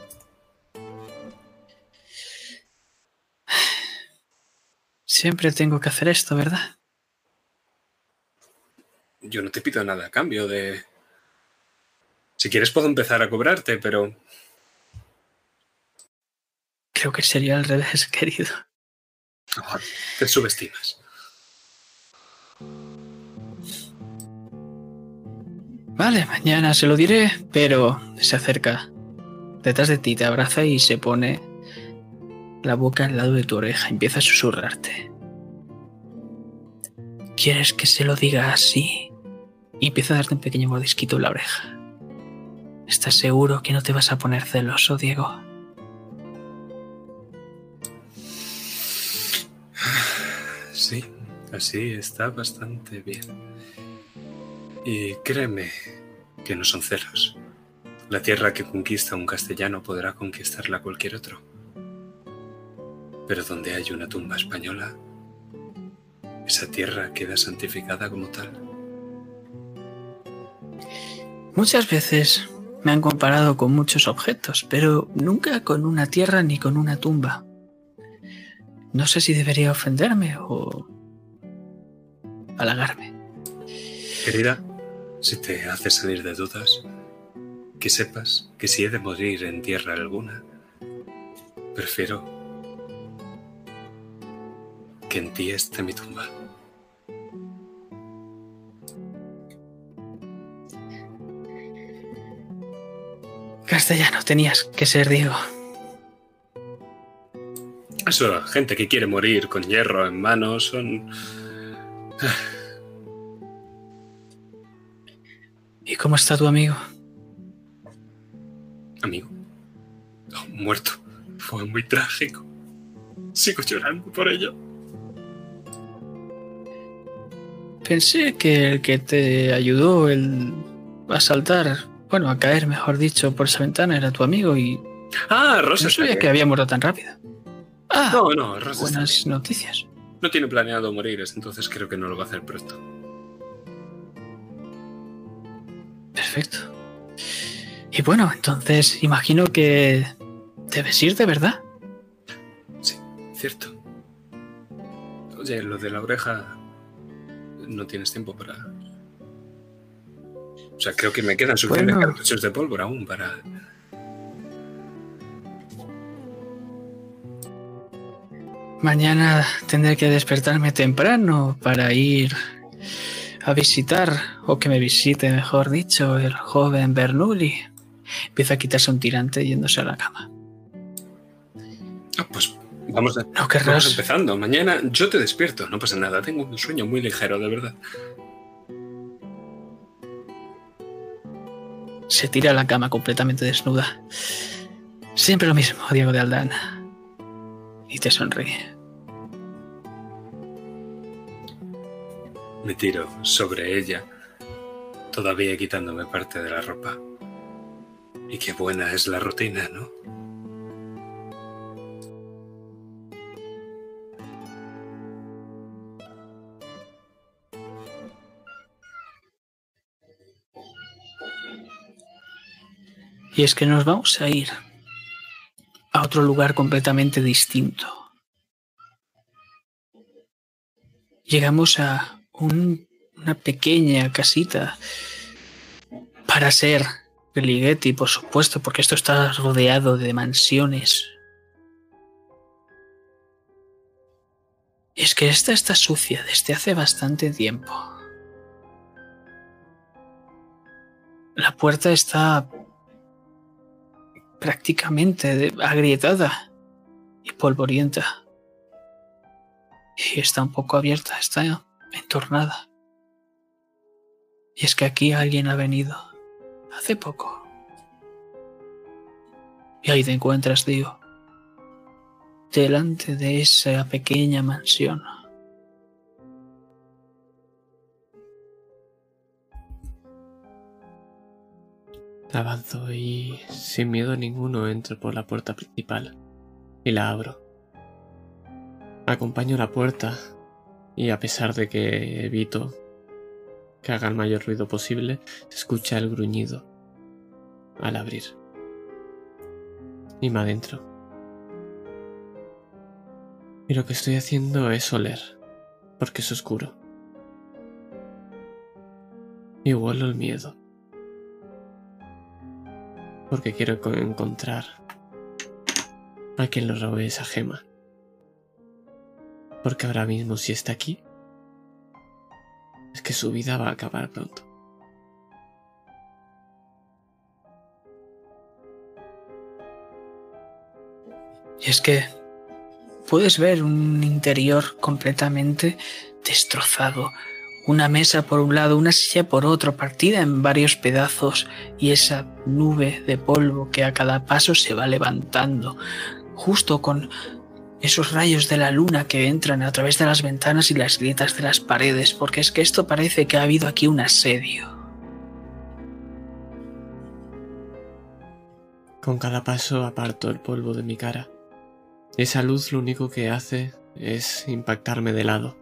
Siempre tengo que hacer esto, ¿verdad? Yo no te pido nada a cambio de... Si quieres puedo empezar a cobrarte, pero... Creo que sería al revés, querido. Te subestimas. Vale, mañana se lo diré, pero se acerca detrás de ti, te abraza y se pone la boca al lado de tu oreja. Empieza a susurrarte. ¿Quieres que se lo diga así? Y empieza a darte un pequeño mordisquito en la oreja. ¿Estás seguro que no te vas a poner celoso, Diego? Sí, así está bastante bien. Y créeme que no son celos. La tierra que conquista un castellano podrá conquistarla cualquier otro. Pero donde hay una tumba española, esa tierra queda santificada como tal. Muchas veces me han comparado con muchos objetos, pero nunca con una tierra ni con una tumba. No sé si debería ofenderme o halagarme. Querida, si te hace salir de dudas, que sepas que si he de morir en tierra alguna, prefiero que en ti esté mi tumba. Castellano, tenías que ser Diego. Eso, gente que quiere morir con hierro en manos, son... ¿Y cómo está tu amigo? Amigo. Oh, muerto. Fue muy trágico. Sigo llorando por ello. Pensé que el que te ayudó el a saltar, bueno, a caer, mejor dicho, por esa ventana era tu amigo y Ah, Rosa. no sabía que había muerto tan rápido. Ah, No, no, Rosa buenas noticias. No tiene planeado morir, entonces creo que no lo va a hacer pronto. Perfecto. Y bueno, entonces imagino que debes ir de verdad. Sí, cierto. Oye, lo de la oreja. No tienes tiempo para. O sea, creo que me quedan suficientes Bueno. cartuchos de pólvora aún para. Mañana tendré que despertarme temprano para ir a visitar, o que me visite, mejor dicho, el joven Bernoulli. Empieza a quitarse un tirante yéndose a la cama. Ah, pues Vamos, a- No vamos empezando. Mañana yo te despierto. No pasa nada. Tengo un sueño muy ligero, de verdad. Se tira a la cama completamente desnuda. Siempre lo mismo, Diego de Aldán. Y te sonríe. Me tiro sobre ella, todavía quitándome parte de la ropa. Y qué buena es la rutina, ¿no? Y es que nos vamos a ir a otro lugar completamente distinto. Llegamos a un- una pequeña casita para ser Ligeti, por supuesto, porque esto está rodeado de mansiones. Es que esta está sucia desde hace bastante tiempo. La puerta está prácticamente agrietada y polvorienta. Y está un poco abierta, está entornada. Y es que aquí alguien ha venido hace poco. Y ahí te encuentras, digo, delante de esa pequeña mansión. Avanzo y sin miedo ninguno entro por la puerta principal y la abro. Acompaño la puerta y a pesar de que evito que haga el mayor ruido posible, se escucha el gruñido al abrir. Y me adentro. Y lo que estoy haciendo es oler, porque es oscuro. Y huelo el miedo porque quiero co- encontrar a quien le robe esa gema. Porque ahora mismo si está aquí, es que su vida va a acabar pronto. Y es que puedes ver un interior completamente destrozado. Una mesa por un lado, una silla por otro, partida en varios pedazos y esa nube de polvo que a cada paso se va levantando, justo con esos rayos de la luna que entran a través de las ventanas y las grietas de las paredes, porque es que esto parece que ha habido aquí un asedio. Con cada paso aparto el polvo de mi cara. Esa luz lo único que hace es impactarme de lado.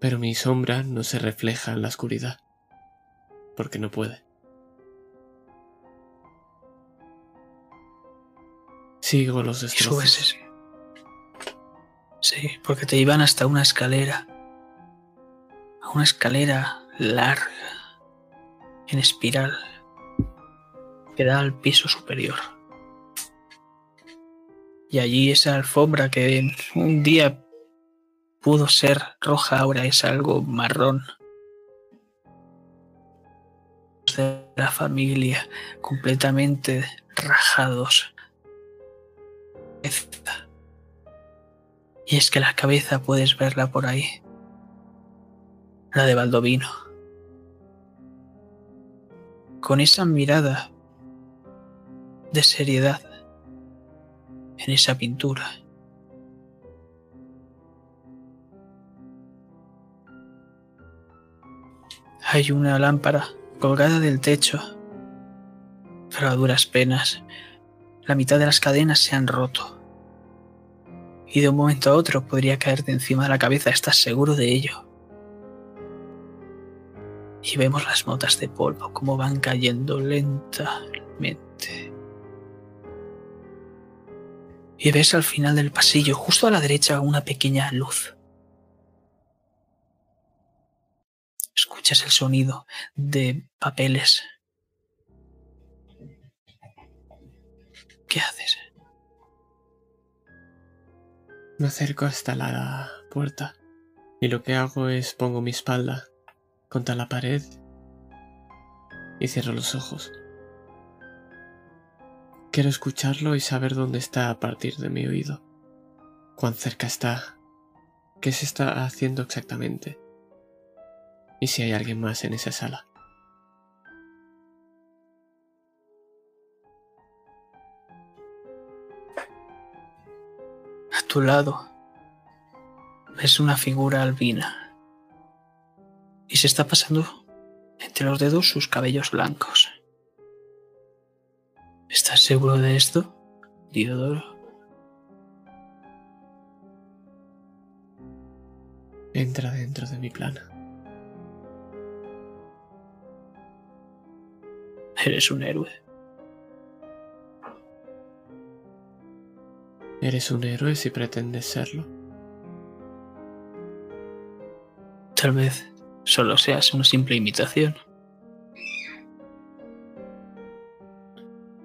Pero mi sombra no se refleja en la oscuridad. Porque no puede. Sigo los destrozos. Sí, porque te iban hasta una escalera. A una escalera larga, en espiral, que da al piso superior. Y allí esa alfombra que un día pudo ser roja, ahora es algo marrón. De la familia, completamente rajados. Y es que la cabeza puedes verla por ahí. La de Baldovino. Con esa mirada de seriedad en esa pintura. Hay una lámpara colgada del techo, pero a duras penas. La mitad de las cadenas se han roto y de un momento a otro podría caerte encima de la cabeza, ¿estás seguro de ello? Y vemos las motas de polvo como van cayendo lentamente. Y ves al final del pasillo, justo a la derecha, una pequeña luz. Escuchas el sonido de papeles. ¿Qué haces? Me acerco hasta la puerta y lo que hago es pongo mi espalda contra la pared y cierro los ojos. Quiero escucharlo y saber dónde está a partir de mi oído. cuán cerca está, qué se está haciendo exactamente y si hay alguien más en esa sala. Tu lado ves una figura albina y se está pasando entre los dedos sus cabellos blancos. ¿Estás seguro de esto, Diodoro? Entra dentro de mi plan. Eres un héroe. Eres un héroe si pretendes serlo. Tal vez solo seas una simple imitación.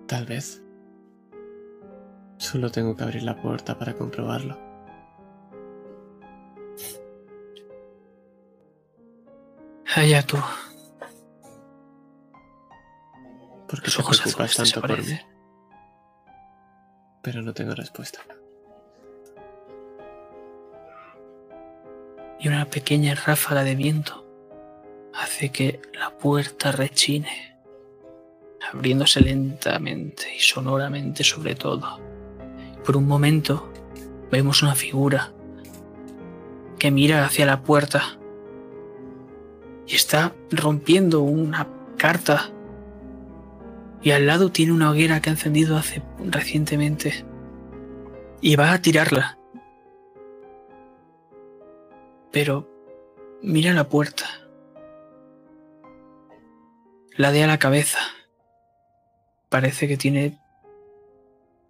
Tal vez. Solo tengo que abrir la puerta para comprobarlo. Allá tú. ¿Por qué te preocupas tanto por mí? Pero no tengo respuesta. Y una pequeña ráfaga de viento hace que la puerta rechine, abriéndose lentamente y sonoramente sobre todo. Por un momento vemos una figura que mira hacia la puerta y está rompiendo una carta y al lado tiene una hoguera que ha encendido hace recientemente y va a tirarla. Pero mira la puerta. Ladea la cabeza. Parece que tiene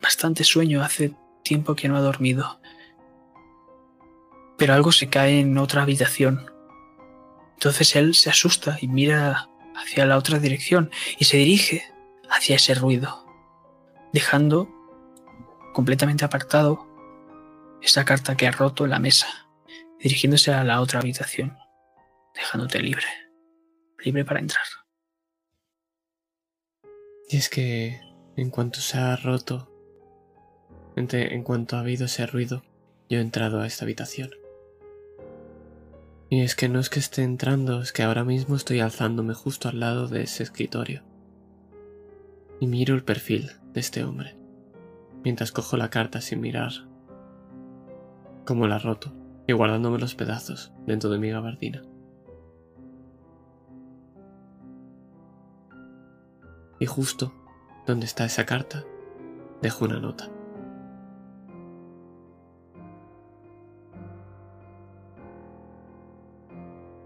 bastante sueño, hace tiempo que no ha dormido. Pero algo se cae en otra habitación. Entonces él se asusta y mira hacia la otra dirección y se dirige hacia ese ruido, dejando completamente apartado esa carta que ha roto la mesa, dirigiéndose a la otra habitación, dejándote libre, libre para entrar. Y es que en cuanto se ha roto, en cuanto ha habido ese ruido, yo he entrado a esta habitación. Y es que no es que esté entrando, es que ahora mismo estoy alzándome justo al lado de ese escritorio. Y miro el perfil de este hombre, mientras cojo la carta sin mirar cómo la roto y guardándome los pedazos dentro de mi gabardina. Y justo donde está esa carta, dejo una nota.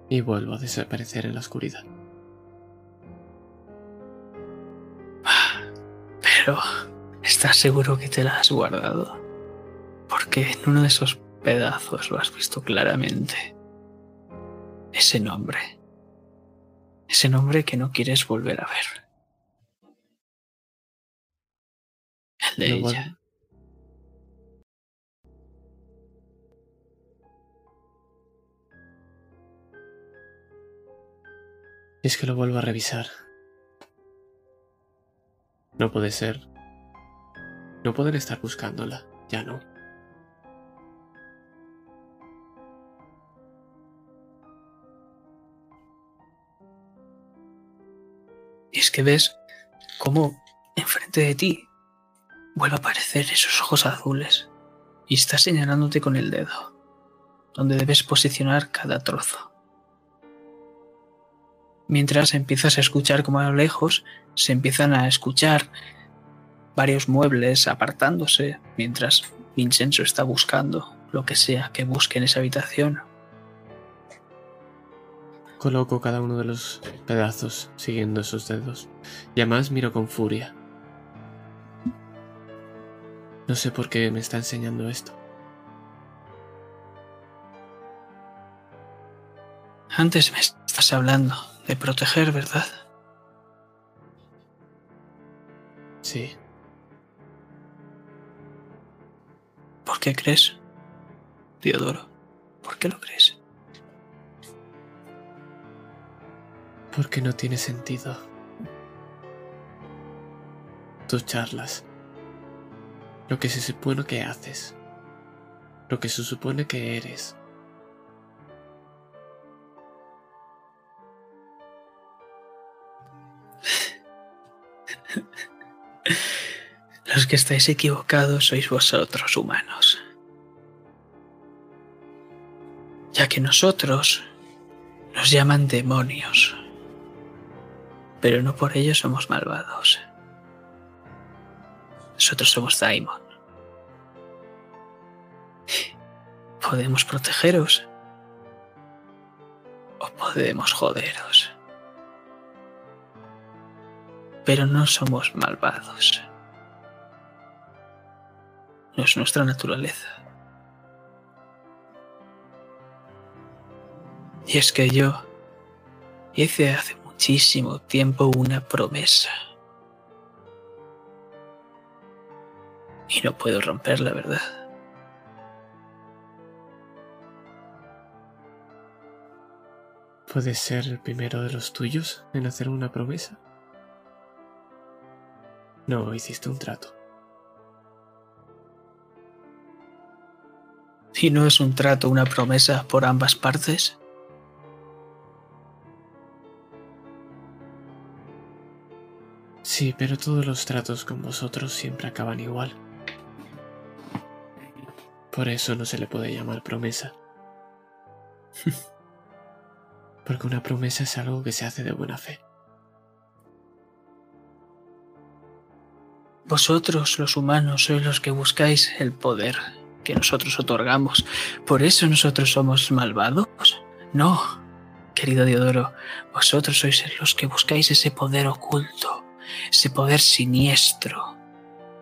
Y vuelvo a desaparecer en la oscuridad. Pero, ¿estás seguro que te la has guardado? Porque en uno de esos pedazos lo has visto claramente. Ese nombre. Ese nombre que no quieres volver a ver. El de ella. es que lo vuelvo a revisar. No puede ser. No poder estar buscándola, ya no. Y es que ves cómo enfrente de ti vuelve a aparecer esos ojos azules y está señalándote con el dedo, donde debes posicionar cada trozo. Mientras empiezas a escuchar como a lo lejos se empiezan a escuchar varios muebles apartándose mientras Vincenzo está buscando lo que sea que busque en esa habitación. Coloco cada uno de los pedazos siguiendo esos dedos. Y además miro con furia. No sé por qué me está enseñando esto. Antes me estás hablando de proteger, ¿verdad? Sí, ¿Por qué crees? Teodoro, ¿por qué lo crees? porque no tiene sentido. Tus charlas. Lo que se supone que haces. lo que se supone que eres. Los que estáis equivocados sois vosotros, humanos. Ya que nosotros nos llaman demonios. Pero no por ello somos malvados. Nosotros somos Daimon. Podemos protegeros o podemos joderos. Pero no somos malvados. No es nuestra naturaleza. Y es que yo hice hace muchísimo tiempo una promesa. Y no puedo romper la verdad. ¿Puedes ser el primero de los tuyos en hacer una promesa? No, hiciste un trato. ¿Y no es un trato una promesa por ambas partes? Sí, pero todos los tratos con vosotros siempre acaban igual. Por eso no se le puede llamar promesa. Porque una promesa es algo que se hace de buena fe. Vosotros, los humanos, sois los que buscáis el poder que nosotros otorgamos. ¿Por eso nosotros somos malvados? No, querido Diodoro, vosotros sois los que buscáis ese poder oculto, ese poder siniestro.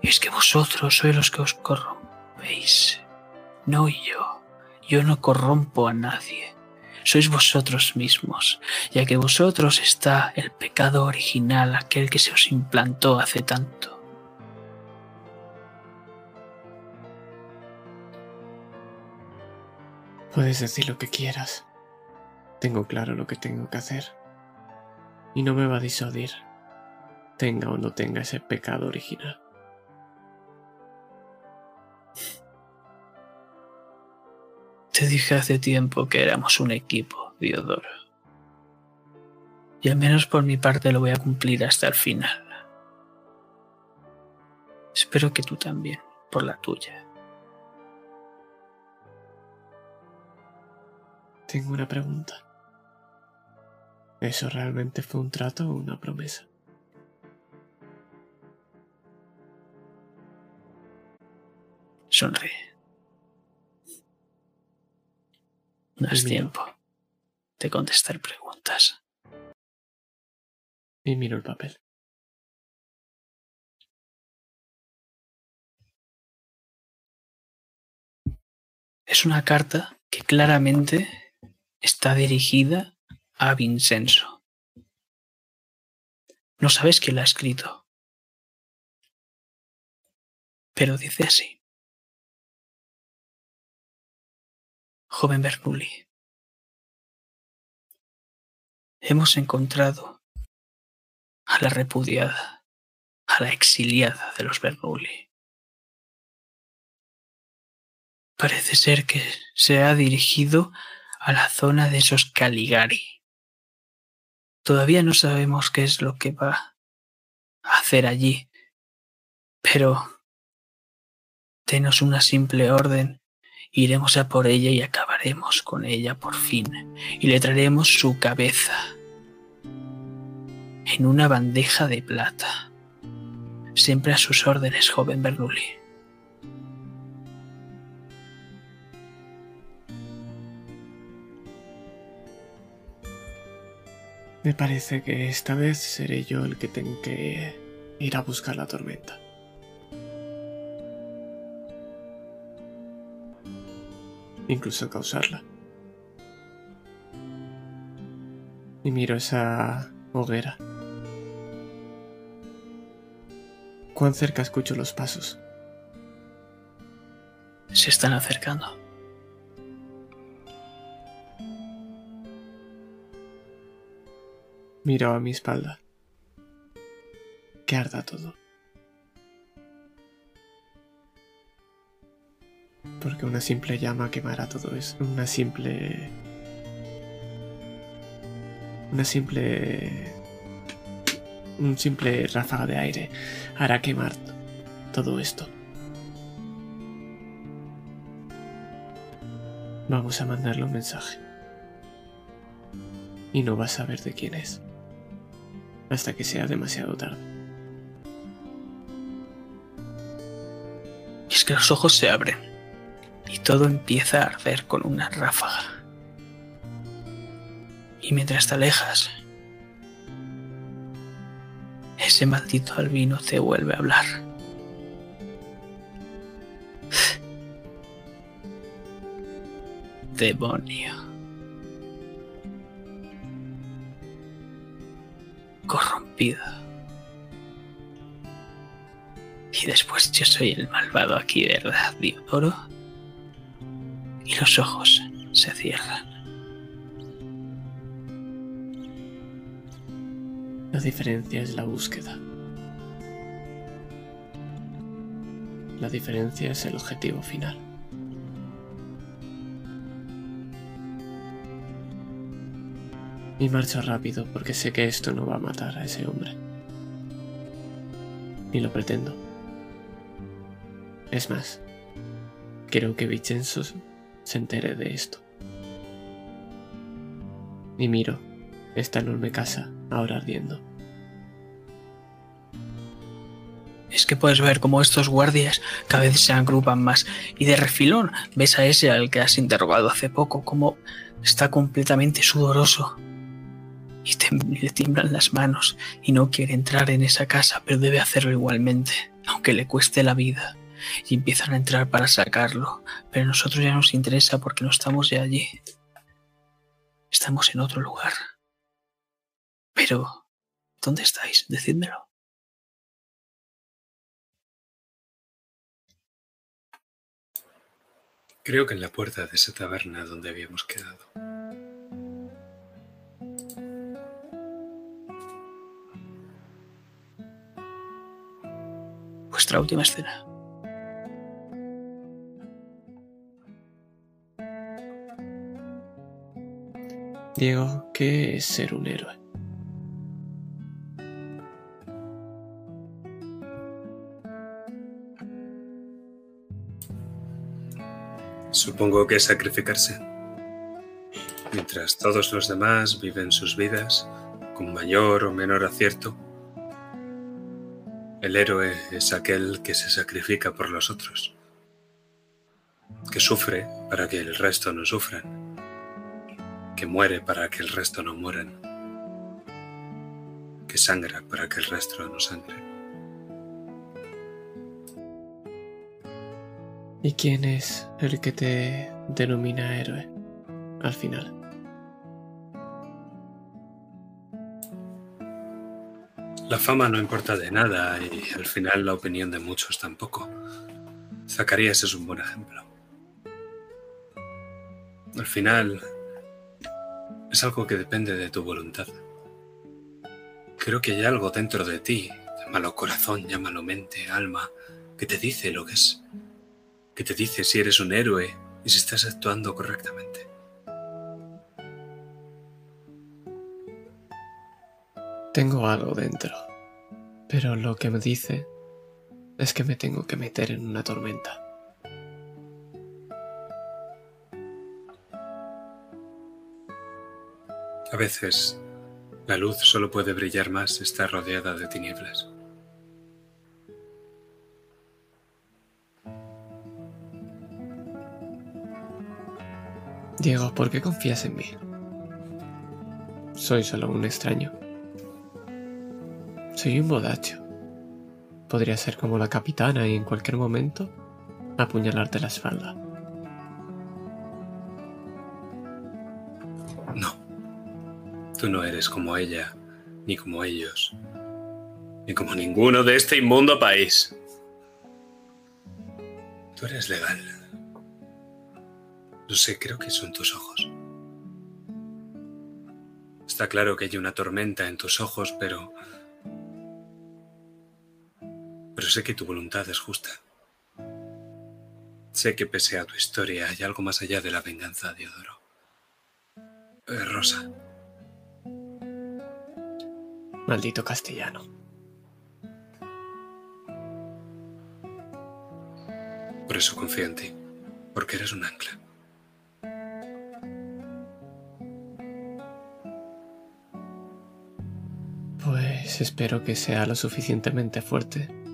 Y es que vosotros sois los que os corrompéis, no yo. Yo no corrompo a nadie. Sois vosotros mismos, ya que vosotros está el pecado original, aquel que se os implantó hace tanto. Puedes decir lo que quieras. Tengo claro lo que tengo que hacer. Y no me va a disuadir, tenga o no tenga ese pecado original. Te dije hace tiempo que éramos un equipo, Diodoro. Y al menos por mi parte lo voy a cumplir hasta el final. Espero que tú también, por la tuya. Tengo una pregunta. ¿Eso realmente fue un trato o una promesa? Sonríe. No es tiempo de contestar preguntas. Y miro el papel. Es una carta que claramente está dirigida a Vincenzo. No sabes quién la ha escrito. Pero dice así. Joven Bernoulli, hemos encontrado a la repudiada, a la exiliada de los Bernoulli. Parece ser que se ha dirigido a la zona de esos Caligari. Todavía no sabemos qué es lo que va a hacer allí, pero denos una simple orden, iremos a por ella y acabaremos con ella por fin, y le traeremos su cabeza en una bandeja de plata. Siempre a sus órdenes, joven Bernoulli. Me parece que esta vez seré yo el que tengo que ir a buscar la tormenta. Incluso causarla. Y miro esa hoguera. ¿Cuán cerca escucho los pasos? Se están acercando. Miro a mi espalda. Que arda todo. Porque una simple llama quemará todo eso. Una simple... Una simple... Un simple ráfaga de aire hará quemar todo esto. Vamos a mandarle un mensaje. Y no vas a saber de quién es. Hasta que sea demasiado tarde. Es que los ojos se abren. Y todo empieza a arder con una ráfaga. Y mientras te alejas, ese maldito albino te vuelve a hablar. Demonio. Corrompido. Y después yo soy el malvado aquí, ¿verdad, Diodoro? Y los ojos se cierran. La diferencia es la búsqueda. La diferencia es el objetivo final. Y marcho rápido porque sé que esto no va a matar a ese hombre. Ni lo pretendo. Es más, quiero que Vincenzo se entere de esto. Y miro esta enorme casa ahora ardiendo. Es que puedes ver cómo estos guardias cada vez se agrupan más y de refilón ves a ese al que has interrogado hace poco como está completamente sudoroso y le tiemblan las manos y no quiere entrar en esa casa pero debe hacerlo igualmente aunque le cueste la vida y empiezan a entrar para sacarlo pero a nosotros ya nos interesa porque no estamos ya allí estamos en otro lugar pero ¿dónde estáis? decídmelo Creo que en la puerta de esa taberna donde habíamos quedado. Vuestra última escena Diego, ¿qué es ser un héroe? Supongo que es sacrificarse. Mientras todos los demás viven sus vidas con mayor o menor acierto, el héroe es aquel que se sacrifica por los otros, que sufre para que el resto no sufran, que muere para que el resto no mueran, que sangra para que el resto no sangre. ¿Y quién es el que te denomina héroe al final? La fama no importa de nada y al final la opinión de muchos tampoco. Zacarías es un buen ejemplo. Al final es algo que depende de tu voluntad. Creo que hay algo dentro de ti, llámalo corazón, llámalo mente, alma, que te dice lo que es, que te dice si eres un héroe y si estás actuando correctamente. Tengo algo dentro, pero lo que me dice es que me tengo que meter en una tormenta. A veces la luz solo puede brillar más si está rodeada de tinieblas. Diego, ¿por qué confías en mí? Soy solo un extraño. Soy un bodacho. Podría ser como la capitana y en cualquier momento apuñalarte la espalda. No. Tú no eres como ella, ni como ellos, ni como ninguno de este inmundo país. Tú eres legal. No sé, creo que son tus ojos. Está claro que hay una tormenta en tus ojos, pero... Pero sé que tu voluntad es justa. sé que pese a tu historia hay algo más allá de la venganza, Diodoro. Eh, Rosa. Maldito castellano. Por eso confío en ti, porque eres un ancla. Pues espero que sea lo suficientemente fuerte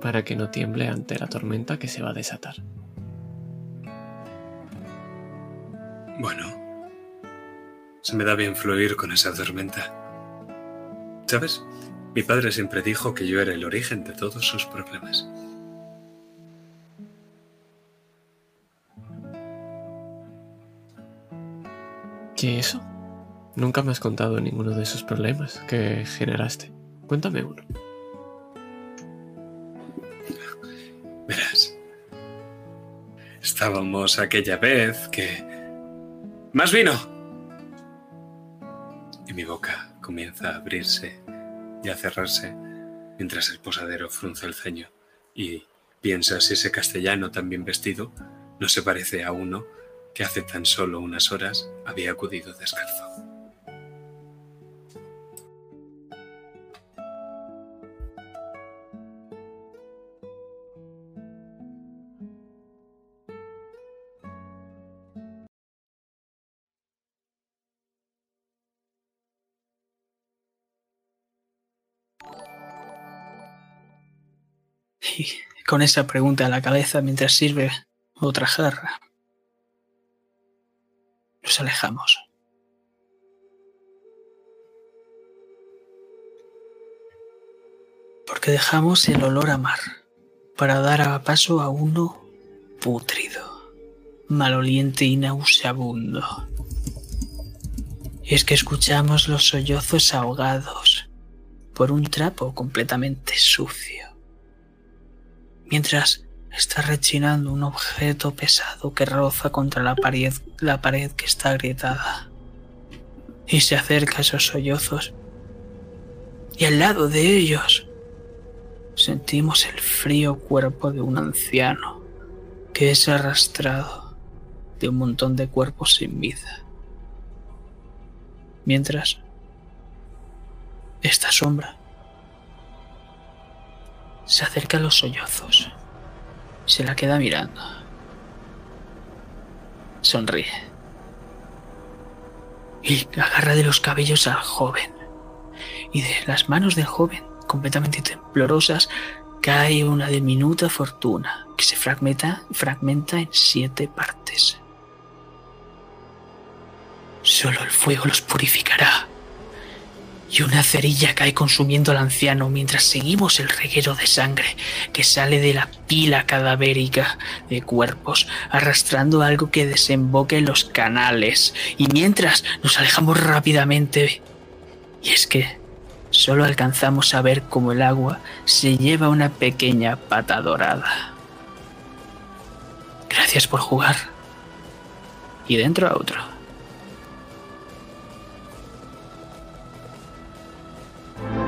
para que no tiemble ante la tormenta que se va a desatar. Bueno, se me da bien fluir con esa tormenta. ¿Sabes? Mi padre siempre dijo que yo era el origen de todos sus problemas. ¿Qué eso? Nunca me has contado ninguno de esos problemas que generaste. Cuéntame uno. Estábamos aquella vez que... ¡Más vino! Y mi boca comienza a abrirse y a cerrarse mientras el posadero frunce el ceño y piensa si ese castellano tan bien vestido no se parece a uno que hace tan solo unas horas había acudido descalzo. Con esa pregunta a la cabeza mientras sirve otra jarra, nos alejamos. Porque dejamos el olor a mar para dar paso a uno pútrido, maloliente y nauseabundo. Y es que escuchamos los sollozos ahogados por un trapo completamente sucio mientras está rechinando un objeto pesado que roza contra la pared, la pared que está agrietada. Y se acerca a esos sollozos. Y al lado de ellos sentimos el frío cuerpo de un anciano que es arrastrado de un montón de cuerpos sin vida. Mientras esta sombra se acerca a los sollozos. Se la queda mirando. Sonríe. Y agarra de los cabellos al joven. Y de las manos del joven, completamente temblorosas, cae una diminuta fortuna que se fragmenta, fragmenta en siete partes. Solo el fuego los purificará y una cerilla cae consumiendo al anciano mientras seguimos el reguero de sangre que sale de la pila cadavérica de cuerpos, arrastrando algo que desemboque en los canales, y mientras nos alejamos rápidamente. Y es que solo alcanzamos a ver cómo el agua se lleva una pequeña pata dorada. Gracias por jugar. Y dentro a otro. Bye.